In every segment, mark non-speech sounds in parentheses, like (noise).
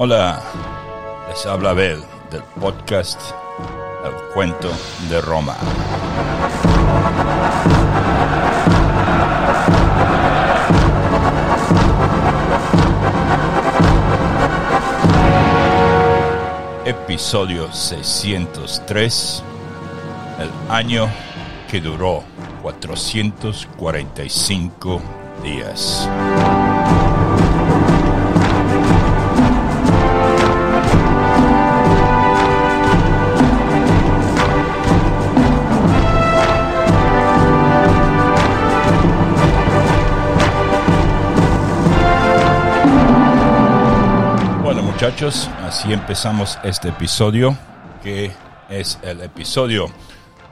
Hola, les habla Abel del podcast El Cuento de Roma. Episodio 603, el año que duró 445 días. Así empezamos este episodio, que es el episodio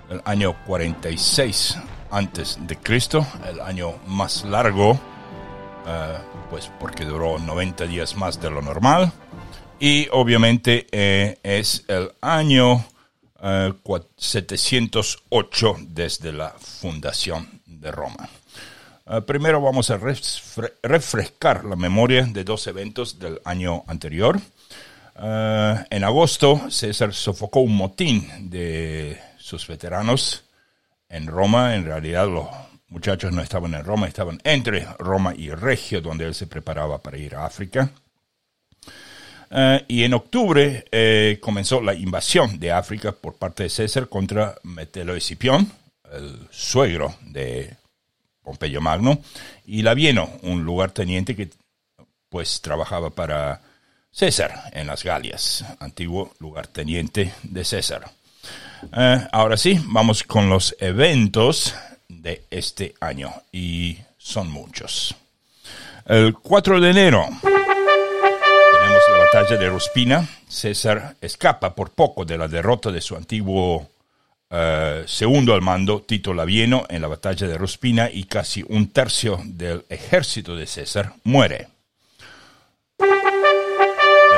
del año 46 antes de Cristo, el año más largo, eh, pues porque duró 90 días más de lo normal, y obviamente eh, es el año eh, cua- 708 desde la fundación de Roma. Primero vamos a refre- refrescar la memoria de dos eventos del año anterior. Uh, en agosto, César sofocó un motín de sus veteranos en Roma. En realidad, los muchachos no estaban en Roma, estaban entre Roma y Regio, donde él se preparaba para ir a África. Uh, y en octubre eh, comenzó la invasión de África por parte de César contra Metelo Escipión, el suegro de Pompeyo Magno, y Labieno, un lugarteniente que pues trabajaba para César en las Galias, antiguo lugarteniente de César. Eh, ahora sí, vamos con los eventos de este año, y son muchos. El 4 de enero tenemos la batalla de Ruspina. César escapa por poco de la derrota de su antiguo eh, segundo al mando, Tito Labieno, en la batalla de Ruspina y casi un tercio del ejército de César muere.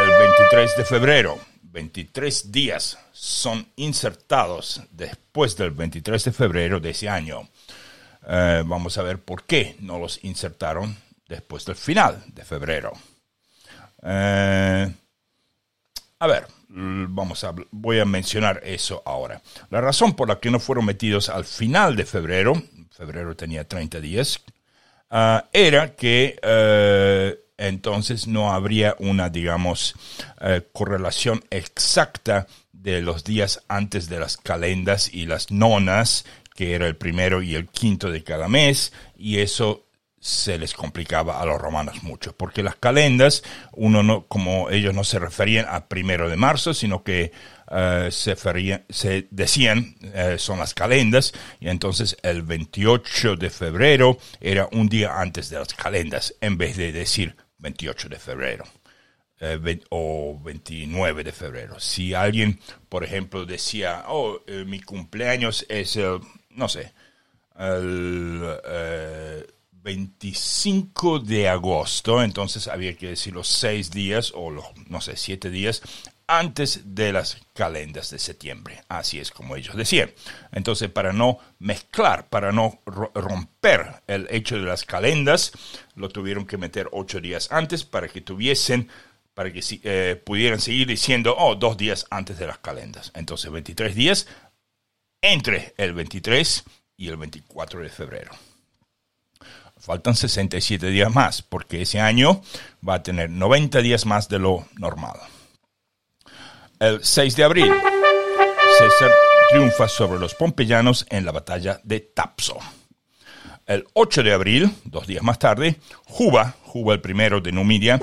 El 23 de febrero, 23 días son insertados después del 23 de febrero de ese año. Eh, vamos a ver por qué no los insertaron después del final de febrero. Eh, a ver, vamos a, voy a mencionar eso ahora. La razón por la que no fueron metidos al final de febrero, febrero tenía 30 días, ah, era que eh, entonces no habría una, digamos, eh, correlación exacta de los días antes de las calendas y las nonas, que era el primero y el quinto de cada mes, y eso se les complicaba a los romanos mucho, porque las calendas, uno no, como ellos no se referían a primero de marzo, sino que eh, se, se decían eh, son las calendas, y entonces el 28 de febrero era un día antes de las calendas, en vez de decir 28 de febrero eh, o 29 de febrero. Si alguien, por ejemplo, decía, oh, eh, mi cumpleaños es el, no sé, el eh, 25 de agosto, entonces había que decir los seis días o los, no sé, siete días antes de las calendas de septiembre. Así es como ellos decían. Entonces, para no mezclar, para no ro- romper el hecho de las calendas, lo tuvieron que meter ocho días antes para que tuviesen, para que eh, pudieran seguir diciendo, oh, dos días antes de las calendas. Entonces, 23 días entre el 23 y el 24 de febrero. Faltan 67 días más, porque ese año va a tener 90 días más de lo normal. El 6 de abril, César triunfa sobre los pompeyanos en la batalla de Tapso. El 8 de abril, dos días más tarde, Juba, Juba el primero de Numidia,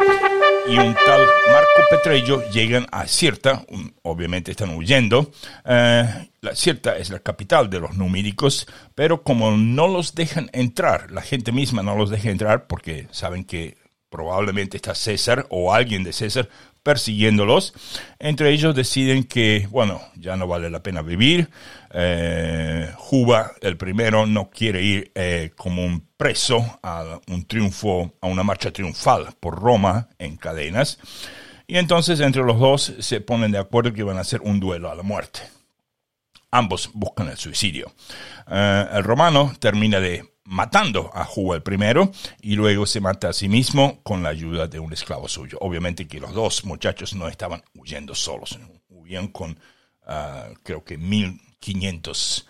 y un tal Marco Petrello llegan a Cirta, un- obviamente están huyendo. Eh, la Cirta es la capital de los numídicos, pero como no los dejan entrar, la gente misma no los deja entrar porque saben que probablemente está César o alguien de César persiguiéndolos. Entre ellos deciden que, bueno, ya no vale la pena vivir. Eh, Juba, el primero, no quiere ir eh, como un preso a un triunfo, a una marcha triunfal por Roma en cadenas. Y entonces entre los dos se ponen de acuerdo que van a hacer un duelo a la muerte. Ambos buscan el suicidio. Eh, el romano termina de matando a Juba el primero y luego se mata a sí mismo con la ayuda de un esclavo suyo. Obviamente que los dos muchachos no estaban huyendo solos, huían con ah, creo que 1500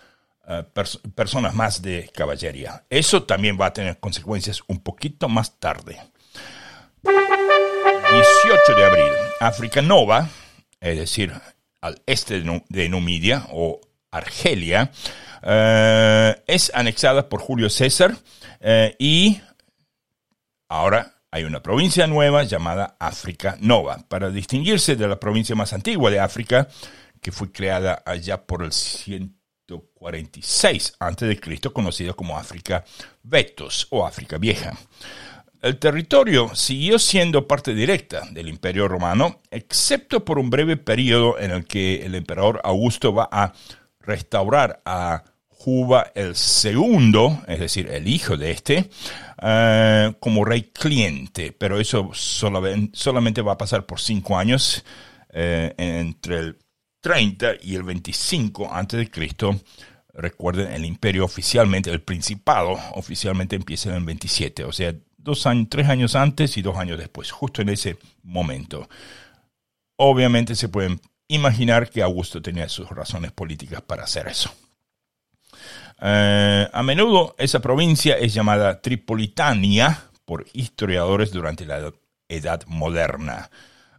uh, personas más de caballería. Eso también va a tener consecuencias un poquito más tarde. 18 de abril, África Nova, es decir, al este de Numidia o Argelia, eh, es anexada por Julio César eh, y ahora hay una provincia nueva llamada África Nova, para distinguirse de la provincia más antigua de África, que fue creada allá por el 146 a.C., conocida como África Vetus o África Vieja. El territorio siguió siendo parte directa del Imperio Romano, excepto por un breve periodo en el que el emperador Augusto va a restaurar a Juba el segundo, es decir, el hijo de este, eh, como rey cliente, pero eso solamente va a pasar por cinco años, eh, entre el 30 y el 25 antes de Cristo. Recuerden, el imperio oficialmente, el principado oficialmente empieza en el 27, o sea, dos años, tres años antes y dos años después, justo en ese momento. Obviamente se pueden imaginar que Augusto tenía sus razones políticas para hacer eso. Eh, a menudo esa provincia es llamada Tripolitania por historiadores durante la Edad Moderna.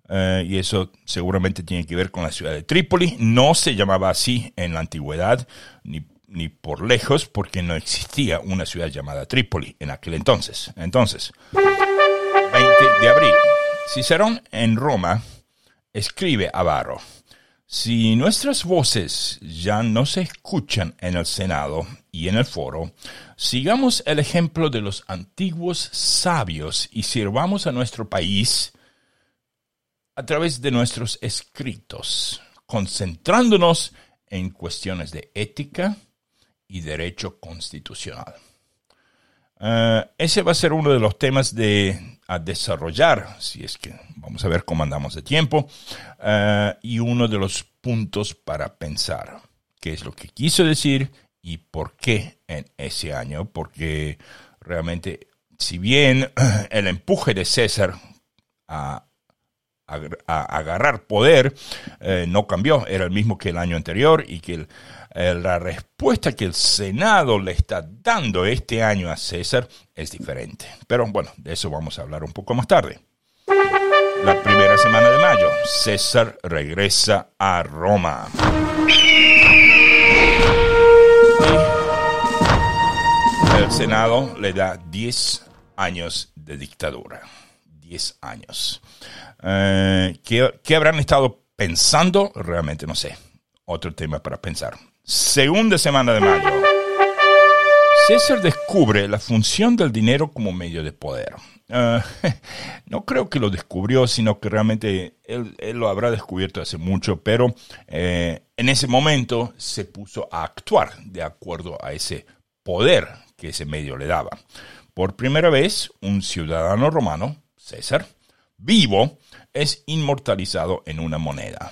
Eh, y eso seguramente tiene que ver con la ciudad de Trípoli. No se llamaba así en la antigüedad, ni, ni por lejos, porque no existía una ciudad llamada Trípoli en aquel entonces. Entonces, 20 de abril, Cicerón en Roma escribe a Varro. Si nuestras voces ya no se escuchan en el Senado y en el foro, sigamos el ejemplo de los antiguos sabios y sirvamos a nuestro país a través de nuestros escritos, concentrándonos en cuestiones de ética y derecho constitucional. Eh, ese va a ser uno de los temas de, a desarrollar, si es que vamos a ver cómo andamos de tiempo, eh, y uno de los puntos para pensar qué es lo que quiso decir y por qué en ese año, porque realmente, si bien el empuje de César a, agarrar poder eh, no cambió, era el mismo que el año anterior y que el, la respuesta que el Senado le está dando este año a César es diferente. Pero bueno, de eso vamos a hablar un poco más tarde. La primera semana de mayo, César regresa a Roma. el Senado le da 10 años de dictadura. 10 años. Eh, ¿Qué habrán estado pensando? Realmente no sé. Otro tema para pensar segunda semana de mayo. César descubre la función del dinero como medio de poder. Ah, (laughs) no creo que lo descubrió, sino que realmente él, lo habrá descubierto hace mucho, pero eh, en ese momento se puso a actuar de acuerdo a ese poder que ese medio le daba. Por primera vez, un ciudadano romano, César, vivo, es inmortalizado en una moneda.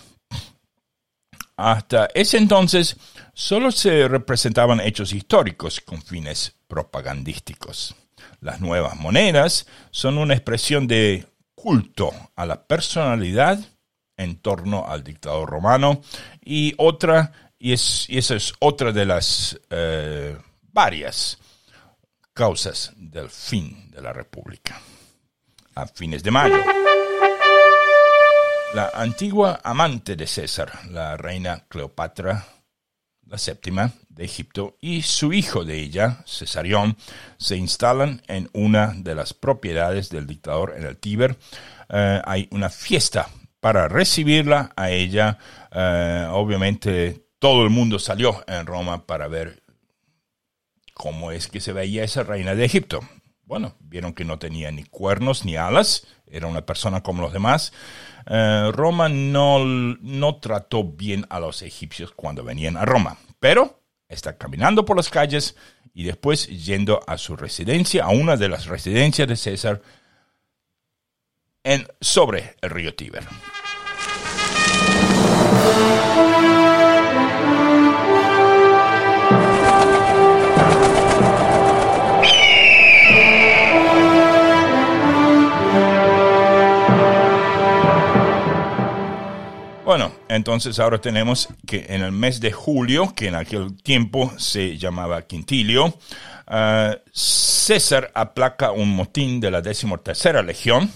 Hasta ese entonces solo se representaban hechos históricos con fines propagandísticos. Las nuevas monedas son una expresión de culto a la personalidad en torno al dictador romano y otra, y, esa es otra de las eh, varias causas del fin de la República. A fines de mayo la antigua amante de César, la reina Cleopatra la séptima de Egipto, y su hijo de ella, Cesarión, se instalan en una de las propiedades del dictador en el Tíber. Eh, hay una fiesta para recibirla a ella. Eh, obviamente todo el mundo salió en Roma para ver cómo es que se veía esa reina de Egipto. bueno, vieron que no tenía ni cuernos ni alas, era una persona como los demás. Eh, Roma no, no trató bien a los egipcios cuando venían a Roma, pero está caminando por las calles y después yendo a su residencia, a una de las residencias de César, sobre el río Tíber. Bueno, entonces ahora tenemos que en el mes de julio, que en aquel tiempo se llamaba Quintilio, uh, César aplaca un motín de la decimotercera legión,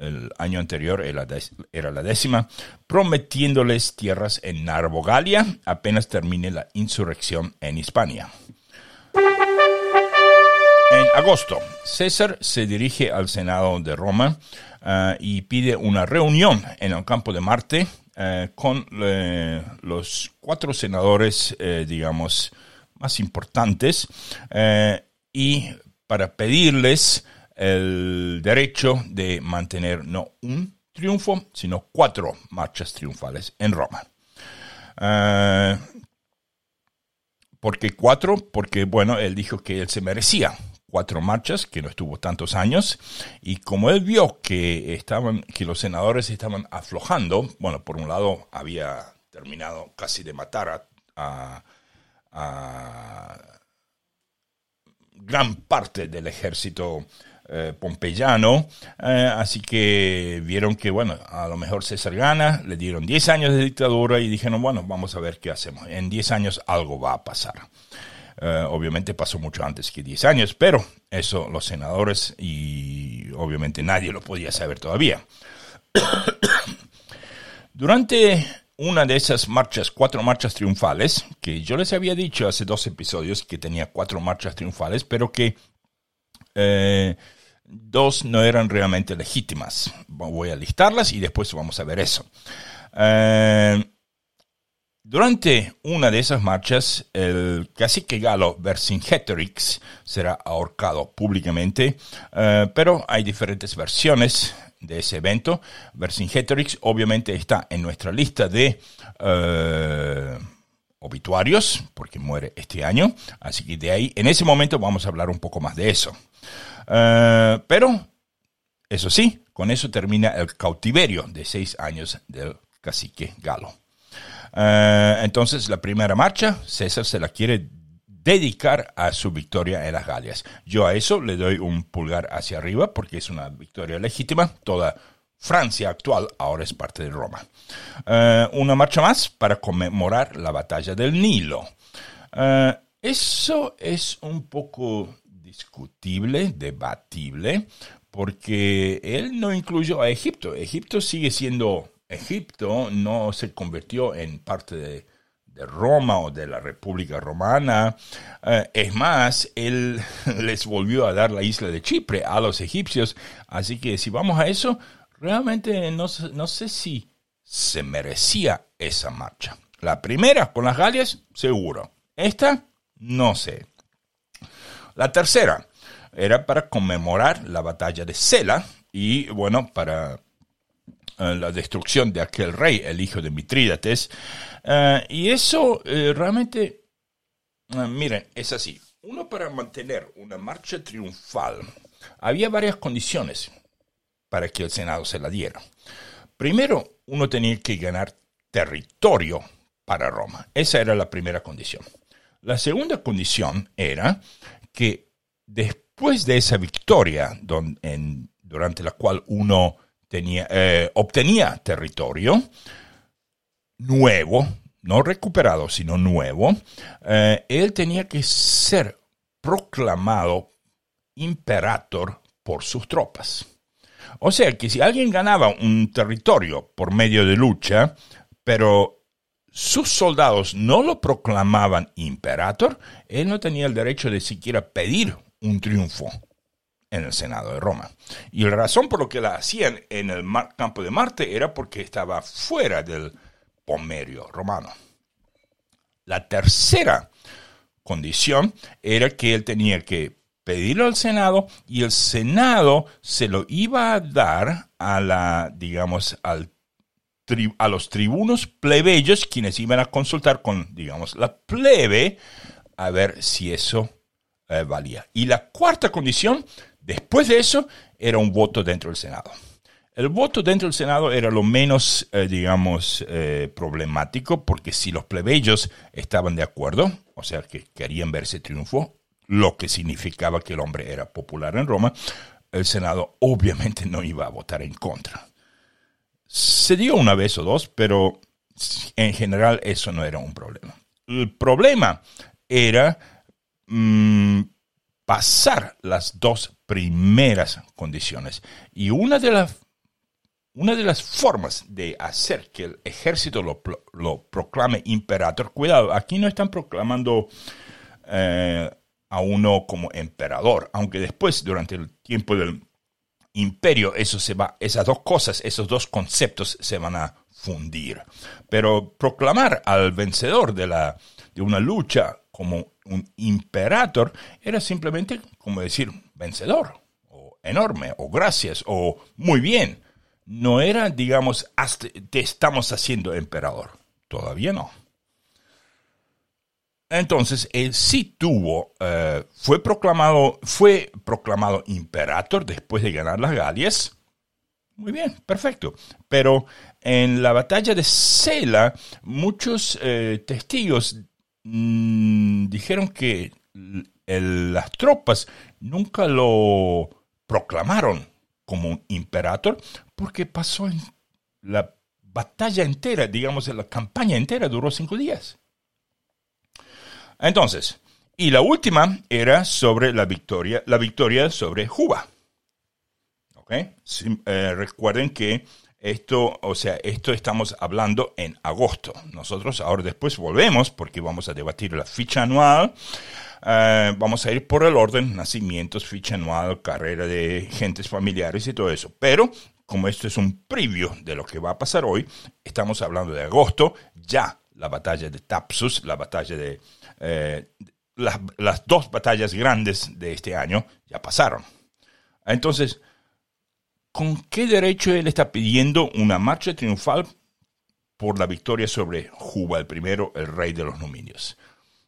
el año anterior era la décima, prometiéndoles tierras en Narbogalia apenas termine la insurrección en Hispania. Agosto, César se dirige al Senado de Roma uh, y pide una reunión en el campo de Marte eh, con eh, los cuatro senadores, eh, digamos, más importantes y para pedirles el derecho de mantener no un triunfo, sino cuatro marchas triunfales en Roma. ¿Por qué cuatro? Porque, bueno, él dijo que él se merecía cuatro marchas, que no estuvo tantos años, y como él vio que estaban, que los senadores estaban aflojando, bueno, por un lado había terminado casi de matar a, gran parte del ejército eh, pompeyano, eh, así que vieron que, bueno, a lo mejor César gana, le dieron 10 años de dictadura y dijeron, bueno, vamos a ver qué hacemos. En 10 años algo va a pasar. Eh, obviamente pasó mucho antes que 10 años, pero eso los senadores y obviamente nadie lo podía saber todavía. (coughs) Durante una de esas marchas, cuatro marchas triunfales, que yo les había dicho hace dos episodios que tenía cuatro marchas triunfales, pero que eh, dos no eran realmente legítimas. Voy a listarlas y después vamos a ver eso. Eh, durante una de esas marchas, el cacique galo Vercingetorix será ahorcado públicamente, eh, pero hay diferentes versiones de ese evento. Vercingetorix obviamente está en nuestra lista de eh, obituarios, porque muere este año, así que de ahí, en ese momento vamos a hablar un poco más de eso. Eh, pero, eso sí, con eso termina el cautiverio de seis años del cacique galo. Eh, entonces, la primera marcha, César se la quiere dedicar a su victoria en las Galias. Yo a eso le doy un pulgar hacia arriba porque es una victoria legítima. Toda Francia actual ahora es parte de Roma. Eh, una marcha más para conmemorar la batalla del Nilo. Eh, eso es un poco discutible, debatible, porque él no incluyó a Egipto. Egipto sigue siendo Egipto no se convirtió en parte de, Roma o de la República Romana. Eh, es más, él (laughs) les volvió a dar la isla de Chipre a los egipcios. Así que si vamos a eso, realmente no, no sé si se merecía esa marcha. La primera con las Galias, seguro. Esta, no sé. La tercera era para conmemorar la batalla de Sela y, bueno, para la destrucción de aquel rey, el hijo de Mitrídates. Eh, y eso eh, realmente, miren, es así. Uno para mantener una marcha triunfal, había varias condiciones para que el Senado se la diera. Primero, uno tenía que ganar territorio para Roma. Esa era la primera condición. La segunda condición era que después de esa victoria durante la cual uno tenía, eh, obtenía territorio nuevo, no recuperado, sino nuevo, eh, él tenía que ser proclamado imperator por sus tropas. O sea que si alguien ganaba un territorio por medio de lucha, pero sus soldados no lo proclamaban imperator, él no tenía el derecho de siquiera pedir un triunfo en el Senado de Roma. Y la razón por lo que la hacían en el campo de Marte era porque estaba fuera del pomerio romano. La tercera condición era que él tenía que pedirlo al Senado y el Senado se lo iba a dar a la, digamos, a los tribunos plebeyos, quienes iban a consultar con, digamos, la plebe, a ver si eso eh, valía. Y la cuarta condición, después de eso, era un voto dentro del Senado. El voto dentro del Senado era lo menos, eh, digamos, eh, problemático, porque si los plebeyos estaban de acuerdo, o sea, que querían verse triunfo, lo que significaba que el hombre era popular en Roma, el Senado obviamente no iba a votar en contra. Se dio una vez o dos, pero en general eso no era un problema. El problema era mm, pasar las dos primeras condiciones. Y una de las una de las formas de hacer que el ejército lo, proclame imperator, cuidado, aquí no están proclamando eh, a uno como emperador, aunque después, durante el tiempo del imperio, se va, esas dos cosas, esos dos conceptos se van a fundir. Pero proclamar al vencedor de, la, de una lucha como un imperator era simplemente como decir vencedor, o enorme, o gracias, o muy bien. No era, digamos, te estamos haciendo emperador. Todavía no. Entonces, él sí tuvo, eh, fue, proclamado, fue proclamado imperator después de ganar las Galias. Muy bien, perfecto. Pero en la batalla de Sela, muchos eh, testigos dijeron que las tropas nunca lo proclamaron como un imperator porque pasó en la batalla entera, digamos, la campaña entera duró cinco días. Entonces, y la última era sobre la victoria, la victoria sobre Juba. Eh, recuerden que esto, o sea, esto estamos hablando en agosto. Nosotros ahora después volvemos porque vamos a debatir la ficha anual. Eh, vamos a ir por el orden, nacimientos, ficha anual, carrera de gentes familiares y todo eso. Pero como esto es un preview de lo que va a pasar hoy, estamos hablando de agosto, ya la batalla de Tapsus, la batalla de eh, las, las dos batallas grandes de este año ya pasaron. Entonces, ¿con qué derecho él está pidiendo una marcha triunfal por la victoria sobre Juba, el primero, el rey de los Numinios?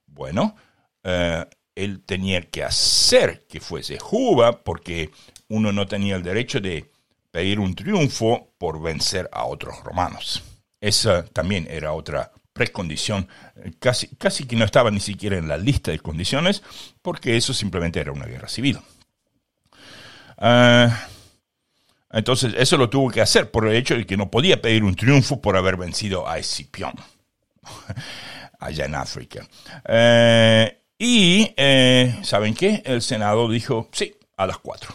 Bueno, eh, él tenía que hacer que fuese Juba porque uno no tenía el derecho de pedir un triunfo por vencer a otros romanos. Esa también era otra precondición, casi, casi que no estaba ni siquiera en la lista de condiciones, porque eso simplemente era una guerra civil. Ah, entonces, eso lo tuvo que hacer por el hecho de que no podía pedir un triunfo por haber vencido a Escipión, (laughs) allá en África. Eh, y, eh, ¿saben qué? El Senado dijo, sí, a las cuatro.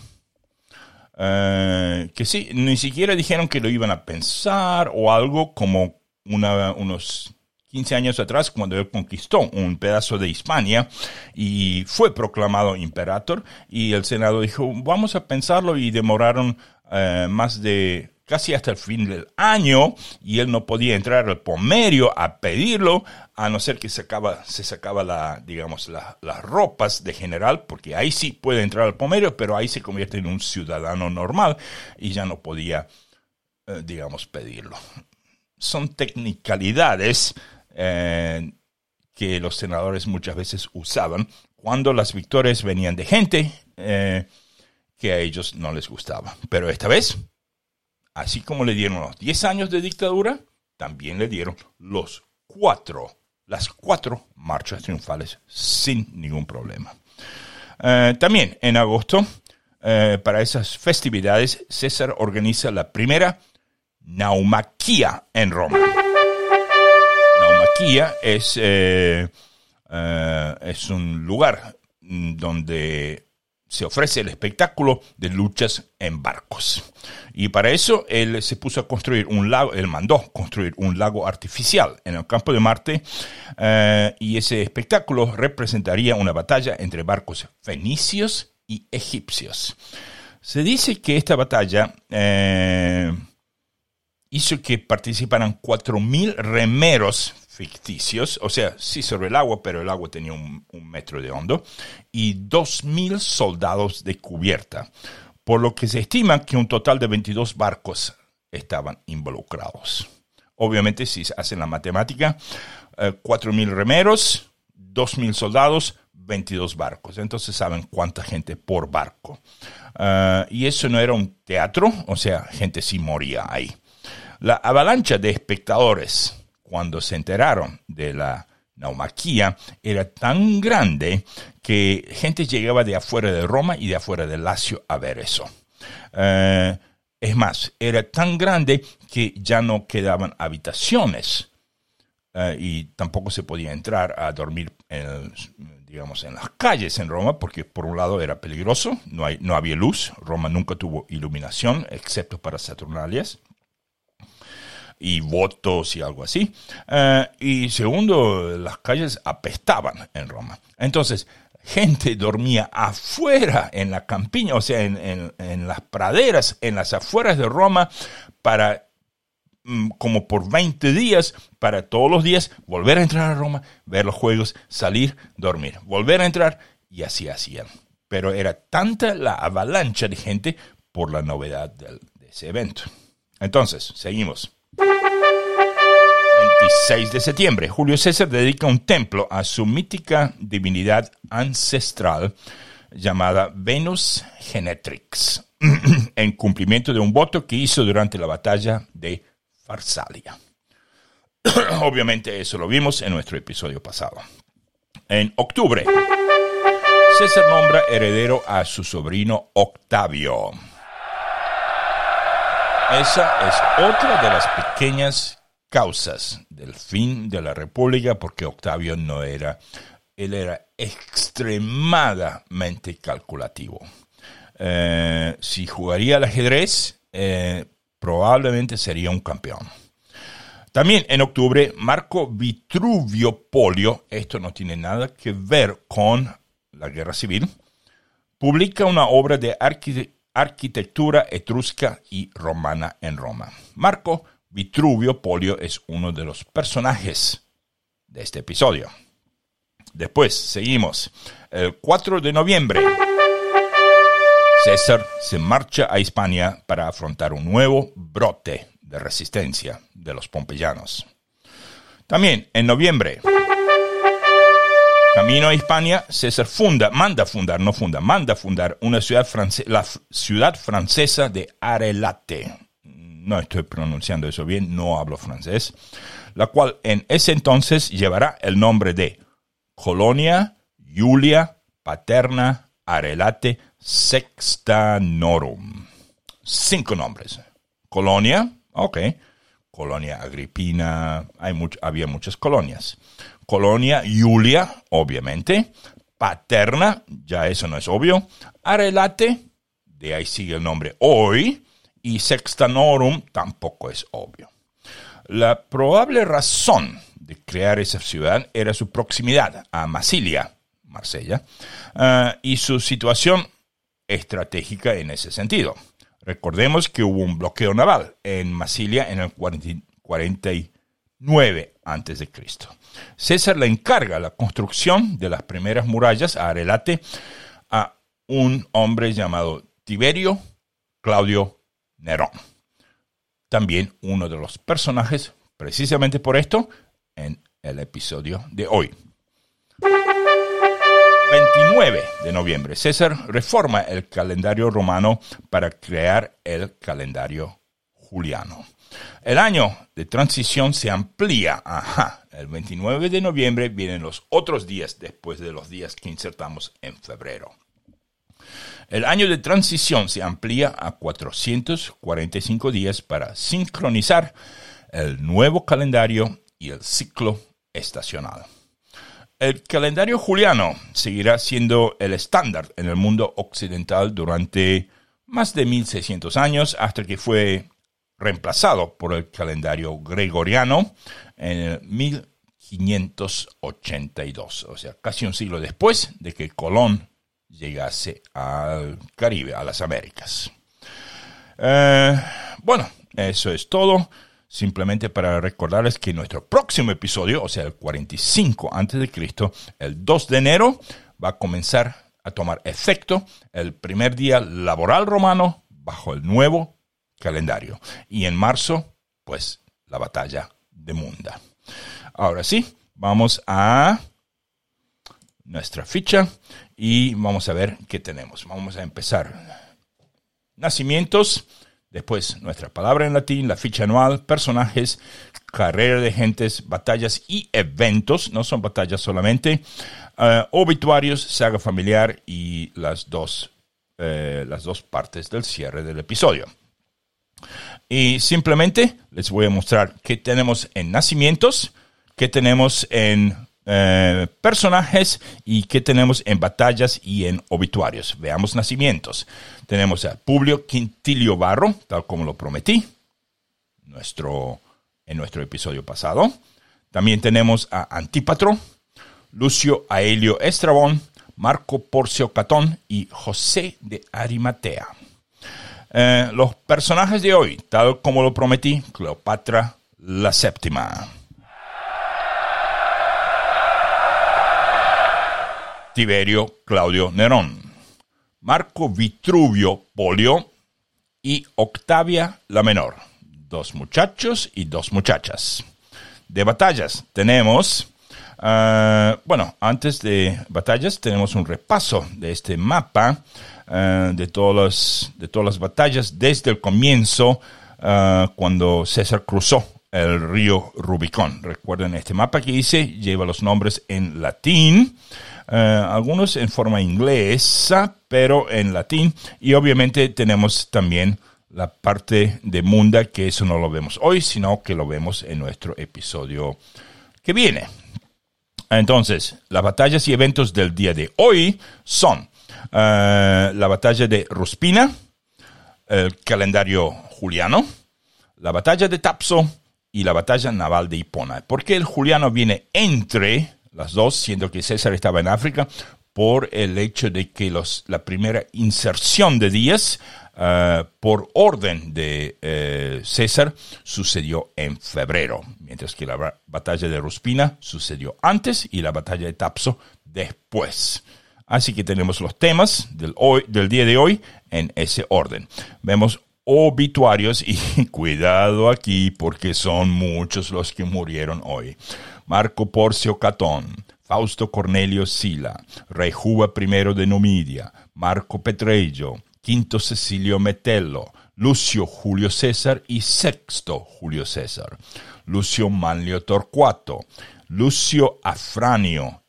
Eh, que sí, ni siquiera dijeron que lo iban a pensar o algo como unos 15 años atrás cuando él conquistó un pedazo de Hispania y fue proclamado imperator y el Senado dijo, vamos a pensarlo y demoraron eh, más de casi hasta el fin del año y él no podía entrar al pomerio a pedirlo a no ser que sacaba, se sacaba la, digamos, las ropas de general, porque ahí sí puede entrar al pomerio, pero ahí se convierte en un ciudadano normal y ya no podía, eh, digamos, pedirlo. Son technicalidades eh, que los senadores muchas veces usaban cuando las victorias venían de gente a ellos no les gustaba. Pero esta vez, así como le dieron los 10 años de dictadura, también le dieron los cuatro, las cuatro marchas triunfales sin ningún problema. Eh, también en agosto, para esas festividades, César organiza la primera naumaquía en Roma es, eh, eh, es un lugar donde se ofrece el espectáculo de luchas en barcos. Y para eso él se puso a construir un lago, él mandó construir un lago artificial en el campo de Marte eh, y ese espectáculo representaría una batalla entre barcos fenicios y egipcios. Se dice que esta batalla hizo que participaran 4.000 remeros ficticios, o sea, sí sobre el agua, pero el agua tenía un, metro de hondo, y 2.000 soldados de cubierta, por lo que se estima que un total de 22 barcos estaban involucrados. Obviamente, si hacen la matemática, 4.000 eh, remeros, 2.000 soldados, 22 barcos. Entonces saben cuánta gente por barco. Eh, y eso no era un teatro, o sea, gente sí moría ahí. La avalancha de espectadores cuando se enteraron de la naumaquía era tan grande que gente llegaba de afuera de Roma y de afuera de Lacio a ver eso. Eh, es más, era tan grande que ya no quedaban habitaciones eh, y tampoco se podía entrar a dormir en, digamos, en las calles en Roma porque por un lado era peligroso, no, hay, no había luz, Roma nunca tuvo iluminación excepto para Saturnalias y votos y algo así. Eh, y segundo, las calles apestaban en Roma. Entonces, gente dormía afuera en la campiña, o sea, en, en, las praderas, en las afueras de Roma, para mm, como por 20 días, para todos los días volver a entrar a Roma, ver los juegos, salir, dormir, volver a entrar, y así hacían. Pero era tanta la avalancha de gente por la novedad de ese evento. Entonces, seguimos. 26 de septiembre, Julio César dedica un templo a su mítica divinidad ancestral llamada Venus Genetrix, (clears throat) en cumplimiento de un voto que hizo durante la batalla de Farsalia. (clears throat) Obviamente eso lo vimos en nuestro episodio pasado. En octubre, César nombra heredero a su sobrino Octavio. Esa es otra de las pequeñas causas del fin de la República, porque Octavio no era, él era extremadamente calculativo. Eh, si jugaría al ajedrez, eh, probablemente sería un campeón. También en octubre, Marco Vitruvio Polio, esto no tiene nada que ver con la guerra civil, publica una obra de arquitectura etrusca y romana en Roma. Marco Vitruvio Polio es uno de los personajes de este episodio. Después, seguimos. El 4 de noviembre, César se marcha a España para afrontar un nuevo brote de resistencia de los pompeyanos. También en noviembre, camino a España, César funda, manda fundar, no funda, manda fundar una ciudad francesa, la ciudad francesa de Arelate, no estoy pronunciando eso bien, no hablo francés, la cual en ese entonces llevará el nombre de Colonia Julia Paterna Arelate Sextanorum. Cinco nombres. Colonia, ok. Colonia Agripina, hay había muchas colonias. Colonia Julia, obviamente. Paterna, ya eso no es obvio. Arelate, de ahí sigue el nombre hoy y Sextanorum tampoco es obvio. La probable razón de crear esa ciudad era su proximidad a Masilia, Marsella, eh, y su situación estratégica en ese sentido. Recordemos que hubo un bloqueo naval en Masilia en el 49 a.C. César le encarga la construcción de las primeras murallas a Arelate a un hombre llamado Tiberio Claudio Nerón. También uno de los personajes, precisamente por esto, en el episodio de hoy. 29 de noviembre, César reforma el calendario romano para crear el calendario juliano. El año de transición se amplía. Ajá, el 29 de noviembre vienen los otros días después de los días que insertamos en febrero. El año de transición se amplía a 445 días para sincronizar el nuevo calendario y el ciclo estacional. El calendario juliano seguirá siendo el estándar en el mundo occidental durante más de 1600 años hasta que fue reemplazado por el calendario gregoriano en 1582, o sea, casi un siglo después de que Colón llegase al Caribe, a las Américas. Eh, bueno, eso es todo. Simplemente para recordarles que nuestro próximo episodio, o sea, el 45 antes de Cristo, el 2 de enero, va a comenzar a tomar efecto el primer día laboral romano bajo el nuevo calendario. Y en marzo, pues, la batalla de Munda. Ahora sí, vamos a nuestra ficha y vamos a ver qué tenemos. Vamos a empezar. Nacimientos, después nuestra palabra en latín, la ficha anual, personajes, carrera de gentes, batallas y eventos, no son batallas solamente, uh, obituarios, saga familiar y las dos, uh, las dos partes del cierre del episodio. Y simplemente les voy a mostrar qué tenemos en nacimientos, qué tenemos en eh, personajes y qué tenemos en batallas y en obituarios. Veamos nacimientos. Tenemos a Publio Quintilio Barro, tal como lo prometí nuestro, en nuestro episodio pasado. También tenemos a Antípatro, Lucio Aelio Estrabón, Marco Porcio Catón y José de Arimatea. Eh, los personajes de hoy, tal como lo prometí, Cleopatra la séptima. Tiberio Claudio Nerón, Marco Vitruvio Polio y Octavia la Menor. Dos muchachos y dos muchachas. De batallas tenemos, ah, bueno, antes de batallas tenemos un repaso de este mapa ah, de, todas las, de todas las batallas desde el comienzo, ah, cuando César cruzó el río Rubicón. Recuerden, este mapa que hice lleva los nombres en latín. Eh, algunos en forma inglesa, pero en latín. Y obviamente tenemos también la parte de Munda, que eso no lo vemos hoy, sino que lo vemos en nuestro episodio que viene. Entonces, las batallas y eventos del día de hoy son eh, la batalla de Ruspina, el calendario juliano, la batalla de Tapso y la batalla naval de Hipona. ¿Por qué el juliano viene entre las dos, siendo que César estaba en África, por el hecho de que los, la primera inserción de días uh, por orden de uh, César sucedió en febrero, mientras que la batalla de Ruspina sucedió antes y la batalla de Tapso después. Así que tenemos los temas del, hoy, del día de hoy en ese orden. Vemos obituarios y (laughs) cuidado aquí porque son muchos los que murieron hoy. Marco Porcio Catón, Fausto Cornelio Sila, Rey Juba I de Numidia, Marco Petrello, Quinto Cecilio Metello, Lucio Julio César y Sexto Julio César, Lucio Manlio Torcuato, Lucio Afranio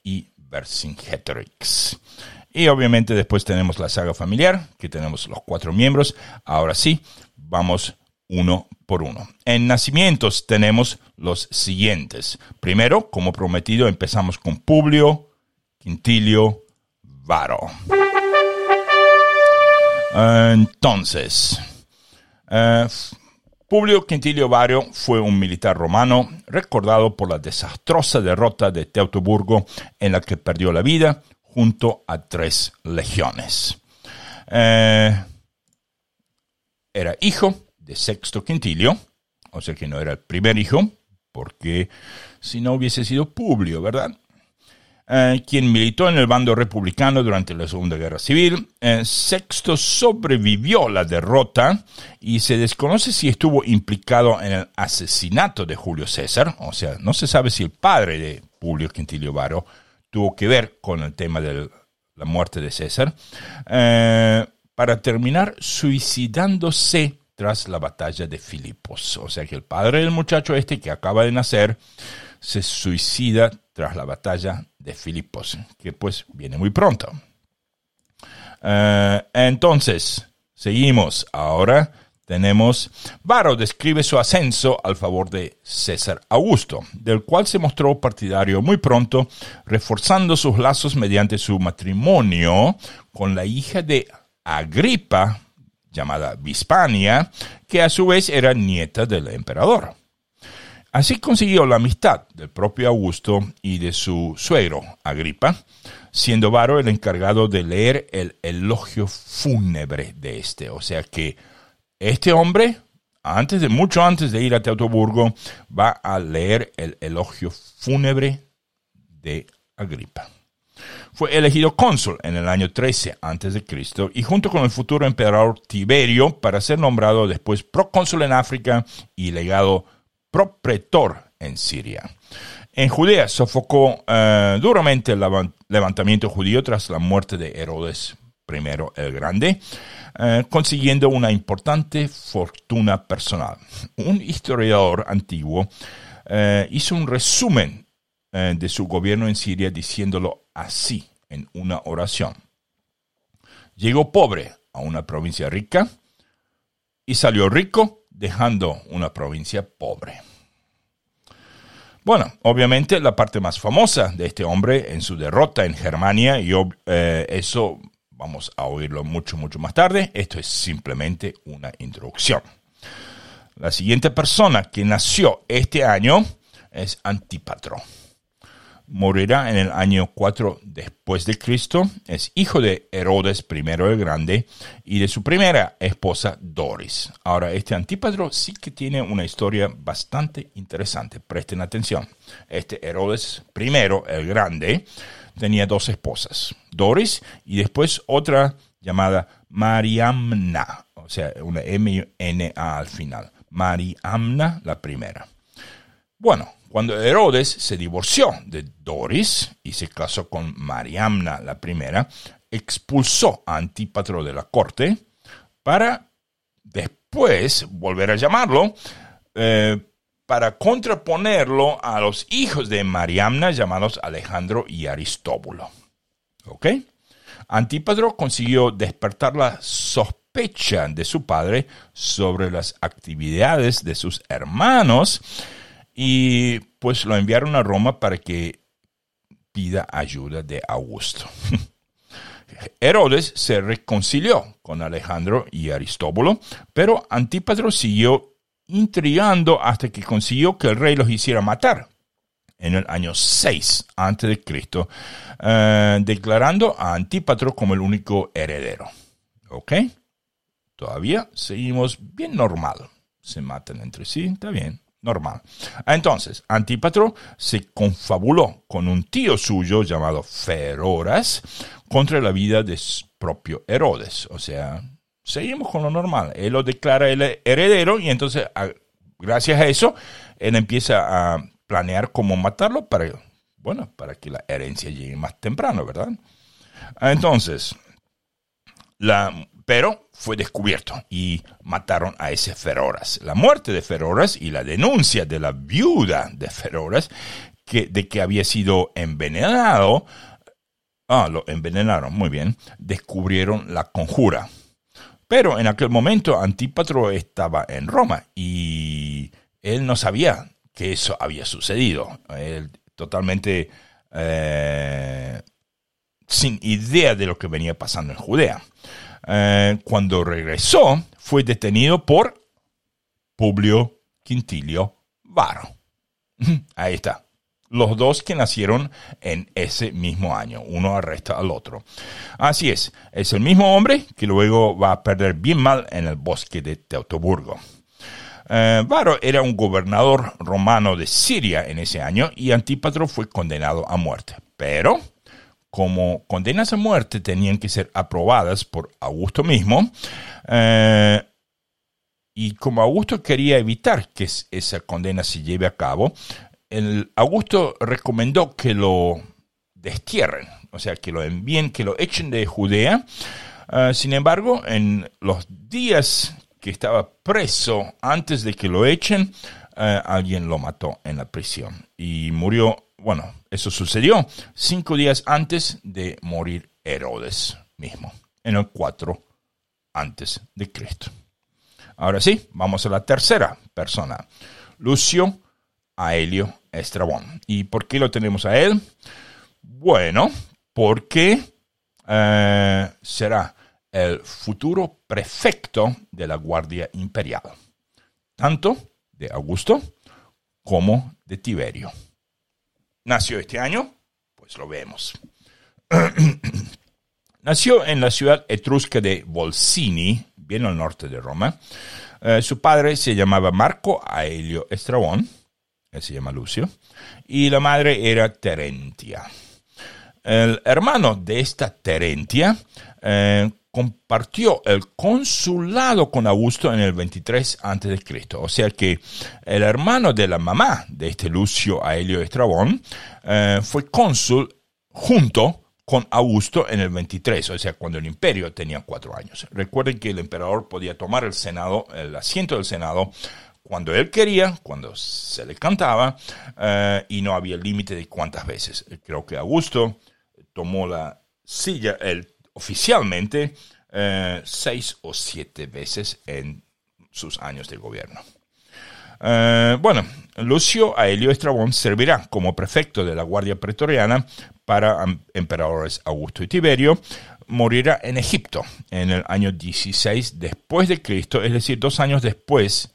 Vercingetorix. Y obviamente después tenemos la saga familiar, que tenemos los cuatro miembros. Ahora sí, vamos uno por uno. En nacimientos tenemos los siguientes. Primero, como prometido, empezamos con Publio Quintilio Varo. Entonces, eh, Publio Quintilio Vario fue un militar romano recordado por la desastrosa derrota de Teutoburgo en la que perdió la vida junto a tres legiones. Eh, era hijo de Sexto Quintilio, o sea que no era el primer hijo, porque si no hubiese sido Publio, ¿verdad? Eh, quien militó en el bando republicano durante la Segunda Guerra Civil. Eh, Sexto sobrevivió la derrota y se desconoce si estuvo implicado en el asesinato de Julio César, o sea, no se sabe si el padre de Publio Quintilio Varo tuvo que ver con el tema de la muerte de César, eh, para terminar suicidándose tras la batalla de Filipos. O sea que el padre del muchacho este que acaba de nacer se suicida tras la batalla de Filipos, que pues viene muy pronto. Uh, entonces, seguimos. Ahora tenemos, Varo describe su ascenso al favor de César Augusto, del cual se mostró partidario muy pronto, reforzando sus lazos mediante su matrimonio con la hija de Agripa, llamada Vispania, que a su vez era nieta del emperador. Así consiguió la amistad del propio Augusto y de su suegro, Agripa, siendo Varo el encargado de leer el elogio fúnebre de este. O sea que este hombre, antes de, mucho antes de ir a Teutoburgo, va a leer el elogio fúnebre de Agripa. Fue elegido cónsul en el año 13 a.C. y junto con el futuro emperador Tiberio para ser nombrado después procónsul en África y legado propretor en Siria. En Judea sofocó eh, duramente el levantamiento judío tras la muerte de Herodes I el Grande, eh, consiguiendo una importante fortuna personal. Un historiador antiguo eh, hizo un resumen de su gobierno en Siria diciéndolo así en una oración. Llegó pobre a una provincia rica y salió rico dejando una provincia pobre. Bueno, obviamente la parte más famosa de este hombre en su derrota en Germania, y eh, eso vamos a oírlo mucho, mucho más tarde, esto es simplemente una introducción. La siguiente persona que nació este año es Antípatro morirá en el año 4 después de Cristo, es hijo de Herodes I el Grande y de su primera esposa Doris. Ahora, este Antípatro sí que tiene una historia bastante interesante, presten atención. Este Herodes I el Grande tenía dos esposas, Doris y después otra llamada Mariamna, o sea, una M-N-A al final. Mariamna la primera. Bueno, cuando Herodes se divorció de Doris y se casó con Mariamna la primera, expulsó a Antípatro de la corte para después volver a llamarlo eh, para contraponerlo a los hijos de Mariamna llamados Alejandro y Aristóbulo. ¿Ok? Antípatro consiguió despertar la sospecha de su padre sobre las actividades de sus hermanos y pues lo enviaron a Roma para que pida ayuda de Augusto. (laughs) Herodes se reconcilió con Alejandro y Aristóbulo, pero Antípatro siguió intrigando hasta que consiguió que el rey los hiciera matar en el año 6 a.C., uh, declarando a Antípatro como el único heredero. ¿Ok? Todavía seguimos bien normal. Se matan entre sí, está bien normal. Entonces, Antípatro se confabuló con un tío suyo llamado Feroras contra la vida de su propio Herodes. O sea, seguimos con lo normal. Él lo declara el heredero y entonces, gracias a eso, él empieza a planear cómo matarlo para, bueno, para que la herencia llegue más temprano, ¿verdad? Entonces, la pero fue descubierto y mataron a ese Feroras. La muerte de Feroras y la denuncia de la viuda de Feroras de que había sido envenenado, ah, lo envenenaron, muy bien, descubrieron la conjura. Pero en aquel momento Antípatro estaba en Roma y él no sabía que eso había sucedido. Él totalmente eh, sin idea de lo que venía pasando en Judea. Eh, cuando regresó, fue detenido por Publio Quintilio Varo. Ahí está. Los dos que nacieron en ese mismo año. Uno arresta al otro. Así es. Es el mismo hombre que luego va a perder bien mal en el bosque de Teutoburgo. Eh, Varo era un gobernador romano de Siria en ese año y Antípatro fue condenado a muerte. Pero como condenas a muerte tenían que ser aprobadas por Augusto mismo, eh, y como Augusto quería evitar que esa condena se lleve a cabo, el Augusto recomendó que lo destierren, o sea, que lo envíen, que lo echen de Judea. Eh, sin embargo, en los días que estaba preso, antes de que lo echen, eh, alguien lo mató en la prisión y murió bueno, eso sucedió cinco días antes de morir Herodes mismo, en el 4 antes de Cristo. Ahora sí, vamos a la tercera persona, Lucio Aelio Estrabón. ¿Y por qué lo tenemos a él? Bueno, porque eh, será el futuro prefecto de la Guardia Imperial, tanto de Augusto como de Tiberio nació este año? Pues lo vemos. (clears throat) nació en la ciudad etrusca de Volsini, bien al norte de Roma. Eh, su padre se llamaba Marco Aelio Estrabón, él se llama Lucio, y la madre era Terentia. El hermano de esta Terentia eh, compartió el consulado con Augusto en el 23 a.C. O sea que el hermano de la mamá de este Lucio Aelio Estrabón eh, fue cónsul junto con Augusto en el 23, o sea, cuando el imperio tenía cuatro años. Recuerden que el emperador podía tomar el Senado, el asiento del Senado, cuando él quería, cuando se le cantaba, eh, y no había límite de cuántas veces. Creo que Augusto tomó la silla él, oficialmente eh, seis o siete veces en sus años de gobierno. Eh, bueno, Lucio Aelio Estrabón servirá como prefecto de la Guardia Pretoriana para emperadores Augusto y Tiberio. Morirá en Egipto en el año 16 después de Cristo, es decir, dos años después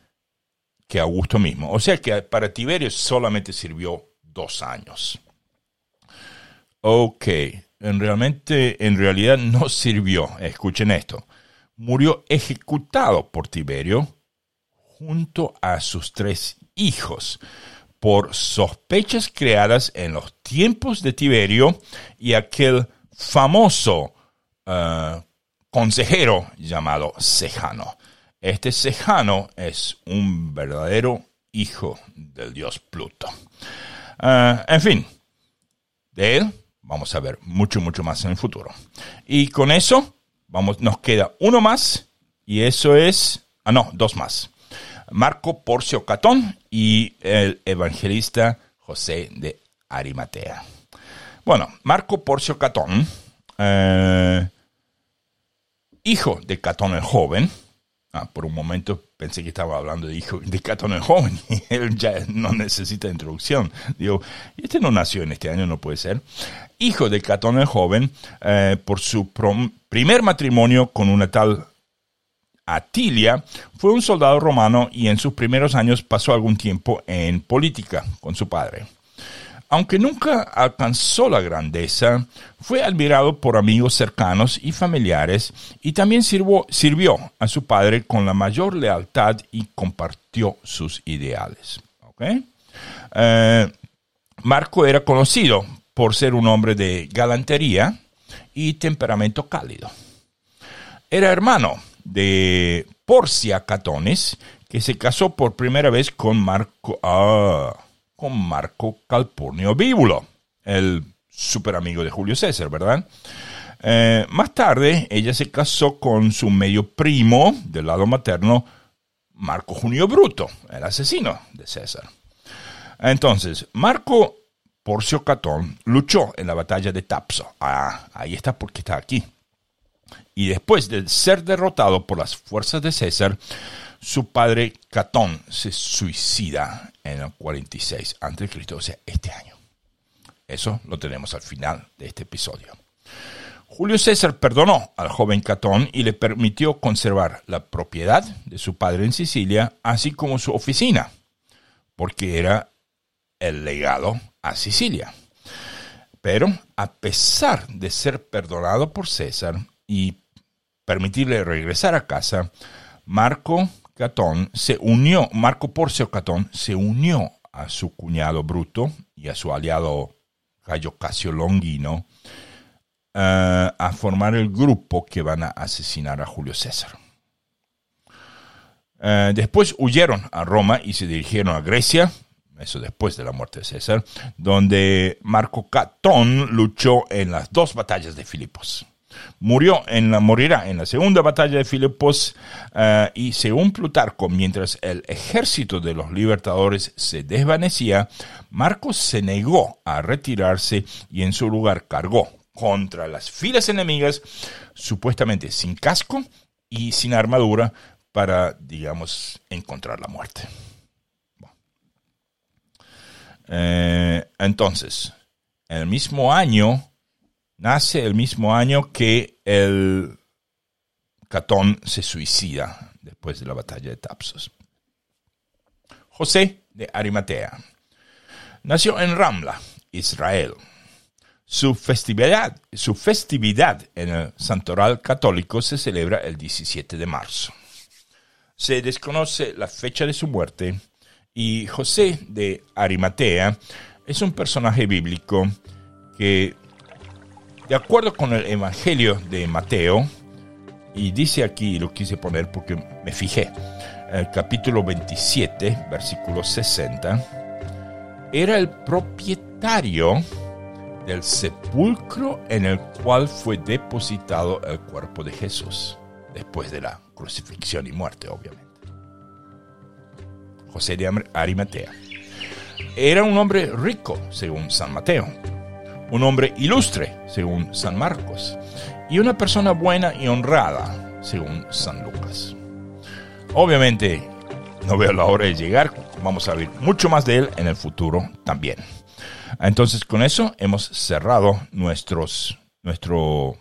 que Augusto mismo. O sea que para Tiberio solamente sirvió dos años. Ok, realmente, en realidad no (laughs) sirvió. Escuchen esto. Murió ejecutado por Tiberio junto a sus tres hijos por sospechas creadas en los tiempos de Tiberio y aquel famoso eh, consejero llamado Sejano. Este Sejano es un verdadero hijo del dios Pluto. Eh, en fin, de él Vamos a ver mucho, mucho más en el futuro. Y con eso, vamos, nos queda uno más, y eso es, ah, no, dos más. Marco Porcio Catón y el evangelista José de Arimatea. Bueno, Marco Porcio Catón, eh, hijo de Catón el joven, ah, por un momento pensé que estaba hablando de hijo de Catón el joven (laughs) y él ya no necesita introducción. Digo, este no nació en este año, no puede ser hijo de Catón el Joven, eh, por su primer matrimonio con una tal Atilia, fue un soldado romano y en sus primeros años pasó algún tiempo en política con su padre. Aunque nunca alcanzó la grandeza, fue admirado por amigos cercanos y familiares y también sirvió a su padre con la mayor lealtad y compartió sus ideales. Eh, Marco era conocido por ser un hombre de galantería y temperamento cálido. Era hermano de Porcia Catones, que se casó por primera vez con Marco, ah, con Marco Calpurnio Bíbulo, el super amigo de Julio César, ¿verdad? Eh, más tarde, ella se casó con su medio primo del lado materno, Marco Junio Bruto, el asesino de César. Entonces, Marco Porcio Catón luchó en la batalla de Tapso. Ah, ahí está porque está aquí. Y después de ser derrotado por las fuerzas de César, su padre Catón se suicida en el 46 a.C., o sea, este año. Eso lo tenemos al final de este episodio. Julio César perdonó al joven Catón y le permitió conservar la propiedad de su padre en Sicilia, así como su oficina, porque era el legado a Sicilia. Pero a pesar de ser perdonado por César y permitirle regresar a casa, Marco Catón se unió, Marco Porcio Catón se unió a su cuñado Bruto y a su aliado Gallo Casio Longino eh, a formar el grupo que van a asesinar a Julio César. Eh, después huyeron a Roma y se dirigieron a Grecia, eso después de la muerte de César, donde Marco Catón luchó en las dos batallas de Filipos. Murió en la, morirá en la segunda batalla de Filipos eh, y según Plutarco, mientras el ejército de los libertadores se desvanecía, Marcos se negó a retirarse y en su lugar cargó contra las filas enemigas, supuestamente sin casco y sin armadura, para, digamos, encontrar la muerte. Eh, entonces, el mismo año, nace el mismo año que el Catón se suicida después de la batalla de Tapsos. José de Arimatea nació en Ramla, Israel. Su festividad, su festividad en el santoral católico se celebra el 17 de marzo. Se desconoce la fecha de su muerte y José de Arimatea es un personaje bíblico que, de acuerdo con el Evangelio de Mateo, y dice aquí, lo quise poner porque me fijé, el capítulo 27, versículo 60, era el propietario del sepulcro en el cual fue depositado el cuerpo de Jesús, después de la crucifixión y muerte, obviamente. José de Arimatea. Era un hombre rico, según San Mateo, un hombre ilustre, según San Marcos, y una persona buena y honrada, según San Lucas. Obviamente, no veo la hora de llegar, vamos a ver mucho más de él en el futuro también. Entonces, con eso hemos cerrado nuestros, nuestro,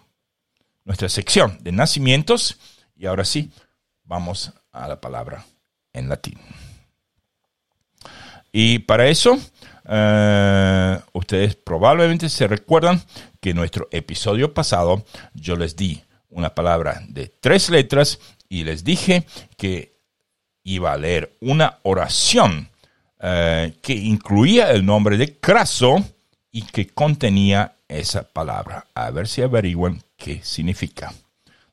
nuestra sección de nacimientos y ahora sí, vamos a la palabra en latín. Y para eso, eh, ustedes probablemente se recuerdan que en nuestro episodio pasado yo les di una palabra de tres letras y les dije que iba a leer una oración eh, que incluía el nombre de Craso y que contenía esa palabra. A ver si averigüen qué significa.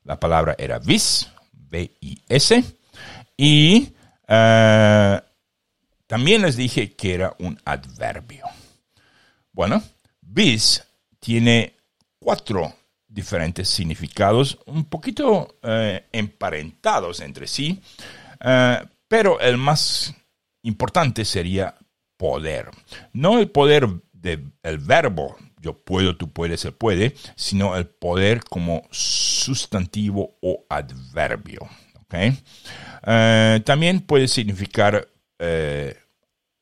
La palabra era vis, B-I-S, y eh, también les dije que era un adverbio. Bueno, vis tiene cuatro diferentes significados, un poquito eh, emparentados entre sí, pero el más importante sería poder. No el poder del verbo, yo puedo, tú puedes, se puede, sino el poder como sustantivo o adverbio. Eh, también puede significar eh,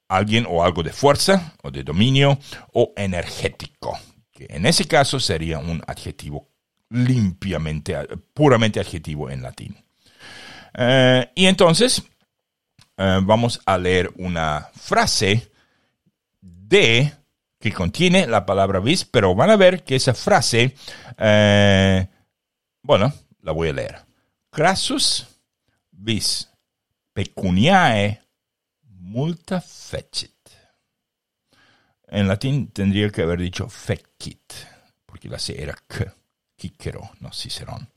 alguien o algo de fuerza o de dominio o energético, que en ese caso sería un adjetivo limpiamente, puramente adjetivo en latín. Eh, y entonces, eh, vamos a leer una frase de que contiene la palabra vis, pero van a ver que esa frase, bueno, la voy a leer. Crassus vis pecuniae multa fecit. En latín tendría que haber dicho fecit, porque la C era k, Quíquero, no Cicerón.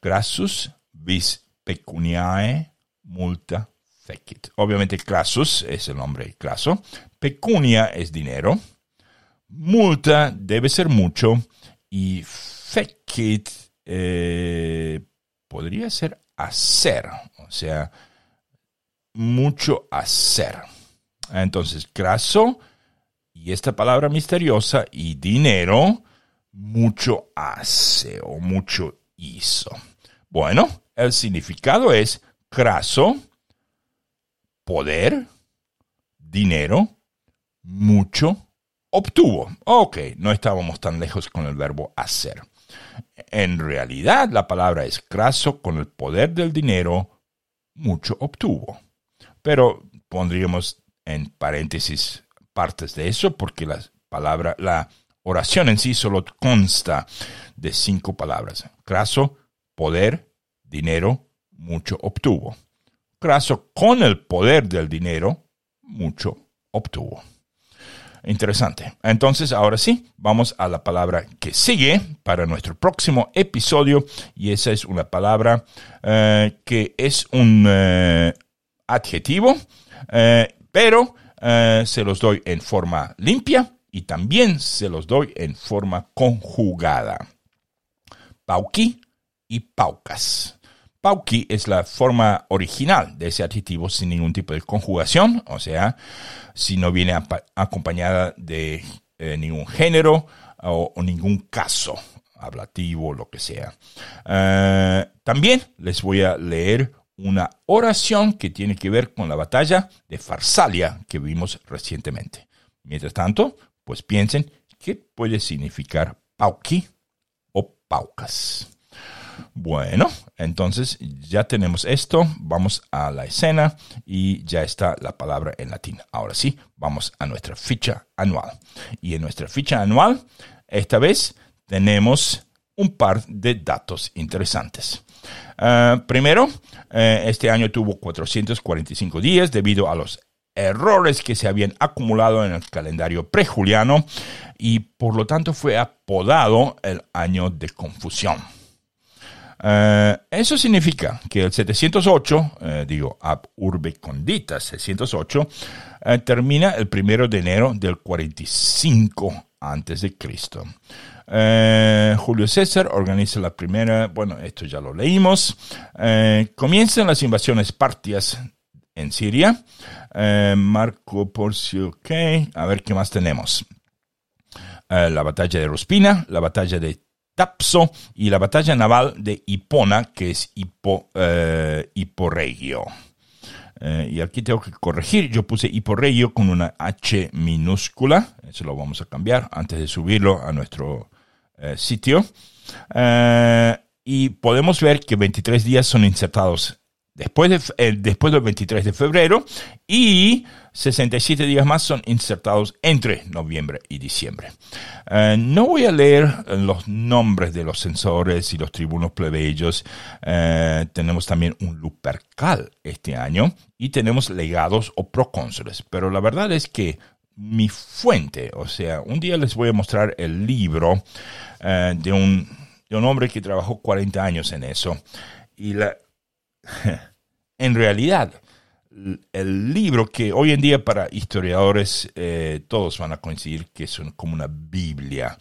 Crassus vis pecuniae multa fecit. Obviamente Crassus es el nombre craso. Pecunia es dinero. Multa debe ser mucho. Y fecit eh, podría ser hacer. O sea, mucho hacer. Entonces, craso y esta palabra misteriosa y dinero, mucho hace o mucho hizo. Bueno, el significado es craso poder, dinero, mucho, obtuvo. Ok, no estábamos tan lejos con el verbo hacer. En realidad, la palabra es craso con el poder del dinero, mucho obtuvo. Pero pondríamos en paréntesis partes de eso porque la palabra, la oración en sí solo consta de cinco palabras. Craso, poder, dinero, mucho obtuvo. Craso, con el poder del dinero, mucho obtuvo. Interesante. Entonces, ahora sí, vamos a la palabra que sigue para nuestro próximo episodio. Y esa es una palabra eh, que es un eh, adjetivo, eh, pero se los doy en forma limpia y también se los doy en forma conjugada. Pauqui y paucas. Pauqui es la forma original de ese adjetivo sin ningún tipo de conjugación, o sea, si no viene acompañada de eh, ningún género o, ningún caso ablativo, lo que sea. Eh, también les voy a leer una oración que tiene que ver con la batalla de Farsalia que vimos recientemente. Mientras tanto, pues piensen qué puede significar pauqui o paucas. Bueno, entonces ya tenemos esto, vamos a la escena y ya está la palabra en latín. Ahora sí, vamos a nuestra ficha anual. Y en nuestra ficha anual esta vez tenemos un par de datos interesantes. Ah, primero, eh, este año tuvo 445 días debido a los errores que se habían acumulado en el calendario prejuliano y por lo tanto fue apodado el año de confusión. Eh, eso significa que el 708, eh, digo, ab urbe condita 708, eh, termina el primero de enero del 45 antes de Cristo. Julio César organiza la primera, bueno, esto ya lo leímos. comienzan las invasiones partias en Siria. Marco Porcio, ok, a ver qué más tenemos. la batalla de Ruspina, la batalla de Tapso y la batalla naval de Hipona, que es Hipo, eh, Hiporregio. Eh, y aquí tengo que corregir, yo puse Hiporregio con una H minúscula, eso lo vamos a cambiar antes de subirlo a nuestro eh, sitio. y podemos ver que 23 días son insertados después, de, después del 23 de febrero y 67 días más son insertados entre noviembre y diciembre. Eh, no voy a leer los nombres de los censores y los tribunos plebeyos. Eh, tenemos también un lupercal este año y tenemos legados o procónsules. Pero la verdad es que mi fuente, o sea, un día les voy a mostrar el libro eh, de, un, de un hombre que trabajó 40 años en eso. Y la, (laughs) en realidad, el libro que hoy en día para historiadores eh, todos van a coincidir que es como una Biblia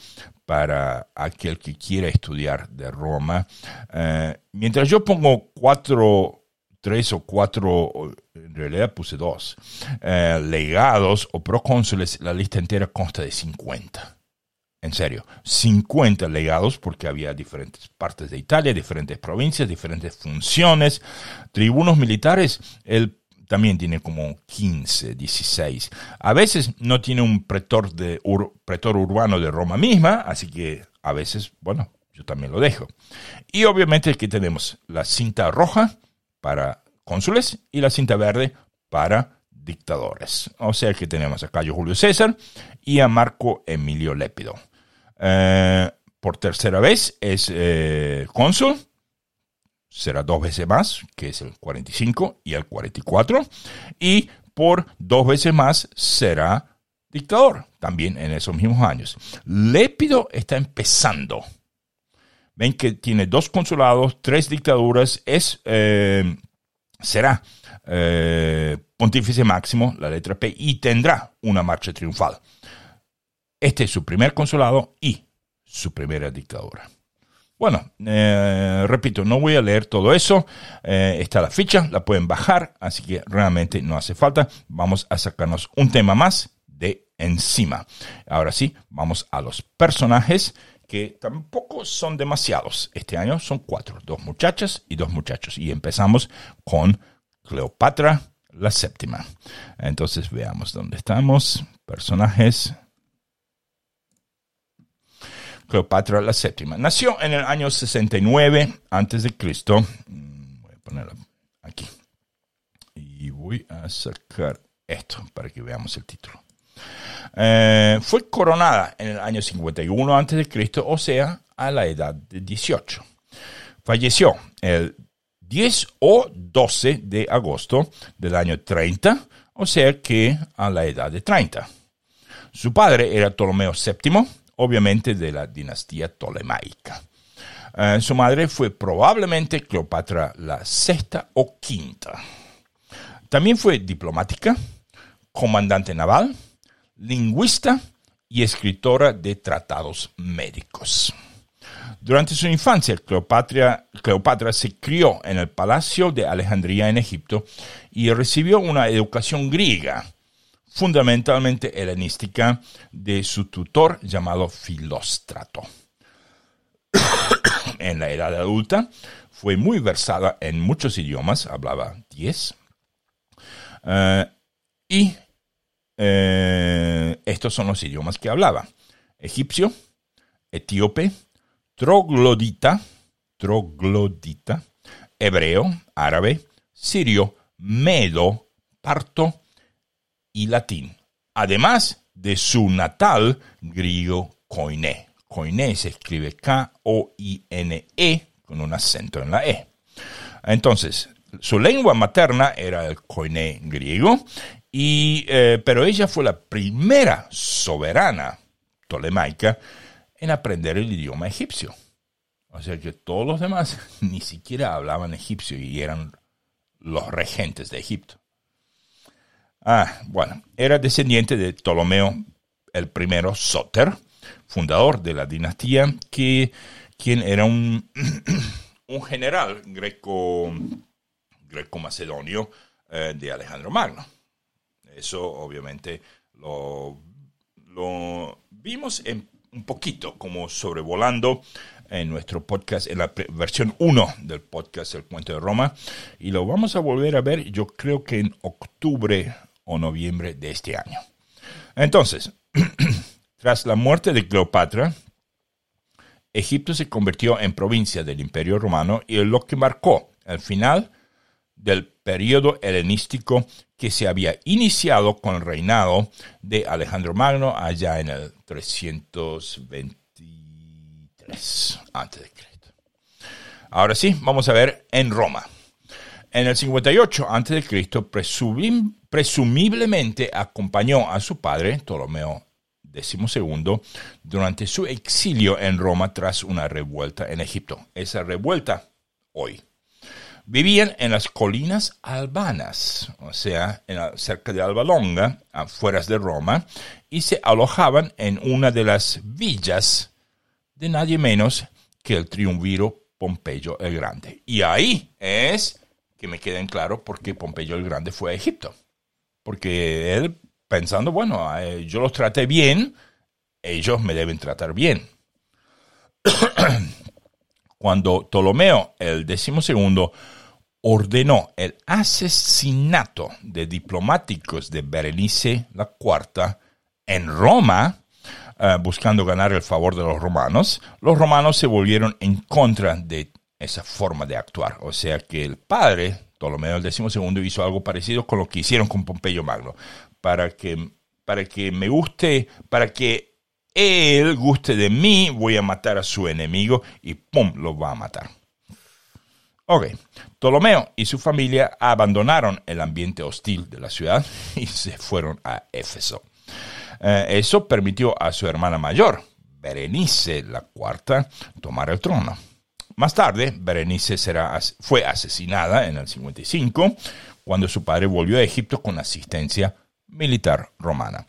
para aquel que quiera estudiar de Roma. Eh, mientras yo pongo cuatro, tres o cuatro, en realidad puse dos, eh, legados o procónsules, la lista entera consta de 50. En serio, 50 legados porque había diferentes partes de Italia, diferentes provincias, diferentes funciones, tribunos militares. El también tiene como 15, 16. A veces no tiene un pretor, de, pretor urbano de Roma misma, así que a veces, bueno, yo también lo dejo. Y obviamente aquí tenemos la cinta roja para cónsules y la cinta verde para dictadores. O sea que tenemos a Cayo Julio César y a Marco Emilio Lépido. Eh, por tercera vez es eh, cónsul será dos veces más, que es el 45 y el 44, y por dos veces más será dictador, también en esos mismos años. Lépido está empezando. Ven que tiene dos consulados, tres dictaduras, es, eh, será eh, pontífice máximo, la letra P, y tendrá una marcha triunfal. Este es su primer consulado y su primera dictadura. Bueno, eh, repito, no voy a leer todo eso. Eh, está la ficha, la pueden bajar, así que realmente no hace falta. Vamos a sacarnos un tema más de encima. Ahora sí, vamos a los personajes que tampoco son demasiados. Este año son cuatro, dos muchachas y dos muchachos. Y empezamos con Cleopatra la séptima. Entonces veamos dónde estamos. Personajes. Cleopatra la séptima. Nació en el año 69 antes de Cristo. Mm, voy a ponerla aquí. Y voy a sacar esto para que veamos el título. Eh, fue coronada en el año 51 antes de Cristo, o sea, a la edad de 18. Falleció el 10 o 12 de agosto del año 30, o sea que a la edad de 30. Su padre era Ptolomeo VII, obviamente de la dinastía tolemaica. Eh, su madre fue probablemente Cleopatra la sexta o quinta. También fue diplomática, comandante naval, lingüista y escritora de tratados médicos. Durante su infancia, Cleopatra, se crió en el Palacio de Alejandría en Egipto y recibió una educación griega fundamentalmente helenística, de su tutor llamado Filóstrato. (coughs) en la edad adulta fue muy versada en muchos idiomas, hablaba 10, eh, y eh, estos son los idiomas que hablaba. Egipcio, etíope, troglodita, troglodita, hebreo, árabe, sirio, medo, parto, y latín, además de su natal griego koiné. Koine se escribe K-O-I-N-E con un acento en la E. Entonces, su lengua materna era el Koine griego, y, eh, pero ella fue la primera soberana tolemaica en aprender el idioma egipcio. O sea que todos los demás (laughs) ni siquiera hablaban egipcio y eran los regentes de Egipto. Ah, bueno, era descendiente de Ptolomeo el primero Soter, fundador de la dinastía, que, quien era un, (clears throat) un general greco, greco macedonio eh, de Alejandro Magno. Eso obviamente lo, lo vimos en, un poquito como sobrevolando en nuestro podcast, en la versión 1 del podcast El Cuento de Roma. Y lo vamos a volver a ver yo creo que en octubre o noviembre de este año. Entonces, (clears throat) tras la muerte de Cleopatra, Egipto se convirtió en provincia del Imperio Romano y lo que marcó el final del periodo helenístico que se había iniciado con el reinado de Alejandro Magno allá en el 323 a.C. Ahora sí, vamos a ver en Roma. En el 58 a.C., presumiblemente acompañó a su padre, Ptolomeo XII, durante su exilio en Roma tras una revuelta en Egipto. Esa revuelta, hoy, vivían en las colinas albanas, o sea, cerca de Alba Longa, afuera de Roma, y se alojaban en una de las villas de nadie menos que el triunviro Pompeyo el Grande. Y ahí es que me queda en claro por qué Pompeyo el Grande fue a Egipto. Porque él pensando, bueno, eh, yo los traté bien, ellos me deben tratar bien. (clears throat) Cuando Ptolomeo el decimosegundo ordenó el asesinato de diplomáticos de Berenice Cuarta en Roma, eh, buscando ganar el favor de los romanos, los romanos se volvieron en contra de esa forma de actuar. O sea que el padre, Ptolomeo XII, hizo algo parecido con lo que hicieron con Pompeyo Magno. Para que, para que me guste, para que él guste de mí, voy a matar a su enemigo y ¡pum! lo va a matar. Ok, Ptolomeo y su familia abandonaron el ambiente hostil de la ciudad (laughs) y se fueron a Éfeso. Eh, eso permitió a su hermana mayor, Berenice la cuarta, tomar el trono. Más tarde, Berenice fue asesinada en el 55, cuando su padre volvió a Egipto con asistencia militar romana.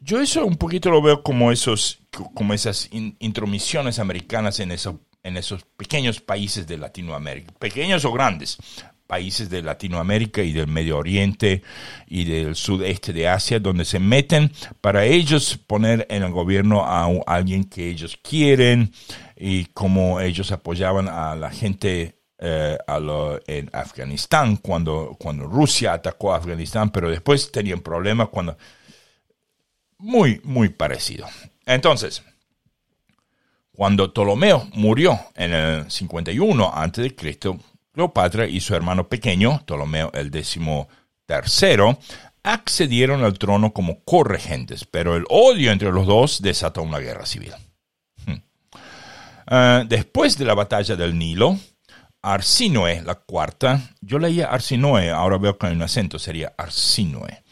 Yo eso un poquito lo veo como, esos, como esas intromisiones americanas en, eso, en esos pequeños países de Latinoamérica, pequeños o grandes, países de Latinoamérica y del Medio Oriente y del sudeste de Asia, donde se meten para ellos poner en el gobierno a alguien que ellos quieren y como ellos apoyaban a la gente eh, en Afganistán cuando, cuando Rusia atacó a Afganistán, pero después tenían problemas cuando... Muy, muy parecido. Entonces, cuando Ptolomeo murió en el 51 a.C., Cleopatra y su hermano pequeño, Ptolomeo el tercero, accedieron al trono como corregentes, pero el odio entre los dos desató una guerra civil. Hmm. Ah, después de la batalla del Nilo, Arsinoe, la cuarta, yo leía Arsinoe, ahora veo que hay un acento, sería Arsinoe,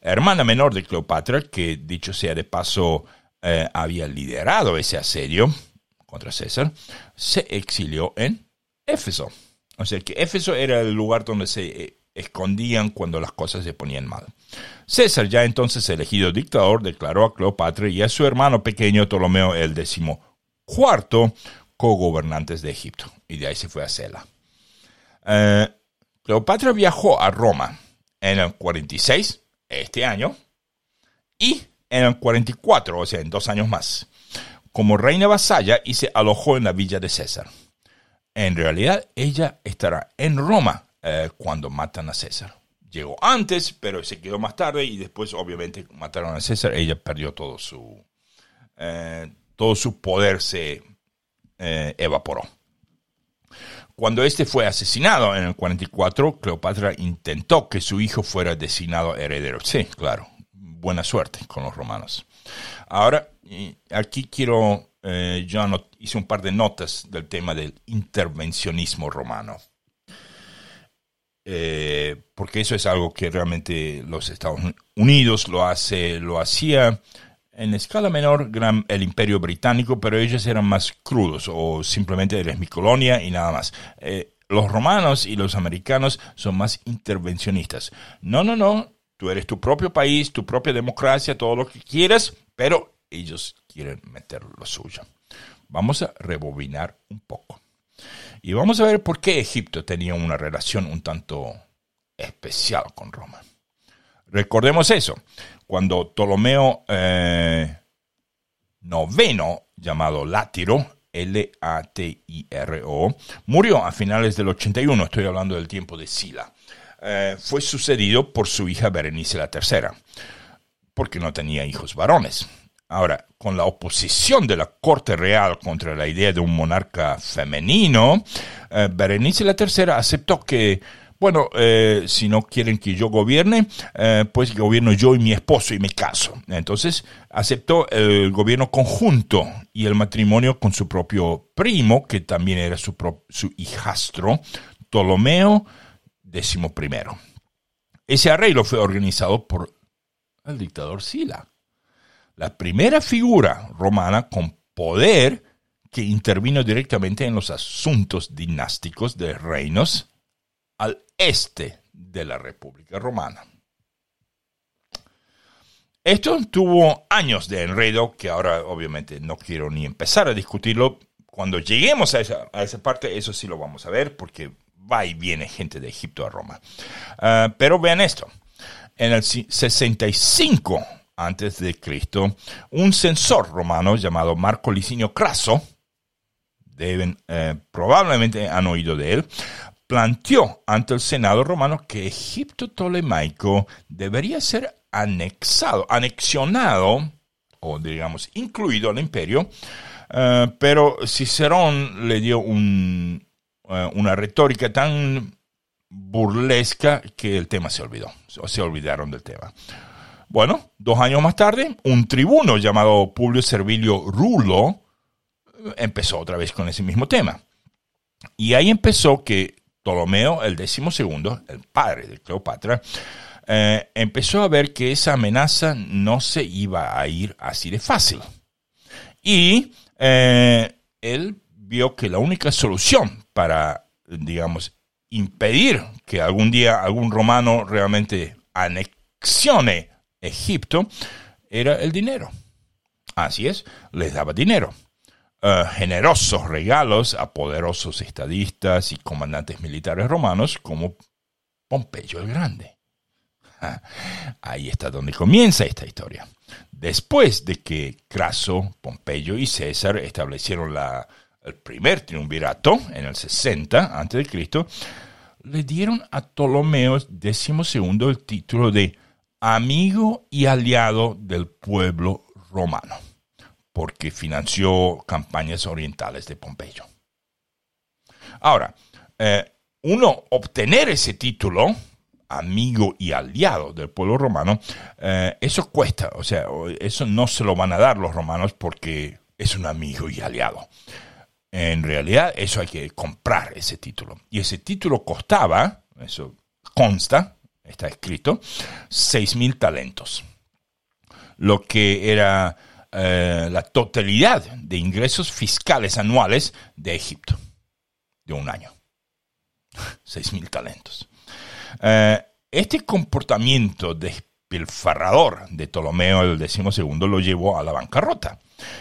hermana menor de Cleopatra, que dicho sea de paso, eh, había liderado ese asedio contra César, se exilió en Éfeso. O sea que Éfeso era el lugar donde se eh, escondían cuando las cosas se ponían mal. César, ya entonces elegido dictador, declaró a Cleopatra y a su hermano pequeño Ptolomeo el decimocuarto co-gobernantes de Egipto. Y de ahí se fue a Cela. Eh, Cleopatra viajó a Roma en el 46, este año, y en el 44, o sea, en dos años más, como reina vasalla y se alojó en la villa de César. En realidad, ella estará en Roma eh, cuando matan a César. Llegó antes, pero se quedó más tarde y después, obviamente, mataron a César. Ella perdió todo su, eh, todo su poder, se eh, evaporó. Cuando este fue asesinado en el 44, Cleopatra intentó que su hijo fuera designado heredero. Sí, claro, buena suerte con los romanos. Ahora, aquí quiero eh, yo hice un par de notas del tema del intervencionismo romano. Eh, porque eso es algo que realmente los Estados Unidos lo hace, lo hacía en escala menor gran, el Imperio Británico, pero ellos eran más crudos o simplemente eres mi colonia y nada más. Eh, los romanos y los americanos son más intervencionistas. No, no, no, tú eres tu propio país, tu propia democracia, todo lo que quieras, pero ellos quieren meter lo suyo. Vamos a rebobinar un poco. Y vamos a ver por qué Egipto tenía una relación un tanto especial con Roma. Recordemos eso, cuando Ptolomeo eh, noveno, llamado Látiro, L-A-T-I-R-O, murió a finales del 81, estoy hablando del tiempo de Sila. Eh, fue sucedido por su hija Berenice la III, porque no tenía hijos varones. Ahora, con la oposición de la corte real contra la idea de un monarca femenino, eh, Berenice III aceptó que, bueno, eh, si no quieren que yo gobierne, eh, pues gobierno yo y mi esposo y me caso. Entonces aceptó el gobierno conjunto y el matrimonio con su propio primo, que también era su, su hijastro, Ptolomeo XI. Ese arreglo fue organizado por el dictador Sila la primera figura romana con poder que intervino directamente en los asuntos dinásticos de reinos al este de la República Romana. Esto tuvo años de enredo que ahora obviamente no quiero ni empezar a discutirlo. Cuando lleguemos a esa, parte, eso sí lo vamos a ver porque va y viene gente de Egipto a Roma. Ah, pero vean esto. En el 65 antes de Cristo, un censor romano llamado Marco Licinio Craso, deben, eh, probablemente han oído de él, planteó ante el Senado romano que Egipto tolemaico debería ser anexado, anexionado, o digamos, incluido al imperio, eh, pero Cicerón le dio eh, una retórica tan burlesca que el tema se olvidó, o se olvidaron del tema. Bueno, dos años más tarde, un tribuno llamado Publio Servilio Rulo empezó otra vez con ese mismo tema. Y ahí empezó que Ptolomeo, el segundo, el padre de Cleopatra, eh, empezó a ver que esa amenaza no se iba a ir así de fácil. Y eh, él vio que la única solución para, digamos, impedir que algún día algún romano realmente anexione Egipto era el dinero. Así es, les daba dinero. Eh, generosos regalos a poderosos estadistas y comandantes militares romanos como Pompeyo el Grande. (laughs) Ahí está donde comienza esta historia. Después de que Craso, Pompeyo y César establecieron la, el primer triunvirato en el 60 a.C., le dieron a Ptolomeo XII el título de amigo y aliado del pueblo romano, porque financió campañas orientales de Pompeyo. Ahora, eh, uno obtener ese título, amigo y aliado del pueblo romano, eh, eso cuesta, o sea, eso no se lo van a dar los romanos porque es un amigo y aliado. En realidad, eso hay que comprar ese título. Y ese título costaba, eso consta, está escrito, mil talentos, lo que era eh, la totalidad de ingresos fiscales anuales de Egipto, de un año. mil talentos. Eh, este comportamiento despilfarrador de Ptolomeo el XII lo llevó a la bancarrota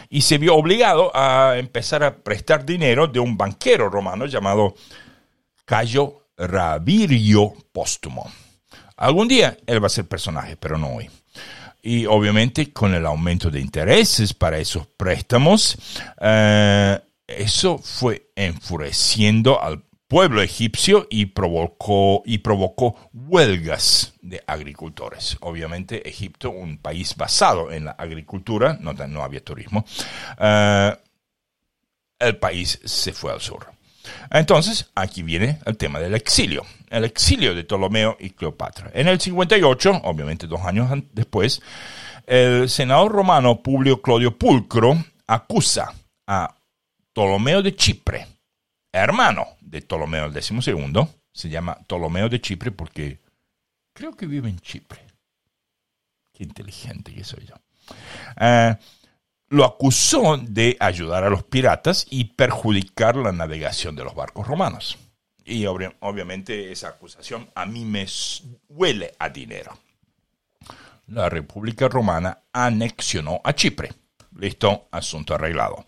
y se vio obligado a empezar a prestar dinero de un banquero romano llamado Cayo Rabirio Póstumo. Algún día él va a ser personaje, pero no hoy. Y obviamente con el aumento de intereses para esos préstamos, eh, eso fue enfureciendo al pueblo egipcio y provocó, y provocó huelgas de agricultores. Obviamente Egipto, un país basado en la agricultura, no, no había turismo, eh, el país se fue al sur. Entonces, aquí viene el tema del exilio, el exilio de Ptolomeo y Cleopatra. En el 58, obviamente dos años después, el senador romano Publio Claudio Pulcro acusa a Ptolomeo de Chipre, hermano de Ptolomeo XII. Se llama Ptolomeo de Chipre porque creo que vive en Chipre. Qué inteligente que soy yo. Eh, lo acusó de ayudar a los piratas y perjudicar la navegación de los barcos romanos. Y obviamente esa acusación a mí me huele a dinero. La República Romana anexionó a Chipre. Listo, asunto arreglado.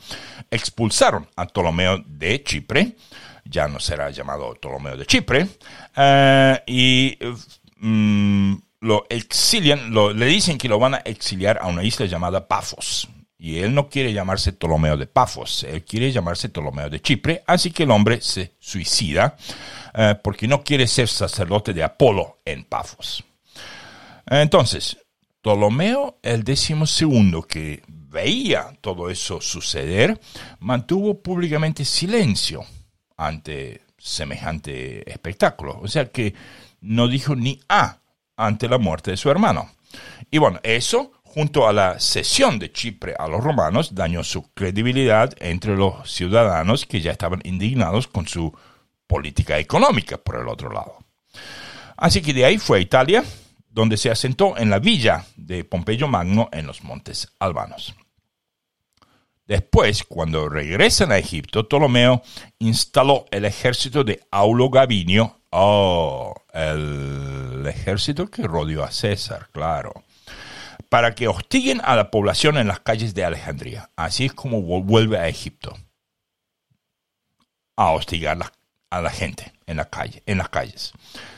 Expulsaron a Ptolomeo de Chipre, ya no será llamado Ptolomeo de Chipre, eh, y mm, lo exilian, le dicen que lo van a exiliar a una isla llamada Pafos. Y él no quiere llamarse Ptolomeo de Pafos, él quiere llamarse Ptolomeo de Chipre, así que el hombre se suicida eh, porque no quiere ser sacerdote de Apolo en Pafos. Entonces, Ptolomeo el décimo que veía todo eso suceder, mantuvo públicamente silencio ante semejante espectáculo. O sea que no dijo ni A ante la muerte de su hermano. Y bueno, eso, junto a la cesión de Chipre a los romanos, dañó su credibilidad entre los ciudadanos que ya estaban indignados con su política económica, por el otro lado. Así que de ahí fue a Italia, donde se asentó en la villa de Pompeyo Magno en los montes albanos. Después, cuando regresan a Egipto, Ptolomeo instaló el ejército de Aulo Gabinio, oh, el ejército que rodeó a César, claro, para que hostiguen a la población en las calles de Alejandría. Así es como vuelve a Egipto a hostigar a la gente en, en las calles.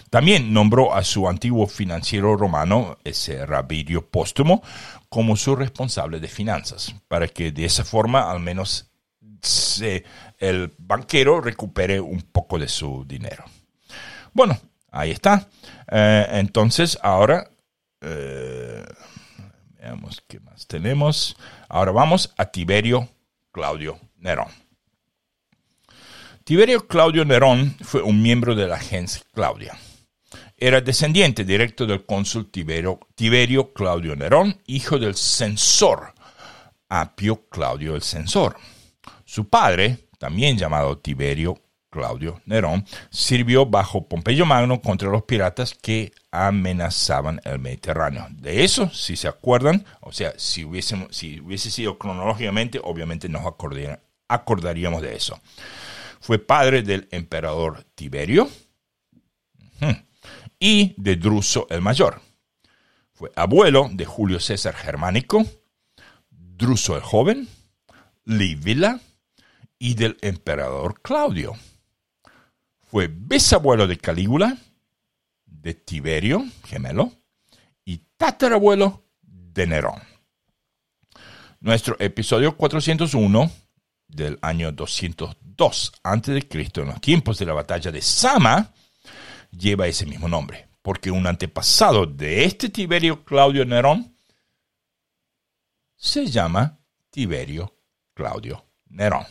También nombró a su antiguo financiero romano, ese Rabirio Póstumo, como su responsable de finanzas, para que de esa forma al menos el banquero recupere un poco de su dinero. Bueno, ahí está. Eh, entonces, ahora, eh, veamos qué más tenemos. Ahora vamos a Tiberio Claudio Nerón. Tiberio Claudio Nerón fue un miembro de la gens Claudia era descendiente directo del cónsul Tiberio, Claudio Nerón, hijo del censor Apio Claudio el Censor. Su padre, también llamado Tiberio Claudio Nerón, sirvió bajo Pompeyo Magno contra los piratas que amenazaban el Mediterráneo. De eso, si se acuerdan, o sea, si, si hubiese sido cronológicamente, obviamente nos acordaríamos de eso. Fue padre del emperador Tiberio y de Druso el Mayor. Fue abuelo de Julio César Germánico, Druso el Joven, Livila y del emperador Claudio. Fue bisabuelo de Calígula, de Tiberio, gemelo, y tatarabuelo de Nerón. Nuestro episodio 401 del año 202 a.C., en los tiempos de la batalla de Sama, lleva ese mismo nombre, porque un antepasado de este Tiberio Claudio Nerón se llama Tiberio Claudio Nerón.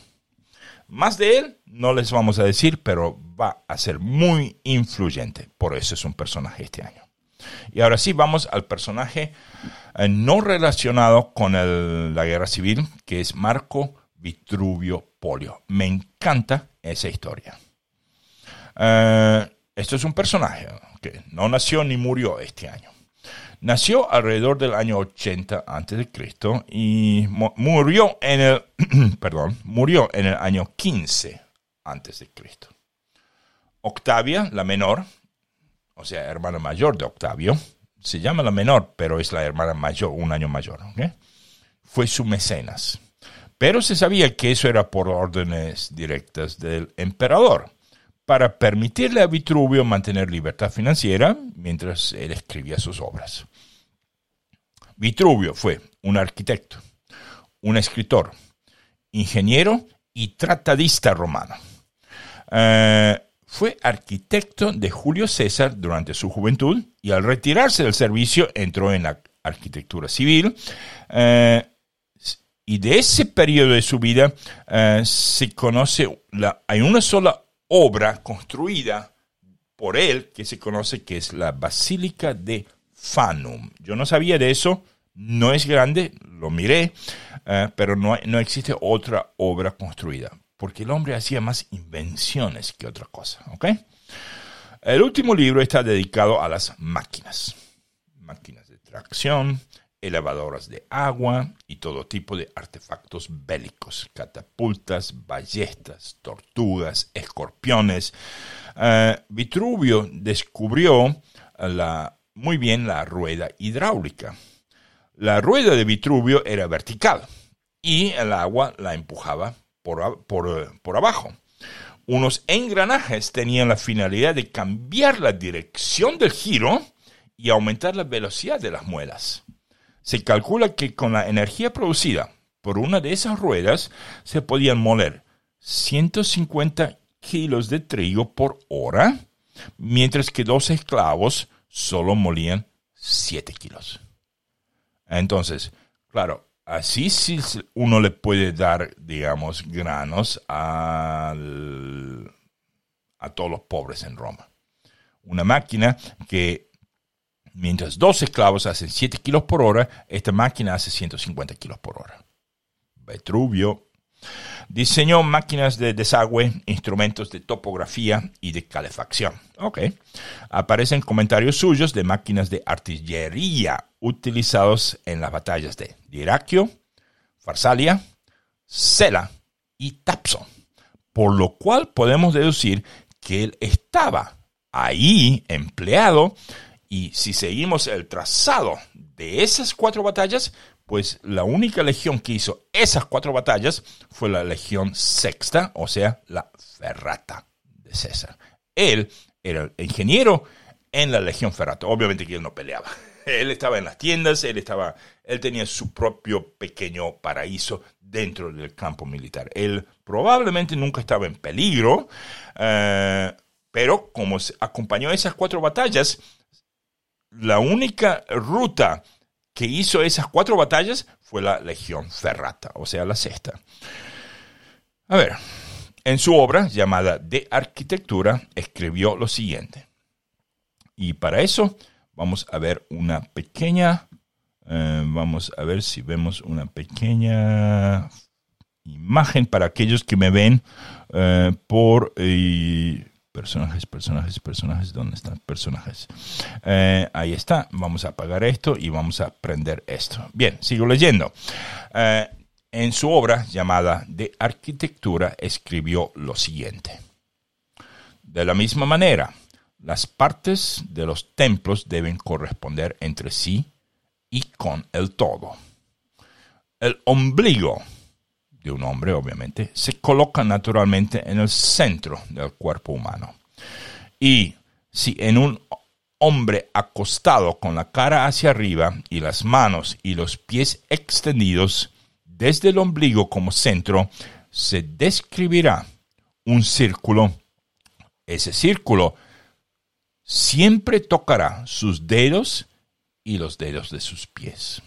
Más de él no les vamos a decir, pero va a ser muy influyente. Por eso es un personaje este año. Y ahora sí, vamos al personaje eh, no relacionado con la guerra civil, que es Marco Vitruvio Polio. Me encanta esa historia. Eh, esto es un personaje que no nació ni murió este año. Nació alrededor del año 80 a.C. y murió en el, (clears throat) perdón, murió en el año 15 a.C. Octavia, la menor, o sea, hermana mayor de Octavio, se llama la menor, pero es la hermana mayor, un año mayor, fue su mecenas. Pero se sabía que eso era por órdenes directas del emperador para permitirle a Vitruvio mantener libertad financiera mientras él escribía sus obras. Vitruvio fue un arquitecto, un escritor, ingeniero y tratadista romano. Eh, fue arquitecto de Julio César durante su juventud y al retirarse del servicio entró en la arquitectura civil. Eh, y de ese periodo de su vida eh, se conoce, hay una sola obra construida por él que se conoce que es la Basílica de Fanum. Yo no sabía de eso, no es grande, lo miré, eh, pero no, no existe otra obra construida, porque el hombre hacía más invenciones que otra cosa. ¿ok? El último libro está dedicado a las máquinas, máquinas de tracción, elevadoras de agua y todo tipo de artefactos bélicos, catapultas, ballestas, tortugas, escorpiones. Eh, Vitruvio descubrió la, muy bien la rueda hidráulica. La rueda de Vitruvio era vertical y el agua la empujaba por, por abajo. Unos engranajes tenían la finalidad de cambiar la dirección del giro y aumentar la velocidad de las muelas. Se calcula que con la energía producida por una de esas ruedas se podían moler 150 kilos de trigo por hora, mientras que dos esclavos solo molían 7 kilos. Entonces, claro, así sí uno le puede dar, digamos, granos a todos los pobres en Roma. Una máquina que Mientras dos esclavos hacen 7 kilos por hora, esta máquina hace 150 kilos por hora. Vitruvio diseñó máquinas de desagüe, instrumentos de topografía y de calefacción. Ok. Aparecen comentarios suyos de máquinas de artillería utilizados en las batallas de Diraquio, Farsalia, Sela y Tapso. Por lo cual podemos deducir que él estaba ahí empleado y si seguimos el trazado de esas cuatro batallas, pues la única legión que hizo esas cuatro batallas fue la legión sexta, o sea, la ferrata de César. Él era el ingeniero en la legión ferrata. Obviamente que él no peleaba. (laughs) Él estaba en las tiendas, él estaba, él tenía su propio pequeño paraíso dentro del campo militar. Él probablemente nunca estaba en peligro, eh, pero como acompañó esas cuatro batallas, la única ruta que hizo esas cuatro batallas fue la Legión Ferrata, o sea, la sexta. A ver, en su obra llamada De Arquitectura escribió lo siguiente. Y para eso vamos a ver una pequeña, eh, vamos a ver si vemos una pequeña imagen para aquellos que me ven eh, por... Eh, Personajes, personajes, personajes. ¿Dónde están personajes? Eh, ahí está. Vamos a apagar esto y vamos a prender esto. Bien, sigo leyendo. Eh, en su obra llamada De Arquitectura escribió lo siguiente. De la misma manera, las partes de los templos deben corresponder entre sí y con el todo. El ombligo de un hombre, obviamente, se coloca naturalmente en el centro del cuerpo humano. Y si en un hombre acostado con la cara hacia arriba y las manos y los pies extendidos desde el ombligo como centro, se describirá un círculo. Ese círculo siempre tocará sus dedos y los dedos de sus pies.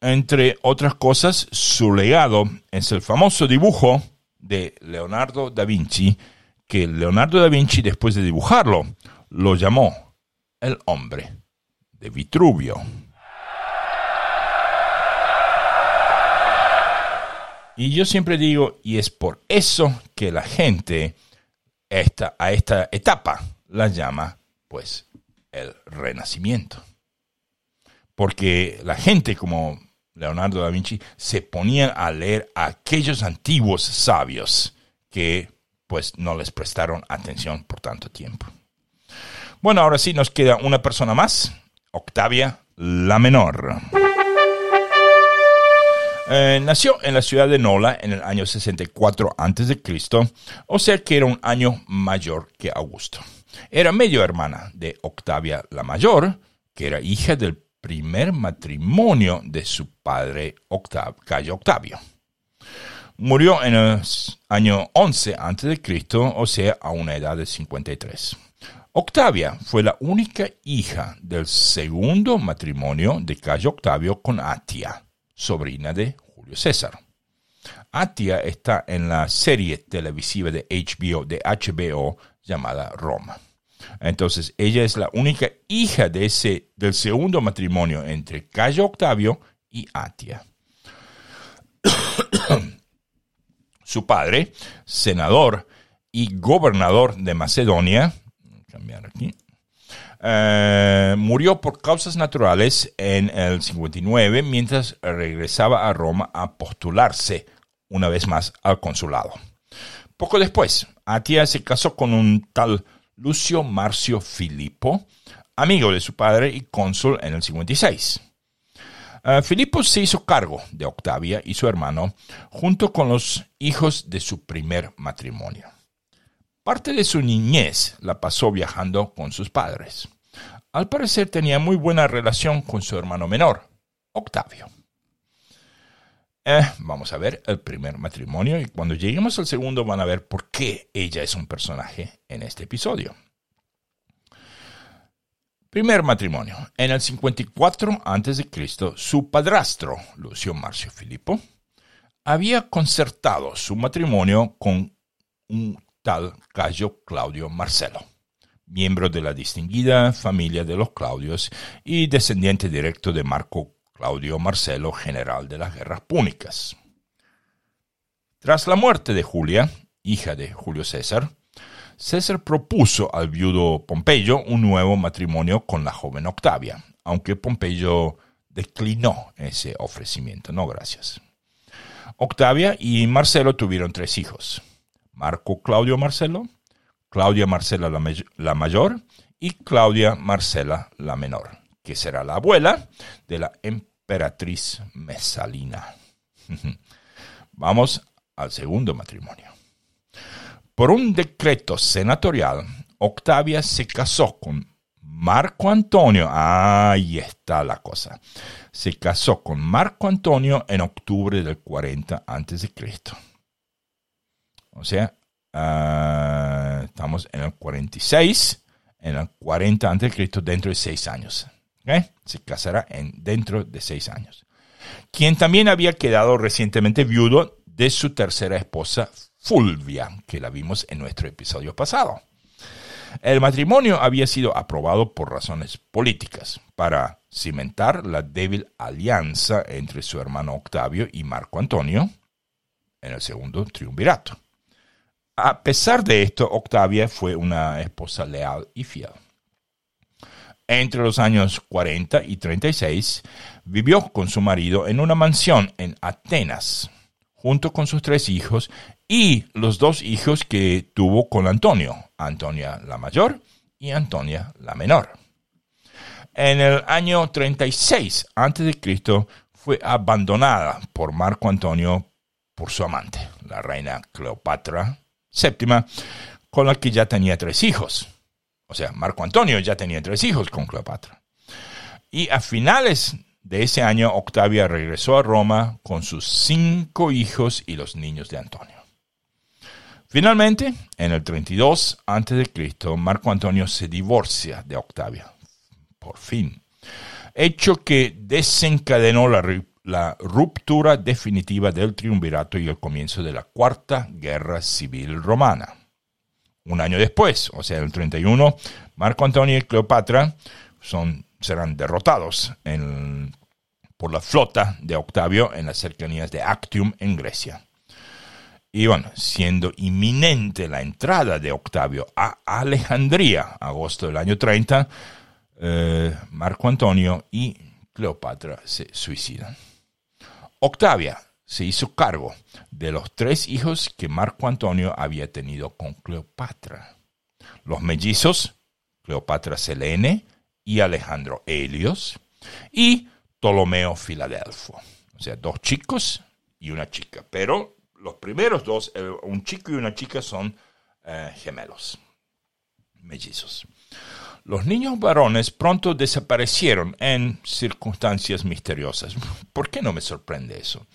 Entre otras cosas, su legado es el famoso dibujo de Leonardo da Vinci, que Leonardo da Vinci, después de dibujarlo, lo llamó el hombre de Vitruvio. Y yo siempre digo, y es por eso que la gente esta, a esta etapa la llama, pues, el renacimiento. Porque la gente, como Leonardo da Vinci, se ponían a leer a aquellos antiguos sabios que pues no les prestaron atención por tanto tiempo. Bueno, ahora sí nos queda una persona más, Octavia la Menor. Eh, nació en la ciudad de Nola en el año 64 a.C., o sea que era un año mayor que Augusto. Era medio hermana de Octavia la Mayor, que era hija del primer matrimonio de su padre Cayo Octavio. Murió en el año 11 a.C., o sea, a una edad de 53. Octavia fue la única hija del segundo matrimonio de Cayo Octavio con Atia, sobrina de Julio César. Atia está en la serie televisiva de HBO, de HBO llamada Roma. Entonces, ella es la única hija de ese, del segundo matrimonio entre Cayo Octavio y Atia. (coughs) Su padre, senador y gobernador de Macedonia, eh, murió por causas naturales en el 59 mientras regresaba a Roma a postularse una vez más al consulado. Poco después, Atia se casó con un tal Lucio Marcio Filippo, amigo de su padre y cónsul en el 56. Uh, Filipo se hizo cargo de Octavia y su hermano, junto con los hijos de su primer matrimonio. Parte de su niñez la pasó viajando con sus padres. Al parecer tenía muy buena relación con su hermano menor, Octavio. Eh, vamos a ver el primer matrimonio y cuando lleguemos al segundo van a ver por qué ella es un personaje en este episodio. Primer matrimonio. En el 54 a.C., su padrastro, Lucio Marcio Filippo, había concertado su matrimonio con un tal Cayo Claudio Marcelo, miembro de la distinguida familia de los Claudios y descendiente directo de Marco Claudio Marcelo, general de las guerras púnicas. Tras la muerte de Julia, hija de Julio César, César propuso al viudo Pompeyo un nuevo matrimonio con la joven Octavia, aunque Pompeyo declinó ese ofrecimiento. No, gracias. Octavia y Marcelo tuvieron tres hijos. Marco Claudio Marcelo, Claudia Marcela la, mayor y Claudia Marcela la menor, que será la abuela de la emperatriz Mesalina. (laughs) Vamos al segundo matrimonio. Por un decreto senatorial, Octavia se casó con Marco Antonio. Ahí está la cosa. Se casó con Marco Antonio en octubre del 40 a.C. O sea, uh, estamos en el 46, en el 40 a.C. dentro de seis años. Se casará en, dentro de seis años. Quien también había quedado recientemente viudo de su tercera esposa, Fulvia, que la vimos en nuestro episodio pasado. El matrimonio había sido aprobado por razones políticas, para cimentar la débil alianza entre su hermano Octavio y Marco Antonio en el segundo triunvirato. A pesar de esto, Octavia fue una esposa leal y fiel. Entre los años 40 y 36, vivió con su marido en una mansión en Atenas, junto con sus tres hijos y los dos hijos que tuvo con Antonio, Antonia la mayor y Antonia la menor. En el año 36 a.C. fue abandonada por Marco Antonio por su amante, la reina Cleopatra VII, con la que ya tenía tres hijos. O sea, Marco Antonio ya tenía tres hijos con Cleopatra. Y a finales de ese año, Octavia regresó a Roma con sus cinco hijos y los niños de Antonio. Finalmente, en el 32 a.C., Marco Antonio se divorcia de Octavia. Por fin. Hecho que desencadenó la, la ruptura definitiva del triunvirato y el comienzo de la Cuarta Guerra Civil Romana. Un año después, o sea, el 31, Marco Antonio y Cleopatra son, serán derrotados por la flota de Octavio en las cercanías de Actium en Grecia. Y bueno, siendo inminente la entrada de Octavio a Alejandría, agosto del año 30, eh, Marco Antonio y Cleopatra se suicidan. Octavia se hizo cargo de los tres hijos que Marco Antonio había tenido con Cleopatra. Los mellizos, Cleopatra Selene y Alejandro Helios, y Ptolomeo Filadelfo. O sea, dos chicos y una chica. Pero los primeros dos, un chico y una chica, son eh, gemelos, mellizos. Los niños varones pronto desaparecieron en circunstancias misteriosas. ¿Por qué no me sorprende eso?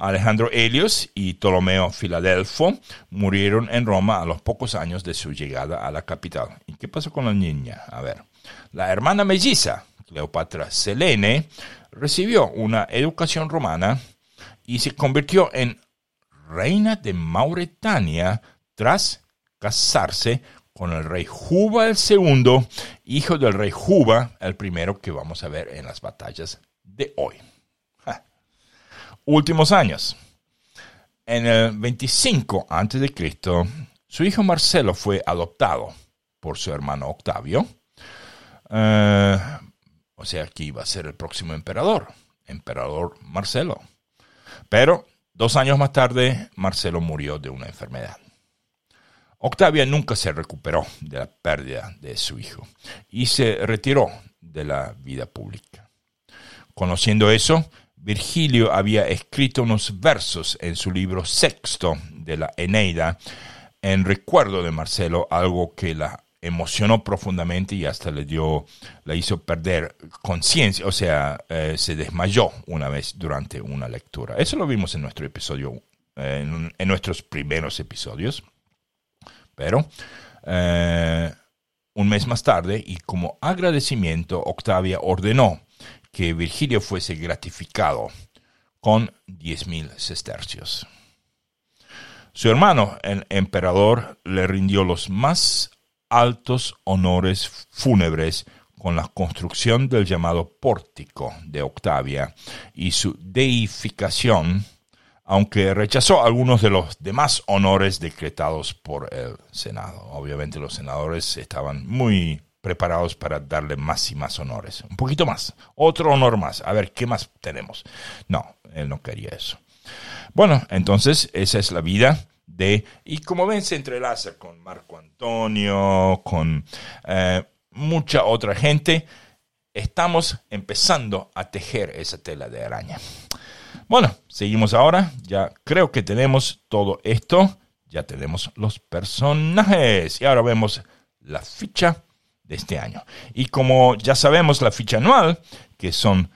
Alejandro Helios y Ptolomeo Filadelfo murieron en Roma a los pocos años de su llegada a la capital. ¿Y qué pasó con la niña? A ver, la hermana melliza, Cleopatra Selene, recibió una educación romana y se convirtió en reina de Mauretania tras casarse con el rey Juba II, hijo del rey Juba, el primero que vamos a ver en las batallas de hoy. Últimos años. En el 25 a.C., su hijo Marcelo fue adoptado por su hermano Octavio. Eh, o sea que iba a ser el próximo emperador, emperador Marcelo. Pero dos años más tarde, Marcelo murió de una enfermedad. Octavia nunca se recuperó de la pérdida de su hijo y se retiró de la vida pública. Conociendo eso, Virgilio había escrito unos versos en su libro sexto de la Eneida en recuerdo de Marcelo, algo que la emocionó profundamente y hasta le dio, la hizo perder conciencia, o sea, eh, se desmayó una vez durante una lectura. Eso lo vimos en nuestro episodio, en, nuestros primeros episodios. Pero eh, un mes más tarde, y como agradecimiento, Octavia ordenó que Virgilio fuese gratificado con 10.000 sestercios. Su hermano, el emperador, le rindió los más altos honores fúnebres con la construcción del llamado pórtico de Octavia y su deificación, aunque rechazó algunos de los demás honores decretados por el Senado. Obviamente los senadores estaban muy preparados para darle más y más honores. Un poquito más, otro honor más. A ver, ¿qué más tenemos? No, él no quería eso. Bueno, entonces esa es la vida y como ven, se entrelaza con Marco Antonio, con eh, mucha otra gente. Estamos empezando a tejer esa tela de araña. Bueno, seguimos ahora. Ya creo que tenemos todo esto. Ya tenemos los personajes. Y ahora vemos la ficha de este año. Y como ya sabemos la ficha anual, que son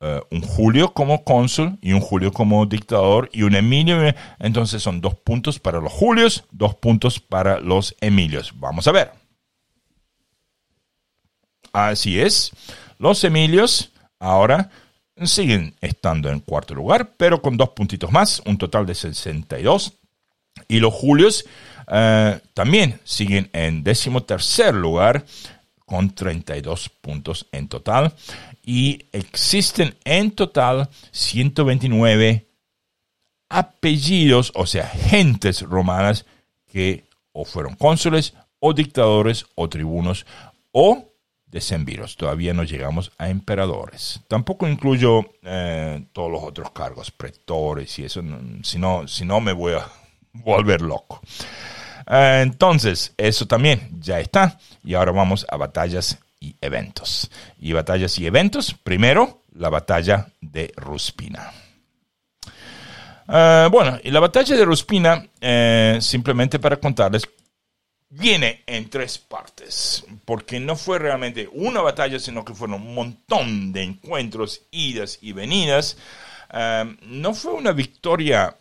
eh, un Julio como cónsul y un Julio como dictador y un Emilio. Entonces son dos puntos para los Julios, dos puntos para los Emilios. Vamos a ver. Así es. Los Emilios ahora siguen estando en cuarto lugar, pero con dos puntitos más, un total de 62. Y los Julios eh, también siguen en décimo tercer lugar con 32 puntos en total y existen en total 129 apellidos, o sea, gentes romanas que o fueron cónsules o dictadores o tribunos o decemviros. Todavía no llegamos a emperadores. Tampoco incluyo eh, todos los otros cargos, pretores y eso, si no, si no me voy a (laughs) volver loco. Eh, entonces, eso también ya está. Y ahora vamos a batallas y eventos. Y batallas y eventos, primero la batalla de Ruspina. Eh, bueno, y la batalla de Ruspina, eh, simplemente para contarles, viene en tres partes, porque no fue realmente una batalla, sino que fueron un montón de encuentros, idas y venidas. No fue una victoria,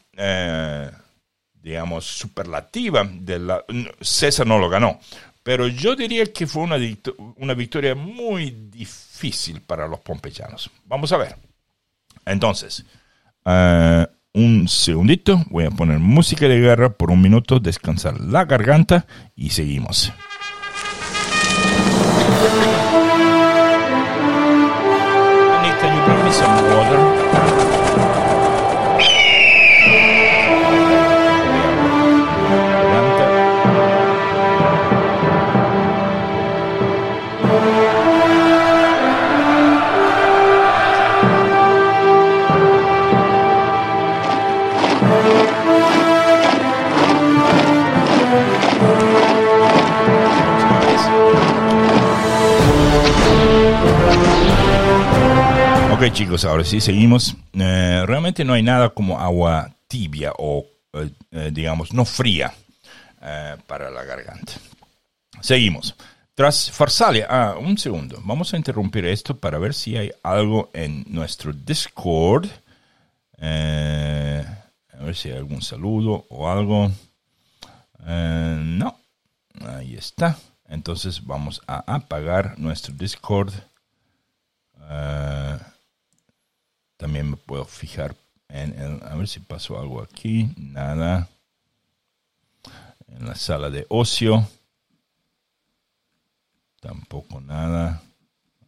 digamos, superlativa. De la, César no lo ganó, pero yo diría que fue una, una victoria muy difícil para los pompeyanos. Vamos a ver. Entonces, eh, un segundito, voy a poner música de guerra por un minuto, descansar la garganta y seguimos. Chicos, ahora sí seguimos. Eh, realmente no hay nada como agua tibia o, eh, eh, digamos, no fría para la garganta. Seguimos. Tras Farsalia, ah, un segundo, vamos a interrumpir esto para ver si hay algo en nuestro Discord. a ver si hay algún saludo o algo. no, ahí está. Entonces vamos a apagar nuestro Discord. También me puedo fijar en el, a ver si pasó algo aquí, nada. En la sala de ocio, tampoco nada.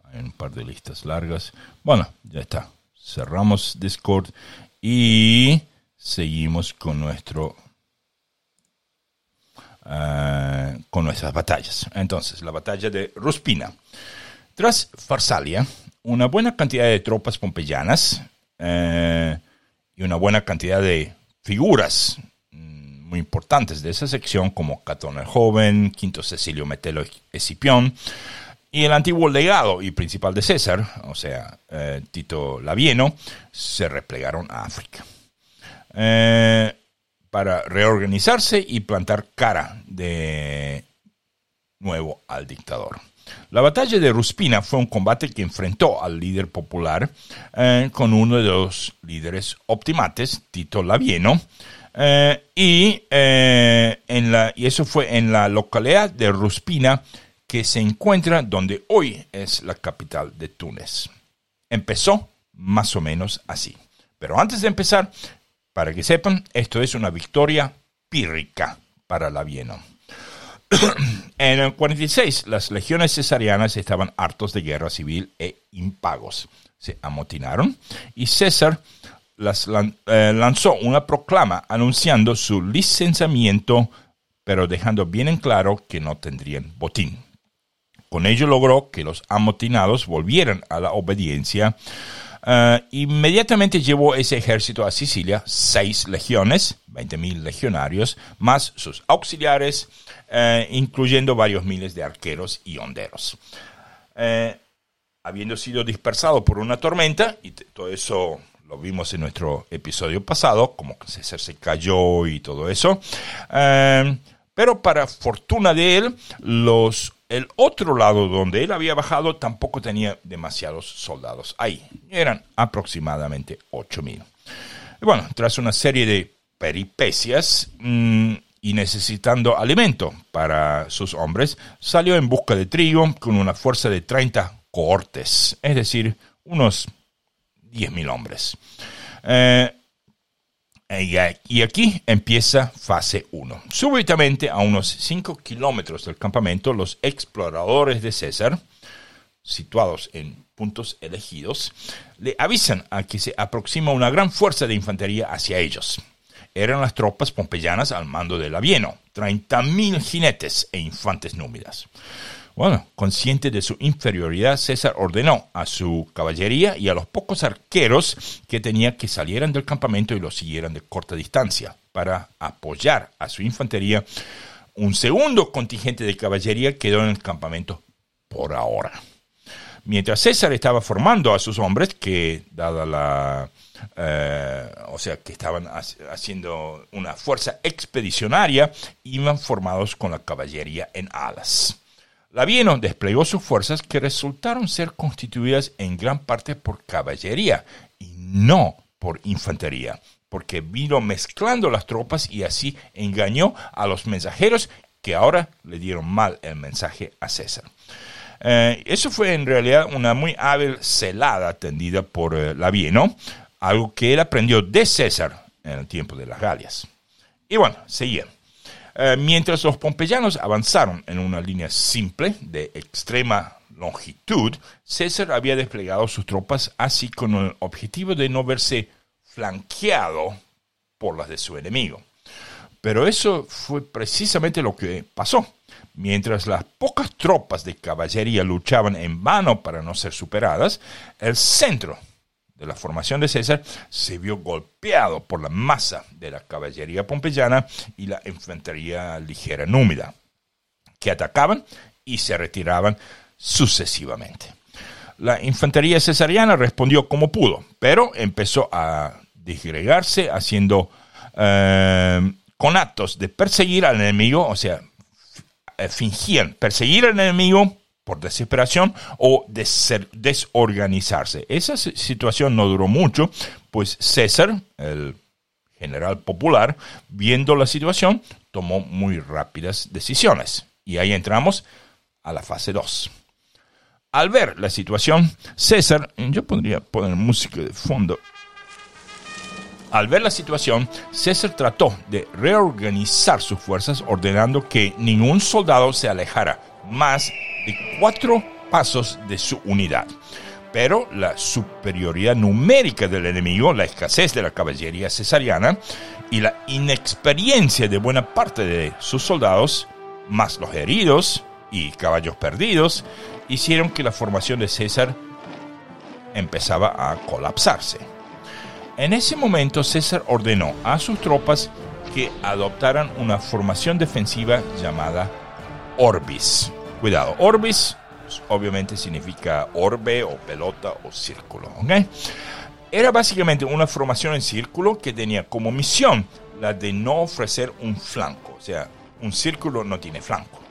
Hay un par de listas largas. Bueno, ya está. cerramos Discord y seguimos con nuestro eh, con nuestras batallas. Entonces, la batalla de Ruspina. Tras Farsalia, una buena cantidad de tropas pompeyanas eh, y una buena cantidad de figuras mm, muy importantes de esa sección, como Catón el Joven, Quinto Cecilio Metelo Escipión, y el antiguo legado y principal de César, o sea, eh, Tito Labieno, se replegaron a África. Eh, para reorganizarse y plantar cara de nuevo al dictador. La batalla de Ruspina fue un combate que enfrentó al líder popular eh, con uno de los líderes optimates, Tito Labieno, eh, y, eh, en la, y eso fue en la localidad de Ruspina, que se encuentra donde hoy es la capital de Túnez. Empezó más o menos así. Pero antes de empezar, para que sepan, esto es una victoria pírrica para Labieno. (coughs) en el 46, las legiones cesarianas estaban hartos de guerra civil e impagos. Se amotinaron y César las eh, lanzó una proclama anunciando su licenciamiento, pero dejando bien en claro que no tendrían botín. Con ello logró que los amotinados volvieran a la obediencia Uh, inmediatamente llevó ese ejército a Sicilia, seis legiones, 20.000 legionarios, más sus auxiliares, uh, incluyendo varios miles de arqueros y honderos. Uh, habiendo sido dispersado por una tormenta, y todo eso lo vimos en nuestro episodio pasado, como César se cayó y todo eso, pero para fortuna de él, los el otro lado donde él había bajado tampoco tenía demasiados soldados. Ahí eran aproximadamente 8.000. Bueno, tras una serie de peripecias mm, y necesitando alimento para sus hombres, salió en busca de trigo con una fuerza de 30 cohortes, es decir, unos 10.000 hombres. Eh, y aquí empieza fase 1. Súbitamente, a unos 5 kilómetros del campamento, los exploradores de César, situados en puntos elegidos, le avisan a que se aproxima una gran fuerza de infantería hacia ellos. Eran las tropas pompeyanas al mando de Labieno, 30.000 jinetes e infantes númidas. Bueno, consciente de su inferioridad, César ordenó a su caballería y a los pocos arqueros que tenía que salieran del campamento y lo siguieran de corta distancia para apoyar a su infantería. Un segundo contingente de caballería quedó en el campamento por ahora. Mientras César estaba formando a sus hombres, que dada la, eh, o sea, que estaban haciendo una fuerza expedicionaria, iban formados con la caballería en alas. Labieno desplegó sus fuerzas que resultaron ser constituidas en gran parte por caballería y no por infantería, porque vino mezclando las tropas y así engañó a los mensajeros que ahora le dieron mal el mensaje a César. Eh, eso fue en realidad una muy hábil celada tendida por eh, Labieno, algo que él aprendió de César en el tiempo de las Galias. Y bueno, seguía. Eh, mientras los pompeyanos avanzaron en una línea simple de extrema longitud, César había desplegado sus tropas así con el objetivo de no verse flanqueado por las de su enemigo. Pero eso fue precisamente lo que pasó. Mientras las pocas tropas de caballería luchaban en vano para no ser superadas, el centro de la formación de César se vio golpeado por la masa de la caballería pompeyana y la infantería ligera númida, que atacaban y se retiraban sucesivamente. La infantería cesariana respondió como pudo, pero empezó a disgregarse haciendo eh, con actos de perseguir al enemigo, o sea, fingían perseguir al enemigo por desesperación o desorganizarse. Esa situación no duró mucho, pues César, el general popular, viendo la situación, tomó muy rápidas decisiones. Y ahí entramos a la fase 2. Al ver la situación, César, yo podría poner música de fondo. Al ver la situación, César trató de reorganizar sus fuerzas ordenando que ningún soldado se alejara más de cuatro pasos de su unidad. pero la superioridad numérica del enemigo, la escasez de la caballería cesariana y la inexperiencia de buena parte de sus soldados, más los heridos y caballos perdidos, hicieron que la formación de César empezaba a colapsarse. En ese momento César ordenó a sus tropas que adoptaran una formación defensiva llamada Orbis. Cuidado, Orbis obviamente significa orbe o pelota o círculo. Era básicamente una formación en círculo que tenía como misión la de no ofrecer un flanco. O sea, un círculo no tiene flanco.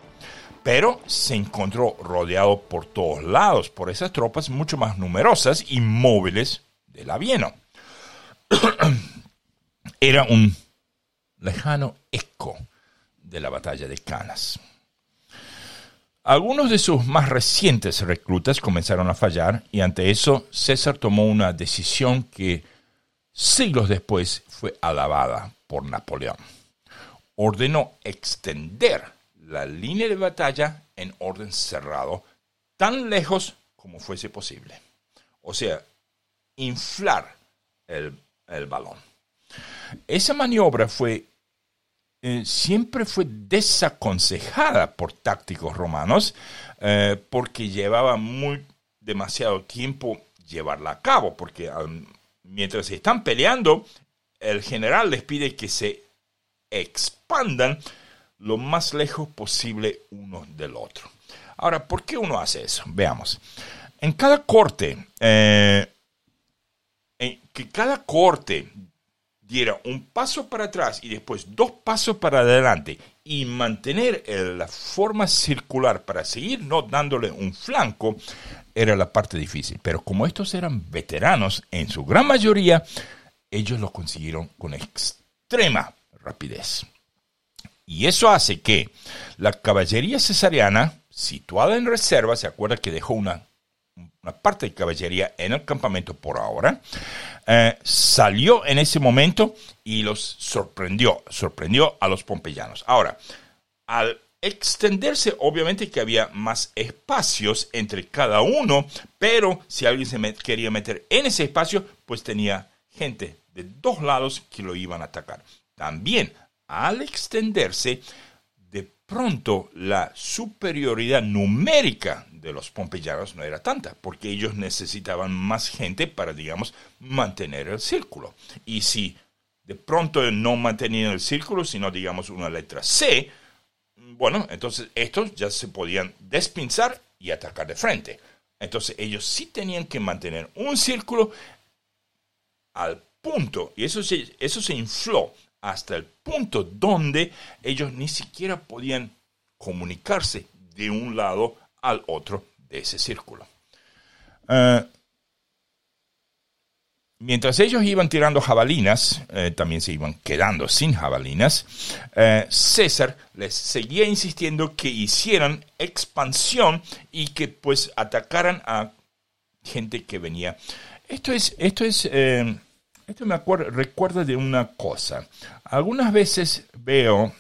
Pero se encontró rodeado por todos lados por esas tropas mucho más numerosas y móviles del Avieno. (coughs) Era un lejano eco de la batalla de Canas. Algunos de sus más recientes reclutas comenzaron a fallar y ante eso César tomó una decisión que siglos después fue alabada por Napoleón. Ordenó extender la línea de batalla en orden cerrado tan lejos como fuese posible. O sea, inflar el, el balón. Esa maniobra fue eh, siempre fue desaconsejada por tácticos romanos eh, porque llevaba muy demasiado tiempo llevarla a cabo, porque mientras se están peleando, el general les pide que se expandan lo más lejos posible uno del otro. Ahora, ¿por qué uno hace eso? Veamos. En cada corte, eh, que cada corte diera un paso para atrás y después dos pasos para adelante y mantener la forma circular para seguir no dándole un flanco, era la parte difícil. Pero como estos eran veteranos, en su gran mayoría, ellos lo consiguieron con extrema rapidez. Y eso hace que la caballería cesariana, situada en reserva, se acuerda que dejó una, una parte de caballería en el campamento por ahora, eh, salió en ese momento y los sorprendió, sorprendió a los pompeyanos. Ahora, al extenderse, obviamente que había más espacios entre cada uno, pero si alguien se quería meter en ese espacio, pues tenía gente de dos lados que lo iban a atacar. También, al extenderse, de pronto la superioridad numérica de los pompeyanos no era tanta, porque ellos necesitaban más gente para, digamos, mantener el círculo. Y si de pronto no mantenían el círculo, sino, digamos, una letra C, bueno, entonces estos ya se podían despinzar y atacar de frente. Entonces ellos sí tenían que mantener un círculo al punto, y eso se, eso se infló hasta el punto donde ellos ni siquiera podían comunicarse de un lado al otro de ese círculo. Eh, mientras ellos iban tirando jabalinas, eh, también se iban quedando sin jabalinas, eh, César les seguía insistiendo que hicieran expansión y que pues atacaran a gente que venía. Esto es, esto es, esto me acuerdo, recuerda de una cosa. Algunas veces veo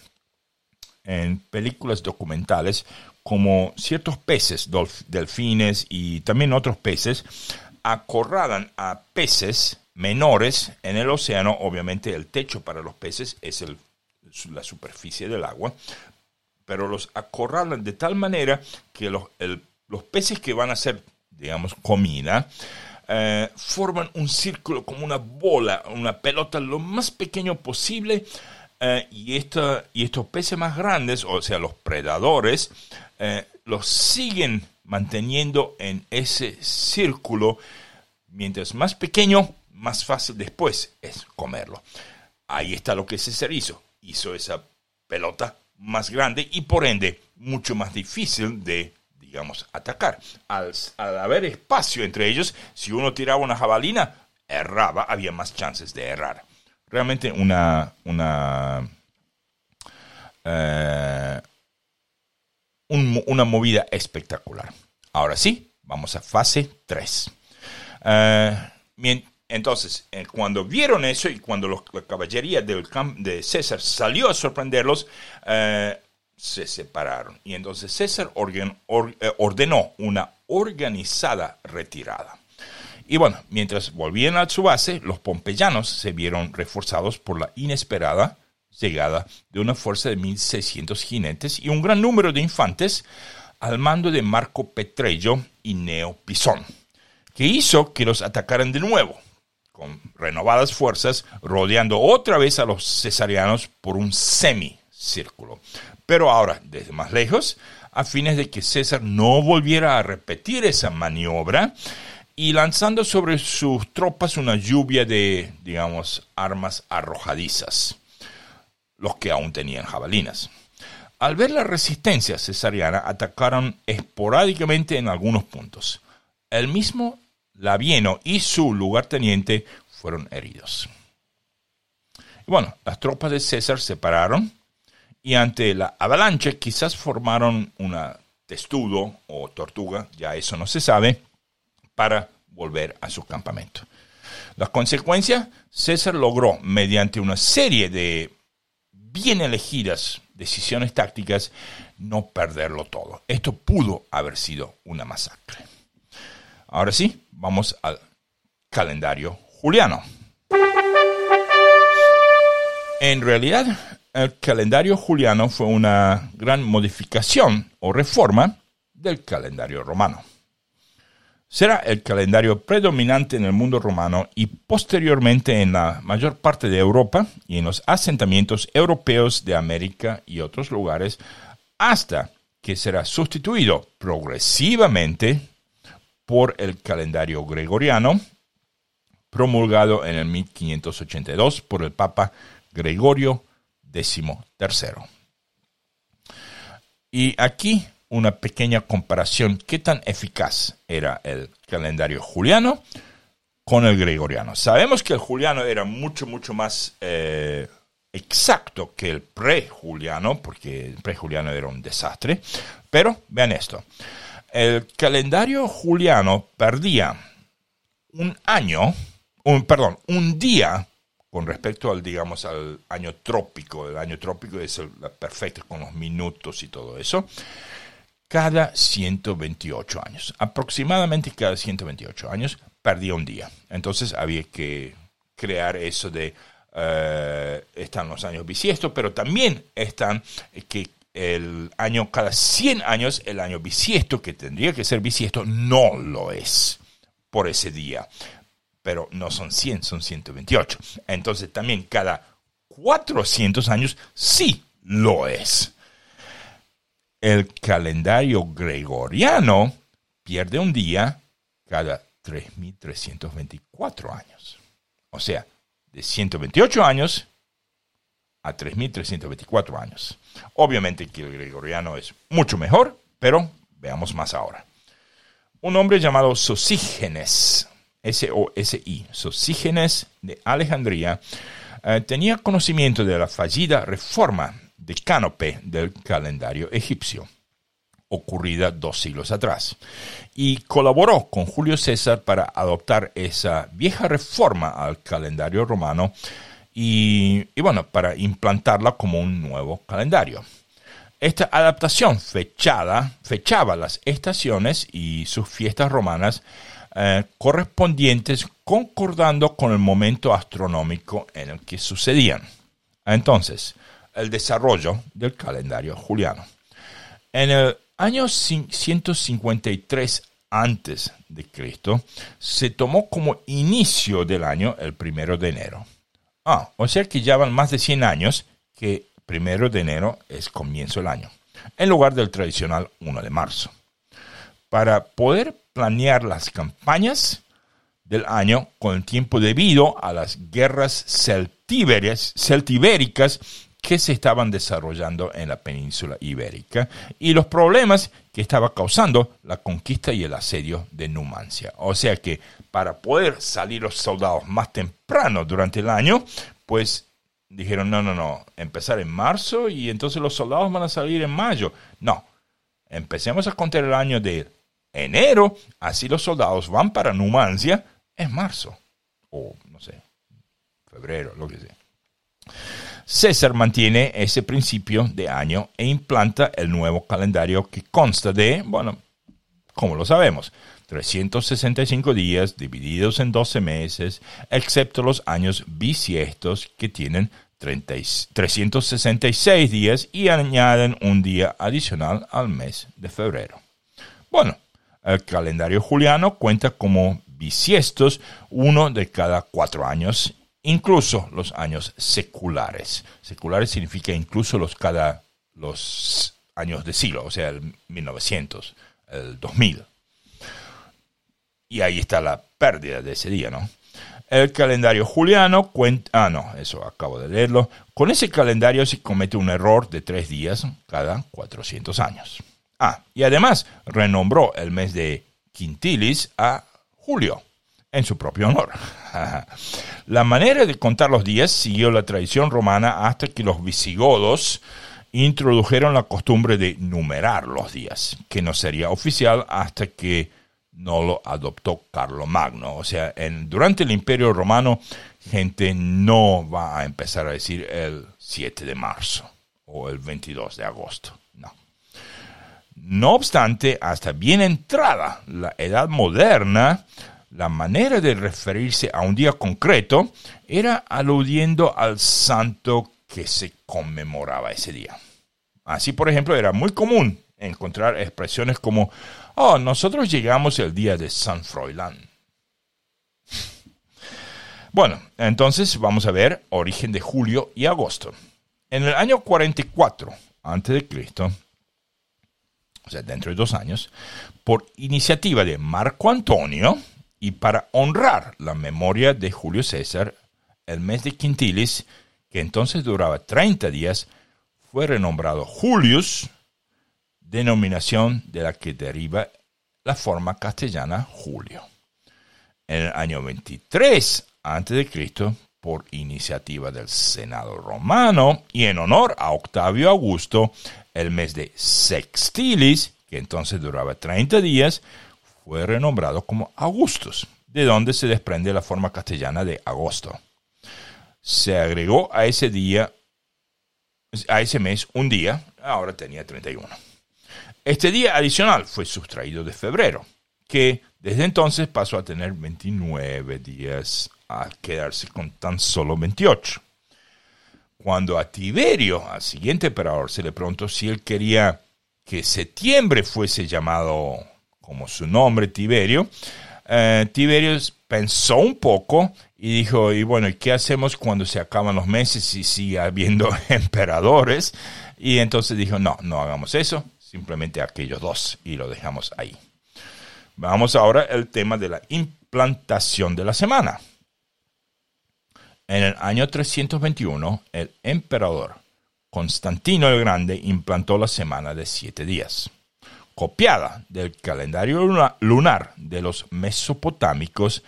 en películas documentales como ciertos peces, delfines y también otros peces, acorralan a peces menores en el océano. Obviamente el techo para los peces es la superficie del agua, pero los acorralan de tal manera que los, los peces que van a ser, digamos, comida, eh, forman un círculo como una bola, una pelota lo más pequeño posible. Eh, y, esta, y estos peces más grandes, o sea, los predadores, eh, los siguen manteniendo en ese círculo. Mientras más pequeño, más fácil después es comerlo. Ahí está lo que César hizo. Hizo esa pelota más grande y por ende mucho más difícil de, digamos, atacar. Al, haber espacio entre ellos, si uno tiraba una jabalina, erraba, había más chances de errar. Realmente una, una eh, una movida espectacular. Ahora sí, vamos a fase 3. Eh, entonces, eh, cuando vieron eso y cuando la caballería del de César salió a sorprenderlos, se separaron. Y entonces César ordenó una organizada retirada. Y bueno, mientras volvían a su base, los pompeyanos se vieron reforzados por la inesperada llegada de una fuerza de 1.600 jinetes y un gran número de infantes al mando de Marco Petrello y Neo Pisón, que hizo que los atacaran de nuevo, con renovadas fuerzas, rodeando otra vez a los cesarianos por un semicírculo. Pero ahora, desde más lejos, a fines de que César no volviera a repetir esa maniobra y lanzando sobre sus tropas una lluvia de, digamos, armas arrojadizas, los que aún tenían jabalinas. Al ver la resistencia cesariana, atacaron esporádicamente en algunos puntos. El mismo Labieno y su lugarteniente fueron heridos. Bueno, las tropas de César se pararon y ante la avalancha quizás formaron una testudo o tortuga, ya eso no se sabe, para volver a su campamento. La consecuencia, César logró, mediante una serie de bien elegidas decisiones tácticas, no perderlo todo. Esto pudo haber sido una masacre. Ahora sí, vamos al calendario juliano. En realidad, el calendario juliano fue una gran modificación o reforma del calendario romano. Será el calendario predominante en el mundo romano y posteriormente en la mayor parte de Europa y en los asentamientos europeos de América y otros lugares, hasta que será sustituido progresivamente por el calendario gregoriano, promulgado en el 1582 por el Papa Gregorio tercero. Y aquí una pequeña comparación. ¿Qué tan eficaz era el calendario juliano con el gregoriano? Sabemos que el juliano era mucho, mucho más eh, exacto que el pre-juliano, porque el pre-juliano era un desastre. Pero vean esto. El calendario juliano perdía un año, un, perdón, un día con respecto al, digamos, al año trópico, el año trópico es el, perfecto con los minutos y todo eso, cada 128 años, aproximadamente cada 128 años, perdía un día. Entonces había que crear eso de, eh, están los años bisiestos, pero también están que el año, cada 100 años, el año bisiesto, que tendría que ser bisiesto, no lo es por ese día pero no son 100, son 128. Entonces también cada 400 años sí lo es. El calendario gregoriano pierde un día cada 3.324 años. O sea, de 128 años a 3.324 años. Obviamente que el gregoriano es mucho mejor, pero veamos más ahora. Un hombre llamado Sosígenes S-O-S-I, Sosígenes de Alejandría, eh, tenía conocimiento de la fallida reforma de Cánope del calendario egipcio, ocurrida dos siglos atrás, y colaboró con Julio César para adoptar esa vieja reforma al calendario romano y, y bueno, para implantarla como un nuevo calendario. Esta adaptación fechada, fechaba las estaciones y sus fiestas romanas eh, correspondientes concordando con el momento astronómico en el que sucedían. Entonces, el desarrollo del calendario juliano. En el año 153 antes de Cristo, se tomó como inicio del año el primero de enero. Ah, o sea que ya van más de 100 años que primero de enero es comienzo del año, en lugar del tradicional 1 de marzo. Para poder planear las campañas del año con el tiempo debido a las guerras celtibéricas que se estaban desarrollando en la península ibérica y los problemas que estaba causando la conquista y el asedio de Numancia. O sea que para poder salir los soldados más temprano durante el año, pues dijeron, no, no, no, empezar en marzo y entonces los soldados van a salir en mayo. No, empecemos a contar el año de enero, así los soldados van para Numancia en marzo, o no sé, febrero, lo que sea. César mantiene ese principio de año e implanta el nuevo calendario que consta de, bueno, como lo sabemos, 365 días divididos en 12 meses, excepto los años bisiestos que tienen 366 días y añaden un día adicional al mes de febrero. Bueno, el calendario juliano cuenta como bisiestos uno de cada cuatro años, incluso los años seculares. Seculares significa incluso los cada los años de siglo, o sea, el 1900, el 2000. Y ahí está la pérdida de ese día, ¿no? El calendario juliano cuenta... Ah, no, eso acabo de leerlo. Con ese calendario se comete un error de tres días cada 400 años. Y además renombró el mes de Quintilis a Julio, en su propio honor. (laughs) la manera de contar los días siguió la tradición romana hasta que los visigodos introdujeron la costumbre de numerar los días, que no sería oficial hasta que no lo adoptó Magno. O sea, durante el Imperio Romano, gente no va a empezar a decir el 7 de marzo o el 22 de agosto. No. Obstante, hasta bien entrada la Edad Moderna, la manera de referirse a un día concreto era aludiendo al santo que se conmemoraba ese día. Así, por ejemplo, era muy común encontrar expresiones como, oh, nosotros llegamos el día de San Froilán. Bueno, entonces vamos a ver origen de julio y agosto. En el año 44 a.C., o sea, dentro de dos años, por iniciativa de Marco Antonio y para honrar la memoria de Julio César, el mes de Quintilis, que entonces duraba 30 días, fue renombrado Julius denominación de la que deriva la forma castellana Julio. En el año 23 a.C., por iniciativa del Senado romano y en honor a Octavio Augusto, el mes de Sextilis, que entonces duraba 30 días, fue renombrado como Augustus, de donde se desprende la forma castellana de agosto. Se agregó a ese día, a ese mes un día, ahora tenía 31. Este día adicional fue sustraído de febrero, que desde entonces pasó a tener 29 días a quedarse con tan solo 28. Cuando a Tiberio, al siguiente emperador, se le preguntó si él quería que septiembre fuese llamado como su nombre, Tiberio, eh, Tiberio pensó un poco y dijo, y bueno, ¿qué hacemos cuando se acaban los meses y sigue habiendo (laughs) emperadores? Y entonces dijo, no, no hagamos eso, simplemente aquellos dos y lo dejamos ahí. Vamos ahora al tema de la implantación de la semana. En el año 321, el emperador Constantino el Grande implantó la semana de siete días, copiada del calendario lunar de los mesopotámicos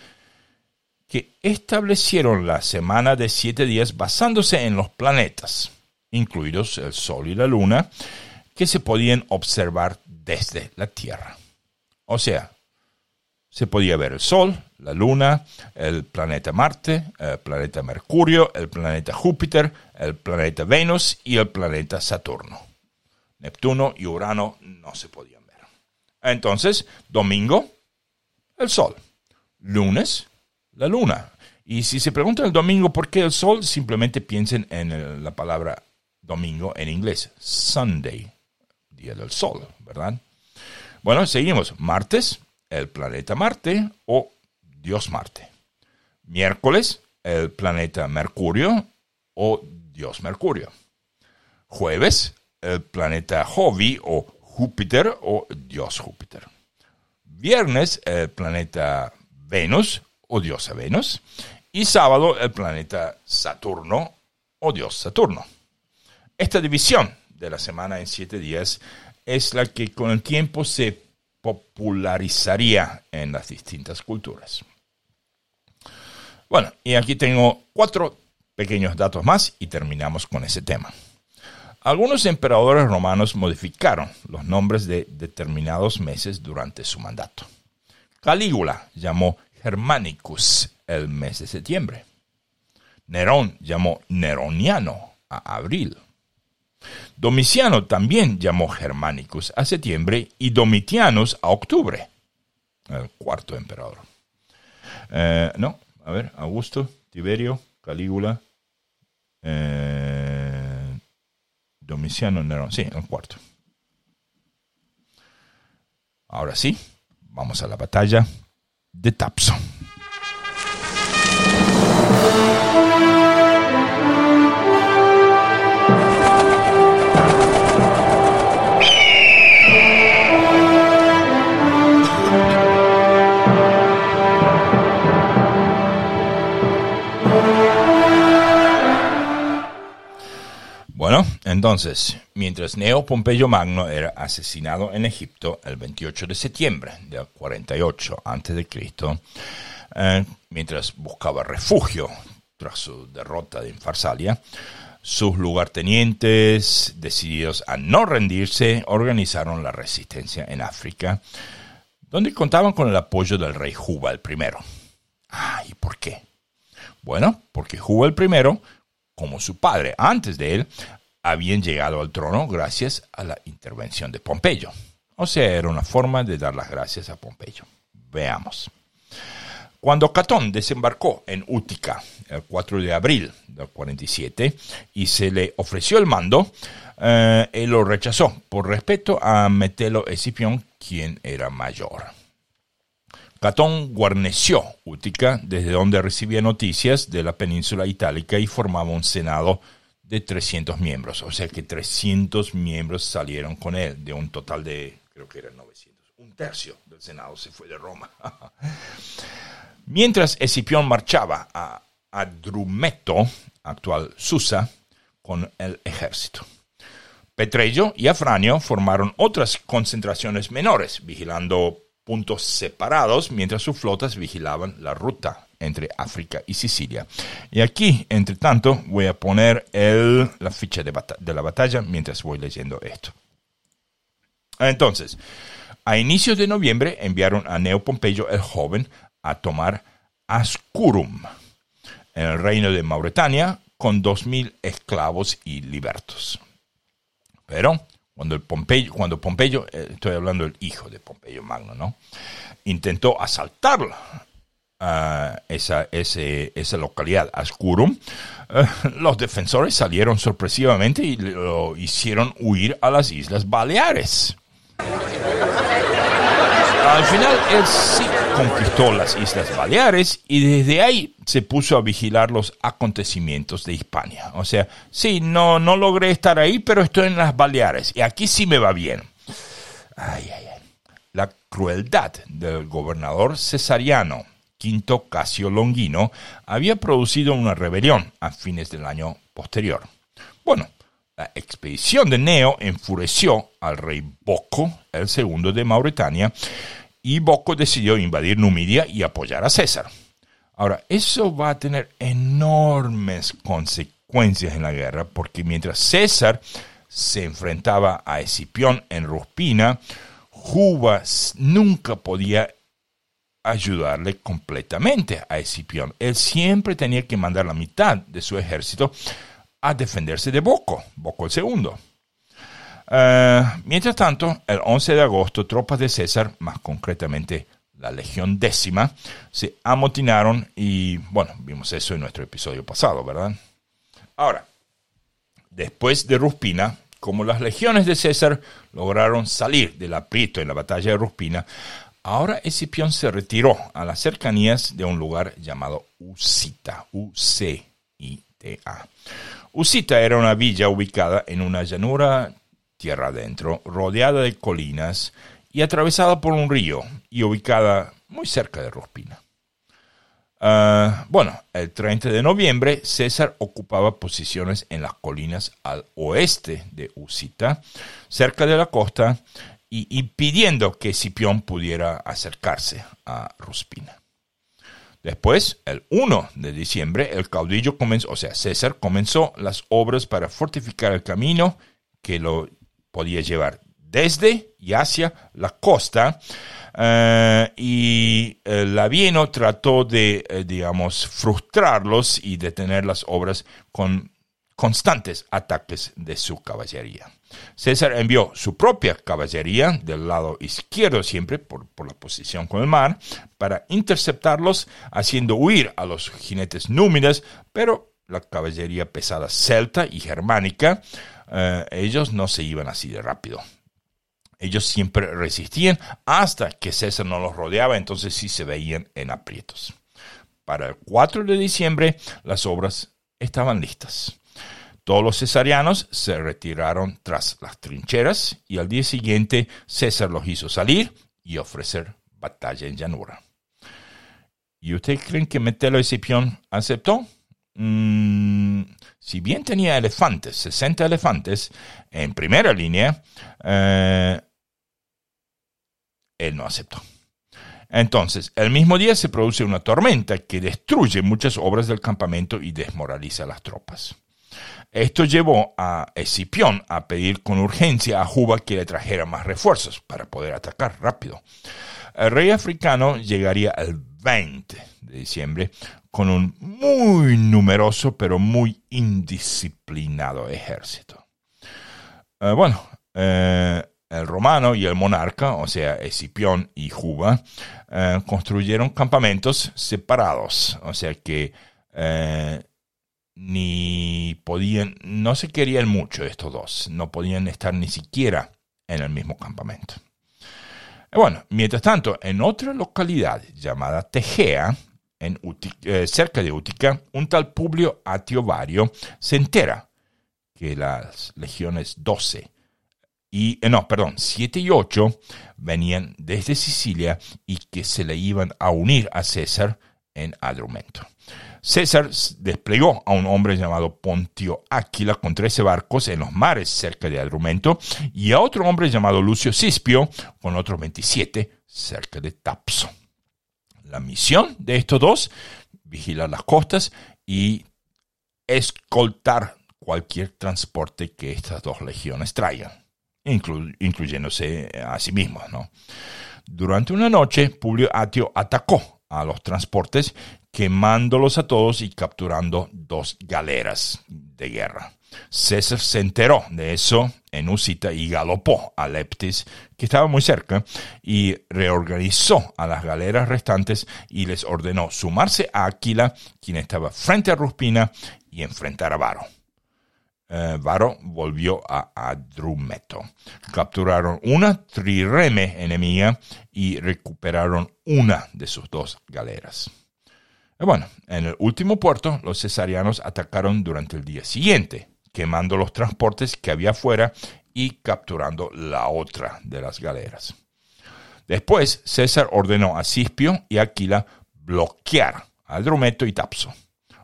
que establecieron la semana de siete días basándose en los planetas, incluidos el Sol y la Luna, que se podían observar desde la Tierra. O sea, se podía ver el Sol, la Luna, el planeta Marte, el planeta Mercurio, el planeta Júpiter, el planeta Venus y el planeta Saturno. Neptuno y Urano no se podían ver. Entonces, domingo, el Sol. Lunes, la Luna. Y si se pregunta el domingo por qué el Sol, simplemente piensen en la palabra domingo en inglés, Sunday día del Sol, ¿verdad? Bueno, seguimos. Martes, el planeta Marte o Dios Marte. Miércoles, el planeta Mercurio o Dios Mercurio. Jueves, el planeta Jovi o Júpiter o Dios Júpiter. Viernes, el planeta Venus o diosa Venus. Y sábado, el planeta Saturno o Dios Saturno. Esta división de la semana en siete días es la que con el tiempo se popularizaría en las distintas culturas. Bueno, y aquí tengo cuatro pequeños datos más y terminamos con ese tema. Algunos emperadores romanos modificaron los nombres de determinados meses durante su mandato. Calígula llamó Germanicus el mes de septiembre. Nerón llamó Neroniano a abril. Domiciano también llamó Germanicus a septiembre y Domitianus a octubre. el cuarto emperador. Eh, no, a ver, Augusto, Tiberio, Calígula, eh, Domiciano, Nerón, sí, el cuarto. Ahora sí, vamos a la batalla de Tapso. Entonces, mientras Neo Pompeyo Magno era asesinado en Egipto el 28 de septiembre del 48 a.C., eh, mientras buscaba refugio tras su derrota en Farsalia, sus lugartenientes, decididos a no rendirse, organizaron la resistencia en África, donde contaban con el apoyo del rey Juba el I. Ah, ¿y por qué? Bueno, porque Juba el I, como su padre antes de él, habían llegado al trono gracias a la intervención de Pompeyo. O sea, era una forma de dar las gracias a Pompeyo. Veamos. Cuando Catón desembarcó en Útica el 4 de abril del 47 y se le ofreció el mando, eh, él lo rechazó por respeto a Metelo Escipión, quien era mayor. Catón guarneció Útica, desde donde recibía noticias de la península itálica y formaba un senado de 300 miembros. O sea que 300 miembros salieron con él, de un total de, creo que eran 900. Un tercio del Senado se fue de Roma. (laughs) Mientras Escipión marchaba a Adrumeto, actual Susa, con el ejército. Petrello y Afranio formaron otras concentraciones menores, vigilando puntos separados mientras sus flotas vigilaban la ruta entre África y Sicilia. Y aquí, entre tanto, voy a poner la ficha de, la batalla mientras voy leyendo esto. Entonces, a inicios de noviembre enviaron a Neo Pompeyo el joven a tomar Ascurum, en el reino de Mauretania, con dos mil esclavos y libertos. Pero cuando, Pompeyo, cuando Pompeyo, eh, estoy hablando del hijo de Pompeyo Magno, ¿no? intentó esa, esa localidad, Ascurum, eh, los defensores salieron sorpresivamente y lo hicieron huir a las Islas Baleares. Al final él sí conquistó las Islas Baleares y desde ahí se puso a vigilar los acontecimientos de Hispania. O sea, sí, no, no logré estar ahí, pero estoy en las Baleares y aquí sí me va bien. Ay, ay, ay. La crueldad del gobernador cesariano Quinto Casio Longino había producido una rebelión a fines del año posterior. Bueno, la expedición de Neo enfureció al rey Boco, el segundo de Mauretania, y Boco decidió invadir Numidia y apoyar a César. Ahora, eso va a tener enormes consecuencias en la guerra, porque mientras César se enfrentaba a Escipión en Ruspina, Jubas nunca podía ayudarle completamente a Escipión. Él siempre tenía que mandar la mitad de su ejército a defenderse de Boco, Boco el segundo. Eh, mientras tanto, el 11 de agosto, tropas de César, más concretamente la Legión décima, se amotinaron y, bueno, vimos eso en nuestro episodio pasado, ¿verdad? Ahora, después de Ruspina, como las legiones de César lograron salir del aprieto en la batalla de Ruspina, Ahora Escipión se retiró a las cercanías de un lugar llamado Usita, U-C-I-T-A. Usita era una villa ubicada en una llanura tierra adentro, rodeada de colinas y atravesada por un río y ubicada muy cerca de Rospina. Ah, bueno, el 30 de noviembre César ocupaba posiciones en las colinas al oeste de Usita, cerca de la costa, y, pidiendo que Escipión pudiera acercarse a Ruspina. Después, el 1 de diciembre, el caudillo comenzó, o sea, César comenzó las obras para fortificar el camino que lo podía llevar desde y hacia la costa. Eh, y el Labieno trató de, eh, digamos, frustrarlos y detener las obras con constantes ataques de su caballería. César envió su propia caballería del lado izquierdo siempre, por, la posición con el mar, para interceptarlos, haciendo huir a los jinetes númidas, pero la caballería pesada celta y germánica, eh, ellos no se iban así de rápido. Ellos siempre resistían hasta que César no los rodeaba, entonces sí se veían en aprietos. Para el 4 de diciembre las obras estaban listas. Todos los cesarianos se retiraron tras las trincheras y al día siguiente César los hizo salir y ofrecer batalla en llanura. ¿Y ustedes creen que Metelo Escipión aceptó? Mm, si bien tenía elefantes, 60 elefantes en primera línea, eh, él no aceptó. Entonces, el mismo día se produce una tormenta que destruye muchas obras del campamento y desmoraliza a las tropas. Esto llevó a Escipión a pedir con urgencia a Juba que le trajera más refuerzos para poder atacar rápido. El rey africano llegaría el 20 de diciembre con un muy numeroso pero muy indisciplinado ejército. Eh, bueno, eh, el romano y el monarca, o sea, Escipión y Juba, eh, construyeron campamentos separados, o sea que ni podían, no se querían mucho estos dos, no podían estar ni siquiera en el mismo campamento. Bueno, mientras tanto, en otra localidad llamada Tegea, en eh, cerca de Útica, un tal Publio Atiovario se entera que las legiones 12 y, eh, no, perdón, 7 y 8 venían desde Sicilia y que se le iban a unir a César en Adrumento. César desplegó a un hombre llamado Pontio Áquila con 13 barcos en los mares cerca de Adrumento y a otro hombre llamado Lucio Cispio con otros 27 cerca de Tapso. La misión de estos dos, vigilar las costas y escoltar cualquier transporte que estas dos legiones traigan incluyéndose a sí mismos. ¿no? Durante una noche, Publio Atio atacó a los transportes, quemándolos a todos y capturando dos galeras de guerra. César se enteró de eso en Usita y galopó a Leptis, que estaba muy cerca, y reorganizó a las galeras restantes y les ordenó sumarse a Aquila, quien estaba frente a Ruspina, y enfrentar a Varo. Eh, Varo volvió a Adrumeto. Capturaron una trireme enemiga y recuperaron una de sus dos galeras. Eh, bueno, en el último puerto, los cesarianos atacaron durante el día siguiente, quemando los transportes que había afuera y capturando la otra de las galeras. Después, César ordenó a Cispio y Aquila bloquear Adrumeto y Tapso.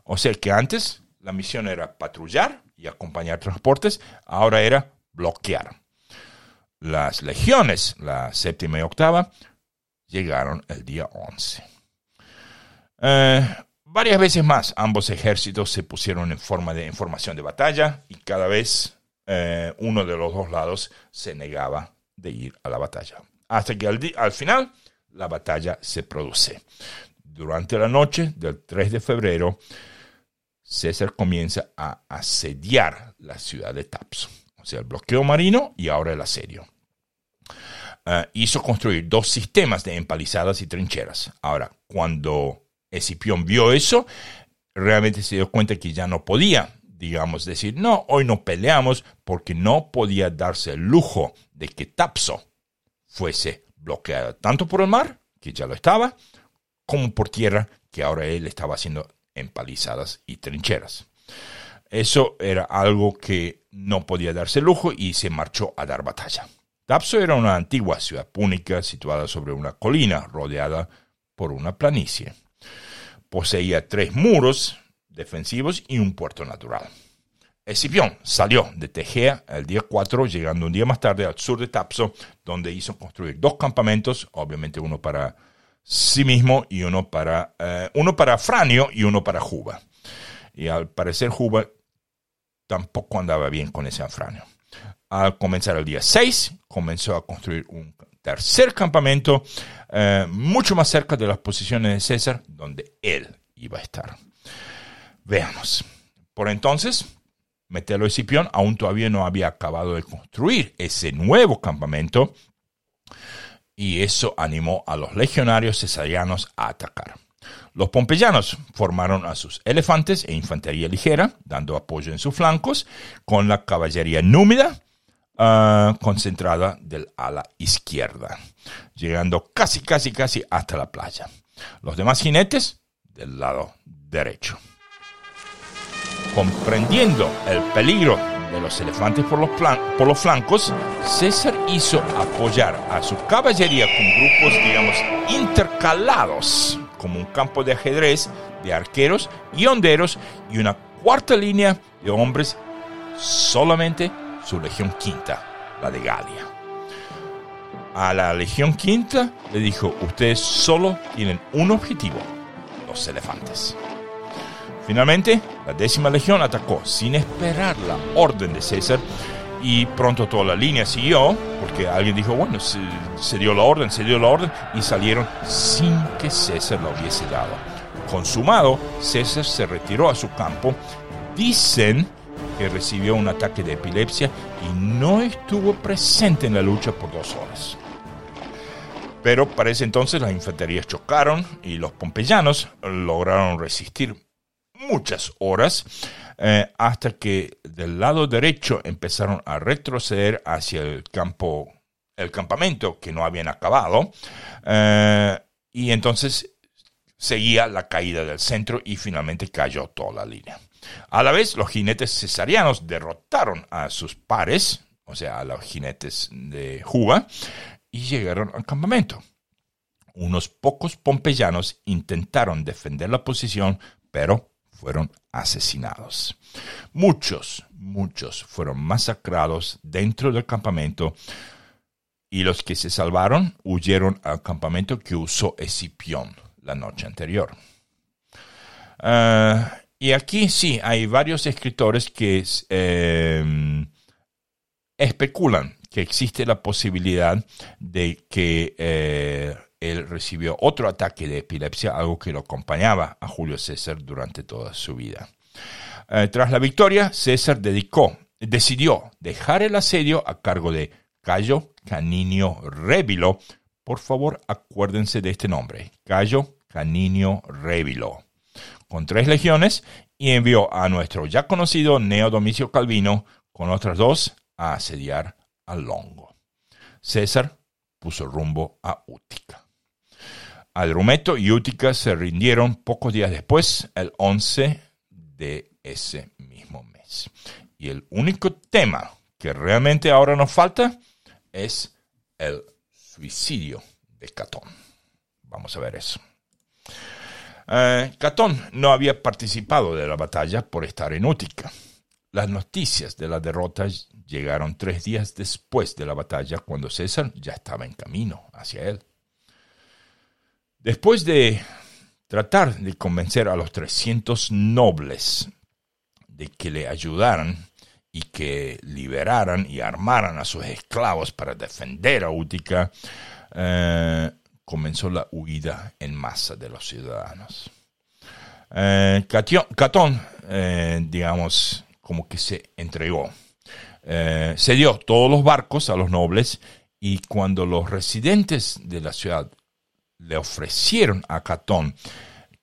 O sea que antes la misión era patrullar y acompañar transportes, ahora era bloquear. Las legiones, la séptima y octava, llegaron el día 11. Eh, varias veces más ambos ejércitos se pusieron en forma de información de batalla y cada vez eh, uno de los dos lados se negaba de ir a la batalla. Hasta que al, al final la batalla se produce. Durante la noche del 3 de febrero, César comienza a asediar la ciudad de Tapso. O sea, el bloqueo marino y ahora el asedio. Ah, hizo construir dos sistemas de empalizadas y trincheras. Ahora, cuando Escipión vio eso, realmente se dio cuenta que ya no podía, digamos, decir, no, hoy no peleamos, porque no podía darse el lujo de que Tapso fuese bloqueada tanto por el mar, que ya lo estaba, como por tierra, que ahora él estaba haciendo empalizadas y trincheras. Eso era algo que no podía darse lujo y se marchó a dar batalla. Tapso era una antigua ciudad púnica situada sobre una colina rodeada por una planicie. Poseía tres muros defensivos y un puerto natural. Escipión salió de Tegea el día 4, llegando un día más tarde al sur de Tapso, donde hizo construir dos campamentos, obviamente uno para sí mismo y uno para, eh, uno para Franio y uno para Juba. Y al parecer Juba tampoco andaba bien con ese Afranio. Al comenzar el día 6, comenzó a construir un tercer campamento eh, mucho más cerca de las posiciones de César, donde él iba a estar. Veamos. Por entonces, Metelo Escipión aún todavía no había acabado de construir ese nuevo campamento y eso animó a los legionarios cesarianos a atacar. Los pompeyanos formaron a sus elefantes e infantería ligera, dando apoyo en sus flancos, con la caballería númida ah, concentrada del ala izquierda, llegando casi, casi, casi hasta la playa. Los demás jinetes del lado derecho. Comprendiendo el peligro de los elefantes por los, por los flancos, César hizo apoyar a su caballería con grupos, digamos, intercalados, como un campo de ajedrez de arqueros y honderos y una cuarta línea de hombres, solamente su legión quinta, la de Galia. A la legión quinta le dijo, ustedes solo tienen un objetivo, los elefantes. Finalmente, la décima legión atacó sin esperar la orden de César y pronto toda la línea siguió porque alguien dijo, bueno, se, dio la orden, se dio la orden y salieron sin que César lo hubiese dado. Consumado, César se retiró a su campo. Dicen que recibió un ataque de epilepsia y no estuvo presente en la lucha por dos horas. Pero para ese entonces las infanterías chocaron y los pompeyanos lograron resistir muchas horas eh, hasta que del lado derecho empezaron a retroceder hacia el campo, el campamento que no habían acabado eh, y entonces seguía la caída del centro y finalmente cayó toda la línea. A la vez, los jinetes cesarianos derrotaron a sus pares, o sea, a los jinetes de Juga, y llegaron al campamento. Unos pocos pompeyanos intentaron defender la posición, pero fueron asesinados. Muchos, muchos fueron masacrados dentro del campamento y los que se salvaron huyeron al campamento que usó Escipión la noche anterior. Ah, y aquí sí, hay varios escritores que em, especulan que existe la posibilidad de que eh, él recibió otro ataque de epilepsia, algo que lo acompañaba a Julio César durante toda su vida. Eh, tras la victoria, César dedicó, decidió dejar el asedio a cargo de Cayo Caninio Rébilo. Por favor, acuérdense de este nombre, Cayo Caninio Rébilo, con tres legiones y envió a nuestro ya conocido Neo Domicio Calvino con otras dos a asediar a Longo. César puso rumbo a Útica. Adrumeto y Útica se rindieron pocos días después, el 11 de ese mismo mes. Y el único tema que realmente ahora nos falta es el suicidio de Catón. Vamos a ver eso. Eh, Catón no había participado de la batalla por estar en Útica. Las noticias de la derrota llegaron tres días después de la batalla, cuando César ya estaba en camino hacia él. Después de tratar de convencer a los 300 nobles de que le ayudaran y que liberaran y armaran a sus esclavos para defender a Útica, eh, comenzó la huida en masa de los ciudadanos. Eh, Catón, eh, digamos, como que se entregó. se dio todos los barcos a los nobles y cuando los residentes de la ciudad le ofrecieron a Catón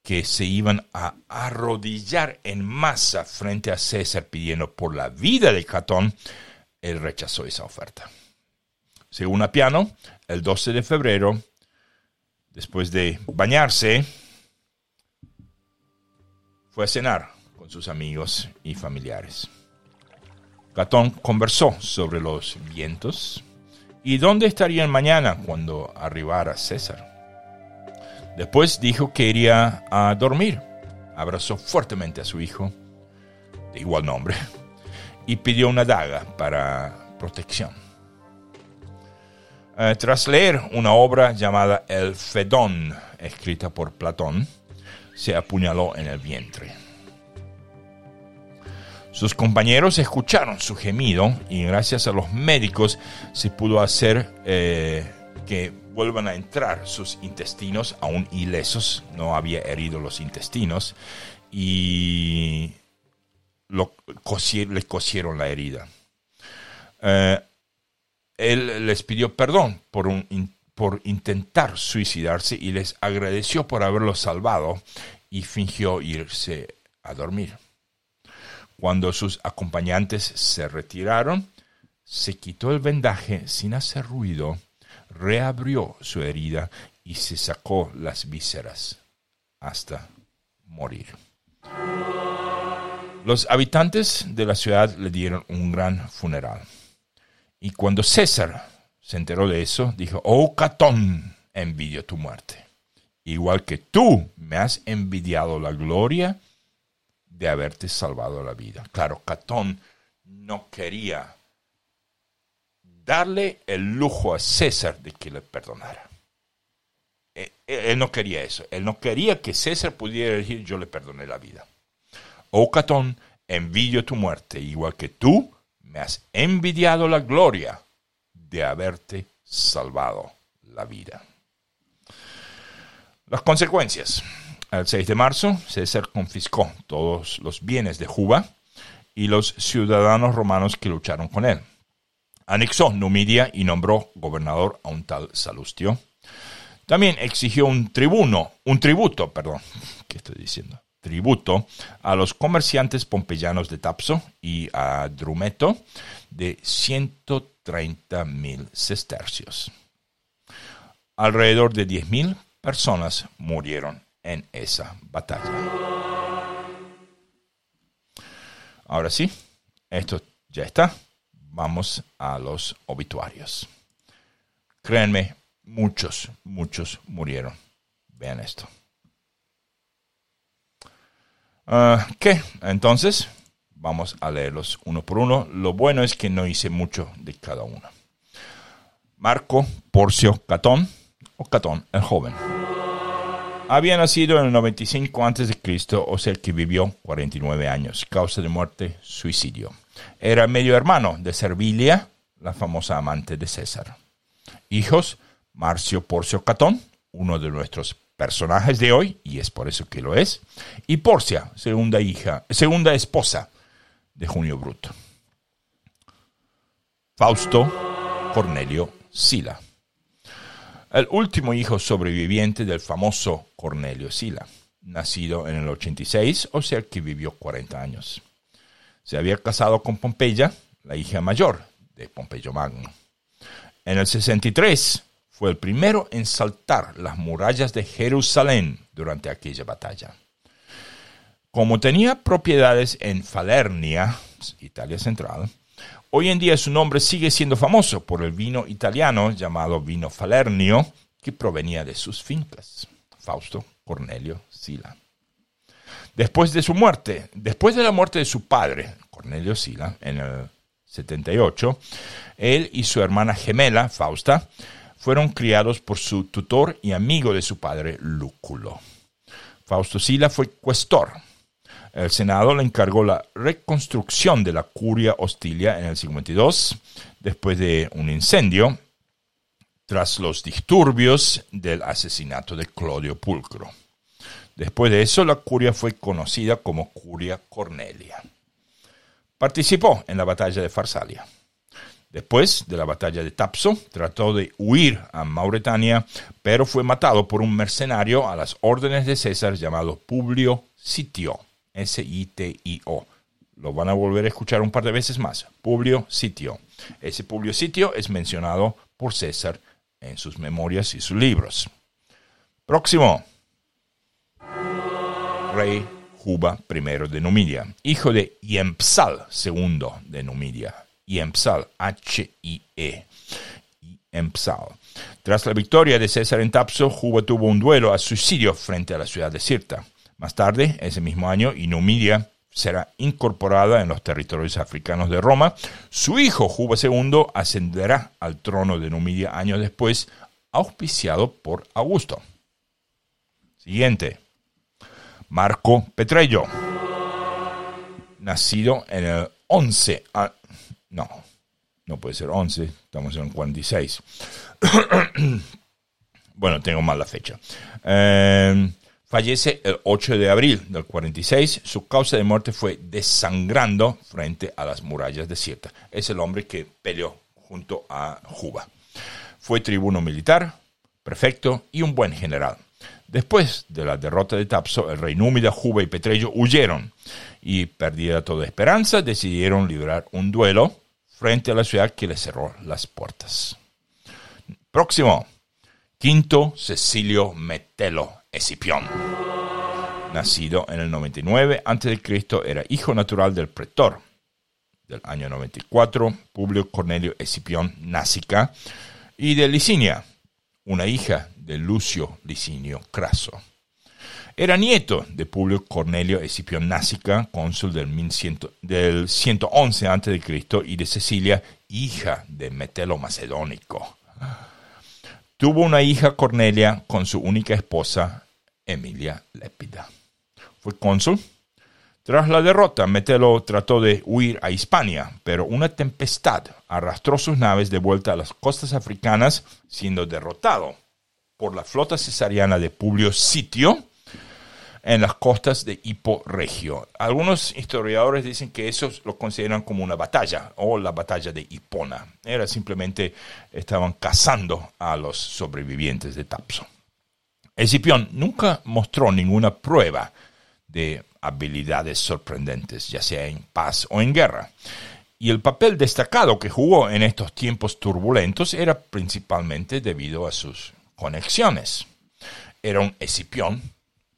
que se iban a arrodillar en masa frente a César pidiendo por la vida de Catón, él rechazó esa oferta. Según Apiano, el 12 de febrero, después de bañarse, fue a cenar con sus amigos y familiares. Catón conversó sobre los vientos y dónde estarían mañana cuando arribara César. Después dijo que iría a dormir. Abrazó fuertemente a su hijo, de igual nombre, y pidió una daga para protección. Eh, tras leer una obra llamada El Fedón, escrita por Platón, se apuñaló en el vientre. Sus compañeros escucharon su gemido y gracias a los médicos se pudo hacer eh, que vuelvan a entrar sus intestinos aún ilesos, no había herido los intestinos y lo le cosieron la herida. Eh, él les pidió perdón por, por intentar suicidarse y les agradeció por haberlo salvado y fingió irse a dormir. Cuando sus acompañantes se retiraron, se quitó el vendaje sin hacer ruido, reabrió su herida y se sacó las vísceras hasta morir. Los habitantes de la ciudad le dieron un gran funeral. Y cuando César se enteró de eso, dijo, oh Catón, envidio tu muerte. Igual que tú me has envidiado la gloria de haberte salvado la vida. Claro, Catón no quería darle el lujo a César de que le perdonara. Eh, eh, él no quería eso. Él no quería que César pudiera decir yo le perdoné la vida. Oh Catón, envidio tu muerte, igual que tú me has envidiado la gloria de haberte salvado la vida. Las consecuencias. El 6 de marzo, César confiscó todos los bienes de Juba y los ciudadanos romanos que lucharon con él. Anexó Numidia y nombró gobernador a un tal Salustio. También exigió un tribuno, un tributo, perdón, ¿qué estoy diciendo? Tributo a los comerciantes pompeyanos de Tapso y a Drumeto de 130 mil sestercios. Alrededor de 10 mil personas murieron en esa batalla. Ahora sí, esto ya está. Vamos a los obituarios. Créanme, muchos, muchos murieron. Vean esto. Ah, ¿Qué? Entonces, vamos a leerlos uno por uno. Lo bueno es que no hice mucho de cada uno. Marco Porcio Catón, o Catón el joven. Había nacido en el 95 a.C., o sea que vivió 49 años. Causa de muerte, suicidio. Era medio hermano de Servilia, la famosa amante de César. Hijos, Marcio Porcio Catón, uno de nuestros personajes de hoy, y es por eso que lo es, y Porcia, segunda hija, segunda esposa de Junio Bruto. Fausto Cornelio Sila. El último hijo sobreviviente del famoso Cornelio Sila, nacido en el 86, o sea que vivió 40 años. Se había casado con Pompeya, la hija mayor de Pompeyo Magno. En el 63 fue el primero en saltar las murallas de Jerusalén durante aquella batalla. Como tenía propiedades en Falernia, Italia Central, hoy en día su nombre sigue siendo famoso por el vino italiano llamado vino Falernio, que provenía de sus fincas. Fausto Cornelio Sila. Después de su muerte, después de la muerte de su padre, Cornelio Sila, en el 78, él y su hermana gemela, Fausta, fueron criados por su tutor y amigo de su padre, Lúculo. Fausto Sila fue cuestor. El Senado le encargó la reconstrucción de la curia hostilia en el 52, después de un incendio, tras los disturbios del asesinato de Clodio Pulcro. Después de eso, la curia fue conocida como Curia Cornelia. Participó en la batalla de Farsalia. Después de la batalla de Tapso, trató de huir a Mauretania, pero fue matado por un mercenario a las órdenes de César llamado Publio Sitio, S-I-T-I-O. Lo van a volver a escuchar un par de veces más. Publio Sitio. Ese Publio Sitio es mencionado por César en sus memorias y sus libros. Próximo. Rey Juba I de Numidia, hijo de Yempsal II de Numidia Empsal, H-I-E. Empsal. Tras la victoria de César en Tapso, Juba tuvo un duelo a suicidio frente a la ciudad de Sirta. Más tarde, ese mismo año, Inumidia será incorporada en los territorios africanos de Roma. Su hijo, Juba II, ascenderá al trono de Numidia años después, auspiciado por Augusto. Siguiente. Marco Petrello. Nacido en el 11, no, no puede ser 11, estamos en 46. (coughs) bueno, tengo mal la fecha. Em, Fallece el 8 de abril del 46. Su causa de muerte fue desangrando frente a las murallas desiertas. Es el hombre que peleó junto a Juba. Fue tribuno militar, prefecto y un buen general. Después de la derrota de Tapso, el rey Númida, Juba y Petreyo huyeron y, perdida toda esperanza, decidieron librar un duelo frente a la ciudad que les cerró las puertas. Próximo, Quinto Cecilio Metelo Escipión. Nacido en el 99 a.C., era hijo natural del pretor del año 94, Publio Cornelio Escipión Násica, y de Licinia, una hija de Lucio Licinio Craso. Era nieto de Publio Cornelio Escipión Násica, cónsul del, 111 a.C., y de Cecilia, hija de Metelo Macedónico. Tuvo una hija Cornelia con su única esposa, Emilia Lépida. Fue cónsul. Tras la derrota, Metelo trató de huir a Hispania, pero una tempestad arrastró sus naves de vuelta a las costas africanas, siendo derrotado por la flota cesariana de Publio Sitio en las costas de Hippo Regio. Algunos historiadores dicen que eso lo consideran como una batalla o la batalla de Hipona. Era simplemente estaban cazando a los sobrevivientes de Tapso. Escipión nunca mostró ninguna prueba de habilidades sorprendentes, ya sea en paz o en guerra. Y el papel destacado que jugó en estos tiempos turbulentos era principalmente debido a sus conexiones. Era un Escipión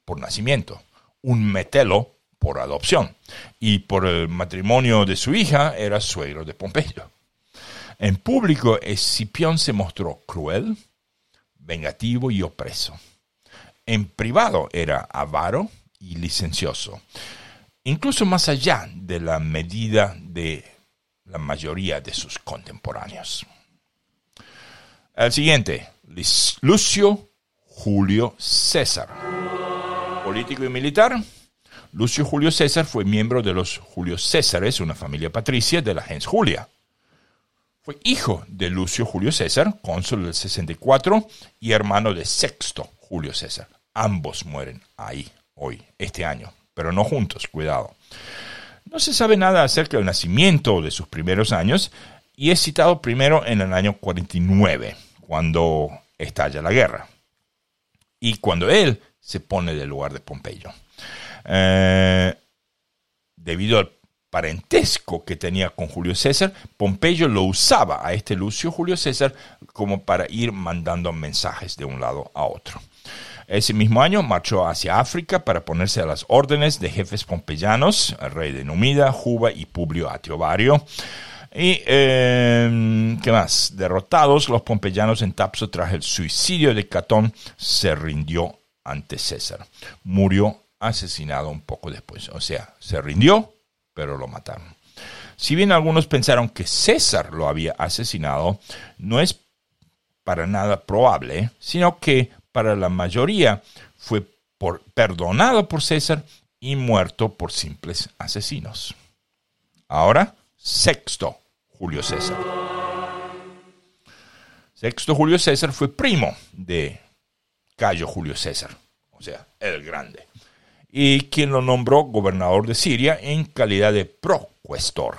por nacimiento, un metelo por adopción, y por el matrimonio de su hija era suegro de Pompeyo. En público, Escipión se mostró cruel, vengativo y opreso. En privado era avaro y licencioso, incluso más allá de la medida de la mayoría de sus contemporáneos. El siguiente, Lucio Julio César político y militar. Lucio Julio César fue miembro de los Julio Césares, una familia patricia de la gens Julia. Fue hijo de Lucio Julio César, cónsul del 64, y hermano de Sexto Julio César. Ambos mueren ahí, hoy, este año, pero no juntos, cuidado. No se sabe nada acerca del nacimiento de sus primeros años y es citado primero en el año 49, cuando estalla la guerra. Y cuando él se pone del lugar de Pompeyo. Eh, debido al parentesco que tenía con Julio César, Pompeyo lo usaba a este Lucio Julio César como para ir mandando mensajes de un lado a otro. Ese mismo año marchó hacia África para ponerse a las órdenes de jefes pompeyanos, el rey de Numida, Juba y Publio Atiobario. Y, eh, ¿qué más? Derrotados, los pompeyanos en Tapso tras el suicidio de Catón se rindió ante César. Murió asesinado un poco después. O sea, se rindió, pero lo mataron. Si bien algunos pensaron que César lo había asesinado, no es para nada probable, sino que para la mayoría fue perdonado por César y muerto por simples asesinos. Ahora, sexto Julio César. Sexto Julio César fue primo de Cayo Julio César, o sea, el grande, y quien lo nombró gobernador de Siria en calidad de procuestor.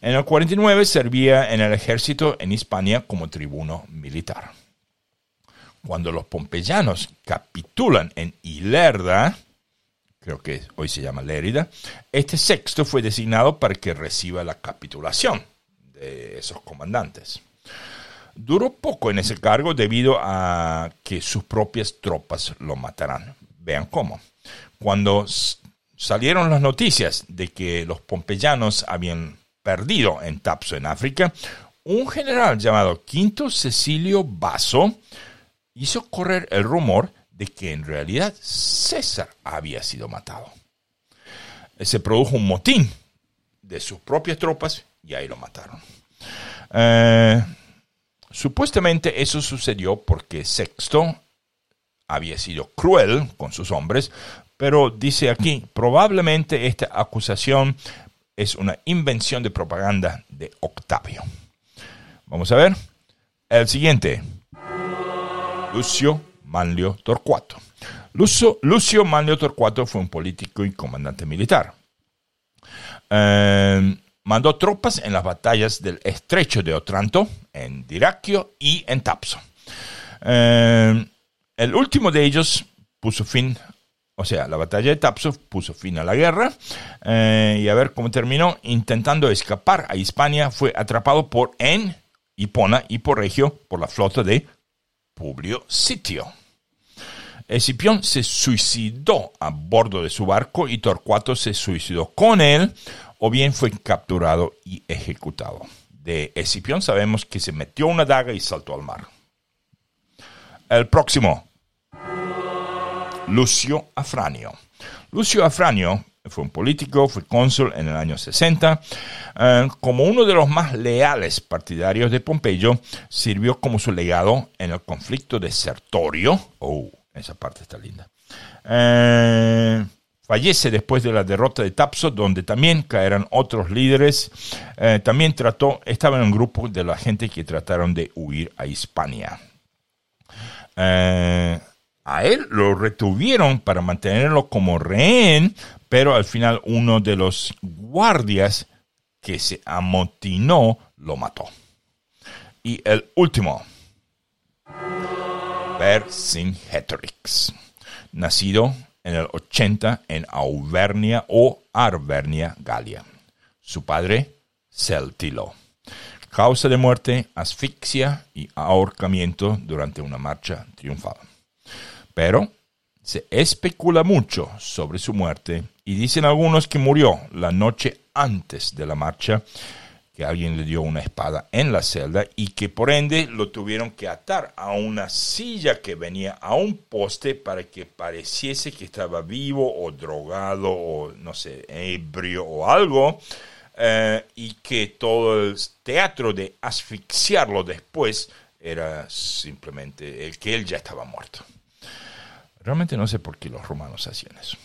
En el 49 servía en el ejército en Hispania como tribuno militar. Cuando los pompeyanos capitulan en Ilerda, creo que hoy se llama Lérida, este sexto fue designado para que reciba la capitulación de esos comandantes. Duró poco en ese cargo debido a que sus propias tropas lo matarán. Vean cómo. Cuando salieron las noticias de que los pompeyanos habían perdido en Tapso en África, un general llamado Quinto Cecilio Baso hizo correr el rumor de que en realidad César había sido matado. Se produjo un motín de sus propias tropas y ahí lo mataron. Eh, Supuestamente eso sucedió porque Sexto había sido cruel con sus hombres, pero dice aquí, probablemente esta acusación es una invención de propaganda de Octavio. Vamos a ver. El siguiente. Lucio Manlio Torcuato. Lucio, Manlio Torcuato fue un político y comandante militar. Eh, mandó tropas en las batallas del estrecho de Otranto, en Diraquio y en Tapso. Eh, el último de ellos puso fin, o sea, la batalla de Tapso puso fin a la guerra eh, y a ver cómo terminó, intentando escapar a Hispania, fue atrapado por en Hipona y por Regio por la flota de Publio Sitio. Escipión se suicidó a bordo de su barco y Torcuato se suicidó con él o bien fue capturado y ejecutado. De Escipión sabemos que se metió una daga y saltó al mar. El próximo, Lucio Afranio. Lucio Afranio fue un político, fue cónsul en el año 60. Eh, como uno de los más leales partidarios de Pompeyo, sirvió como su legado en el conflicto de Sertorio. Oh, esa parte está linda. Eh, fallece después de la derrota de Tapso, donde también caerán otros líderes. Eh, también trató, estaba en un grupo de la gente que trataron de huir a Hispania. a él lo retuvieron para mantenerlo como rehén, pero al final uno de los guardias que se amotinó lo mató. Y el último, Vercingetorix, nacido en el 80 en Auvernia o Arvernia, Galia. Su padre, Celtilo. Causa de muerte, asfixia y ahorcamiento durante una marcha triunfal. Pero se especula mucho sobre su muerte y dicen algunos que murió la noche antes de la marcha, que alguien le dio una espada en la celda y que por ende lo tuvieron que atar a una silla que venía a un poste para que pareciese que estaba vivo o drogado o no sé, ebrio o algo. Eh, y que todo el teatro de asfixiarlo después era simplemente el que él ya estaba muerto. Realmente no sé por qué los romanos hacían eso.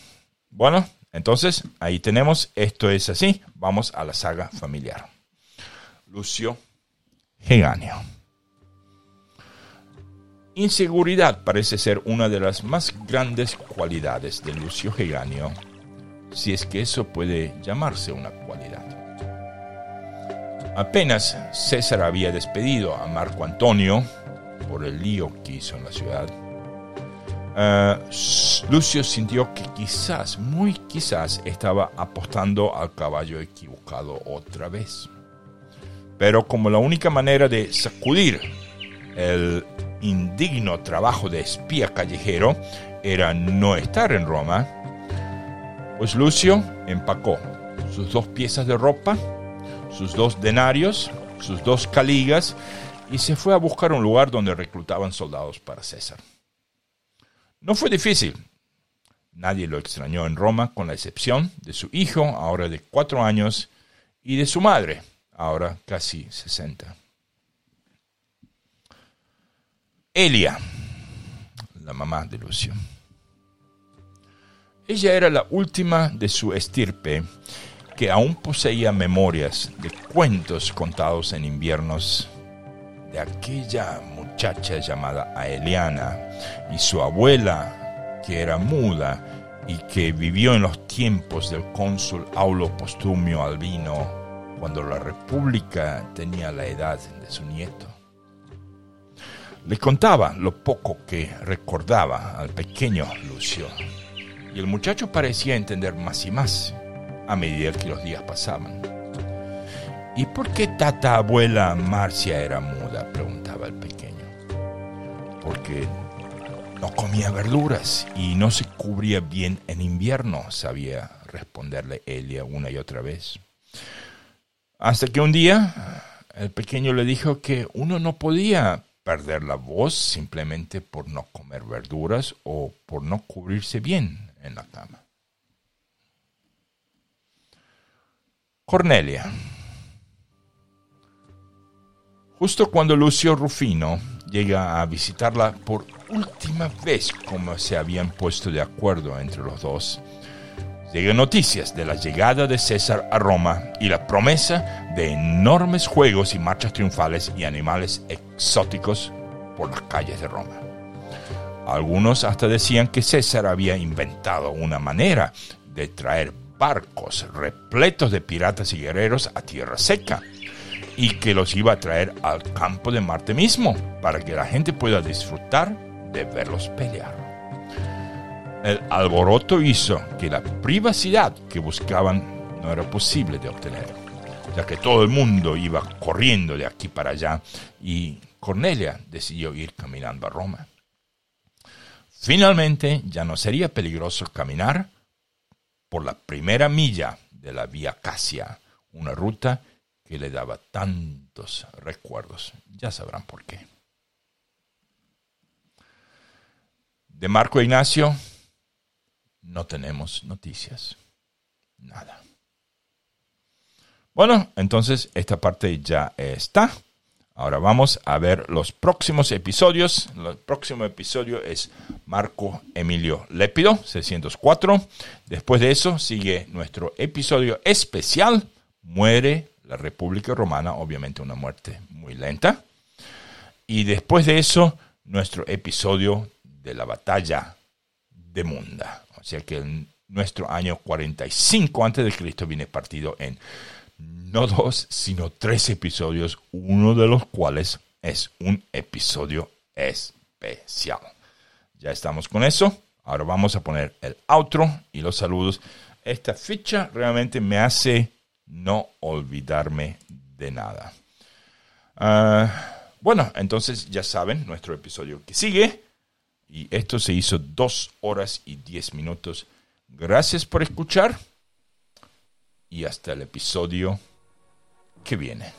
Bueno, entonces ahí tenemos, esto es así, vamos a la saga familiar. Lucio Heganio. Inseguridad parece ser una de las más grandes cualidades de Lucio Heganio, si es que eso puede llamarse una cualidad. Apenas César había despedido a Marco Antonio por el lío que hizo en la ciudad, eh, Lucio sintió que quizás, muy quizás, estaba apostando al caballo equivocado otra vez. Pero como la única manera de sacudir el indigno trabajo de espía callejero era no estar en Roma, pues Lucio empacó sus dos piezas de ropa, sus dos denarios, sus dos caligas y se fue a buscar un lugar donde reclutaban soldados para César. No fue difícil. Nadie lo extrañó en Roma, con la excepción de su hijo, ahora de cuatro años, y de su madre, ahora casi sesenta. Elia, la mamá de Lucio. Ella era la última de su estirpe que aún poseía memorias de cuentos contados en inviernos de aquella muchacha llamada Aeliana y su abuela, que era muda y que vivió en los tiempos del cónsul Aulo Postumio Albino, cuando la república tenía la edad de su nieto. Le contaba lo poco que recordaba al pequeño Lucio, y el muchacho parecía entender más y más a medida que los días pasaban. ¿Y por qué tata abuela Marcia era muda? preguntaba el pequeño porque no comía verduras y no se cubría bien en invierno, sabía responderle Elia una y otra vez. Hasta que un día el pequeño le dijo que uno no podía perder la voz simplemente por no comer verduras o por no cubrirse bien en la cama. Cornelia. Justo cuando Lucio Rufino llega a visitarla por última vez como se habían puesto de acuerdo entre los dos. Llegan noticias de la llegada de César a Roma y la promesa de enormes juegos y marchas triunfales y animales exóticos por las calles de Roma. Algunos hasta decían que César había inventado una manera de traer barcos repletos de piratas y guerreros a tierra seca y que los iba a traer al campo de Marte mismo para que la gente pueda disfrutar de verlos pelear. El alboroto hizo que la privacidad que buscaban no era posible de obtener, ya que todo el mundo iba corriendo de aquí para allá y Cornelia decidió ir caminando a Roma. Finalmente ya no sería peligroso caminar por la primera milla de la Vía Casia, una ruta que le daba tantos recuerdos. Ya sabrán por qué. De Marco Ignacio no tenemos noticias. Nada. Bueno, entonces esta parte ya está. Ahora vamos a ver los próximos episodios. El próximo episodio es Marco Emilio Lépido, 604. Después de eso sigue nuestro episodio especial. Muere la República Romana, obviamente una muerte muy lenta. Y después de eso, nuestro episodio de la batalla de Munda. O sea que nuestro año 45 a.C. viene partido en no dos, sino tres episodios, uno de los cuales es un episodio especial. Ya estamos con eso. Ahora vamos a poner el outro y los saludos. Esta ficha realmente me hace no olvidarme de nada. Ah, bueno, entonces ya saben, nuestro episodio que sigue. Y esto se hizo dos horas y diez minutos. Gracias por escuchar y hasta el episodio que viene.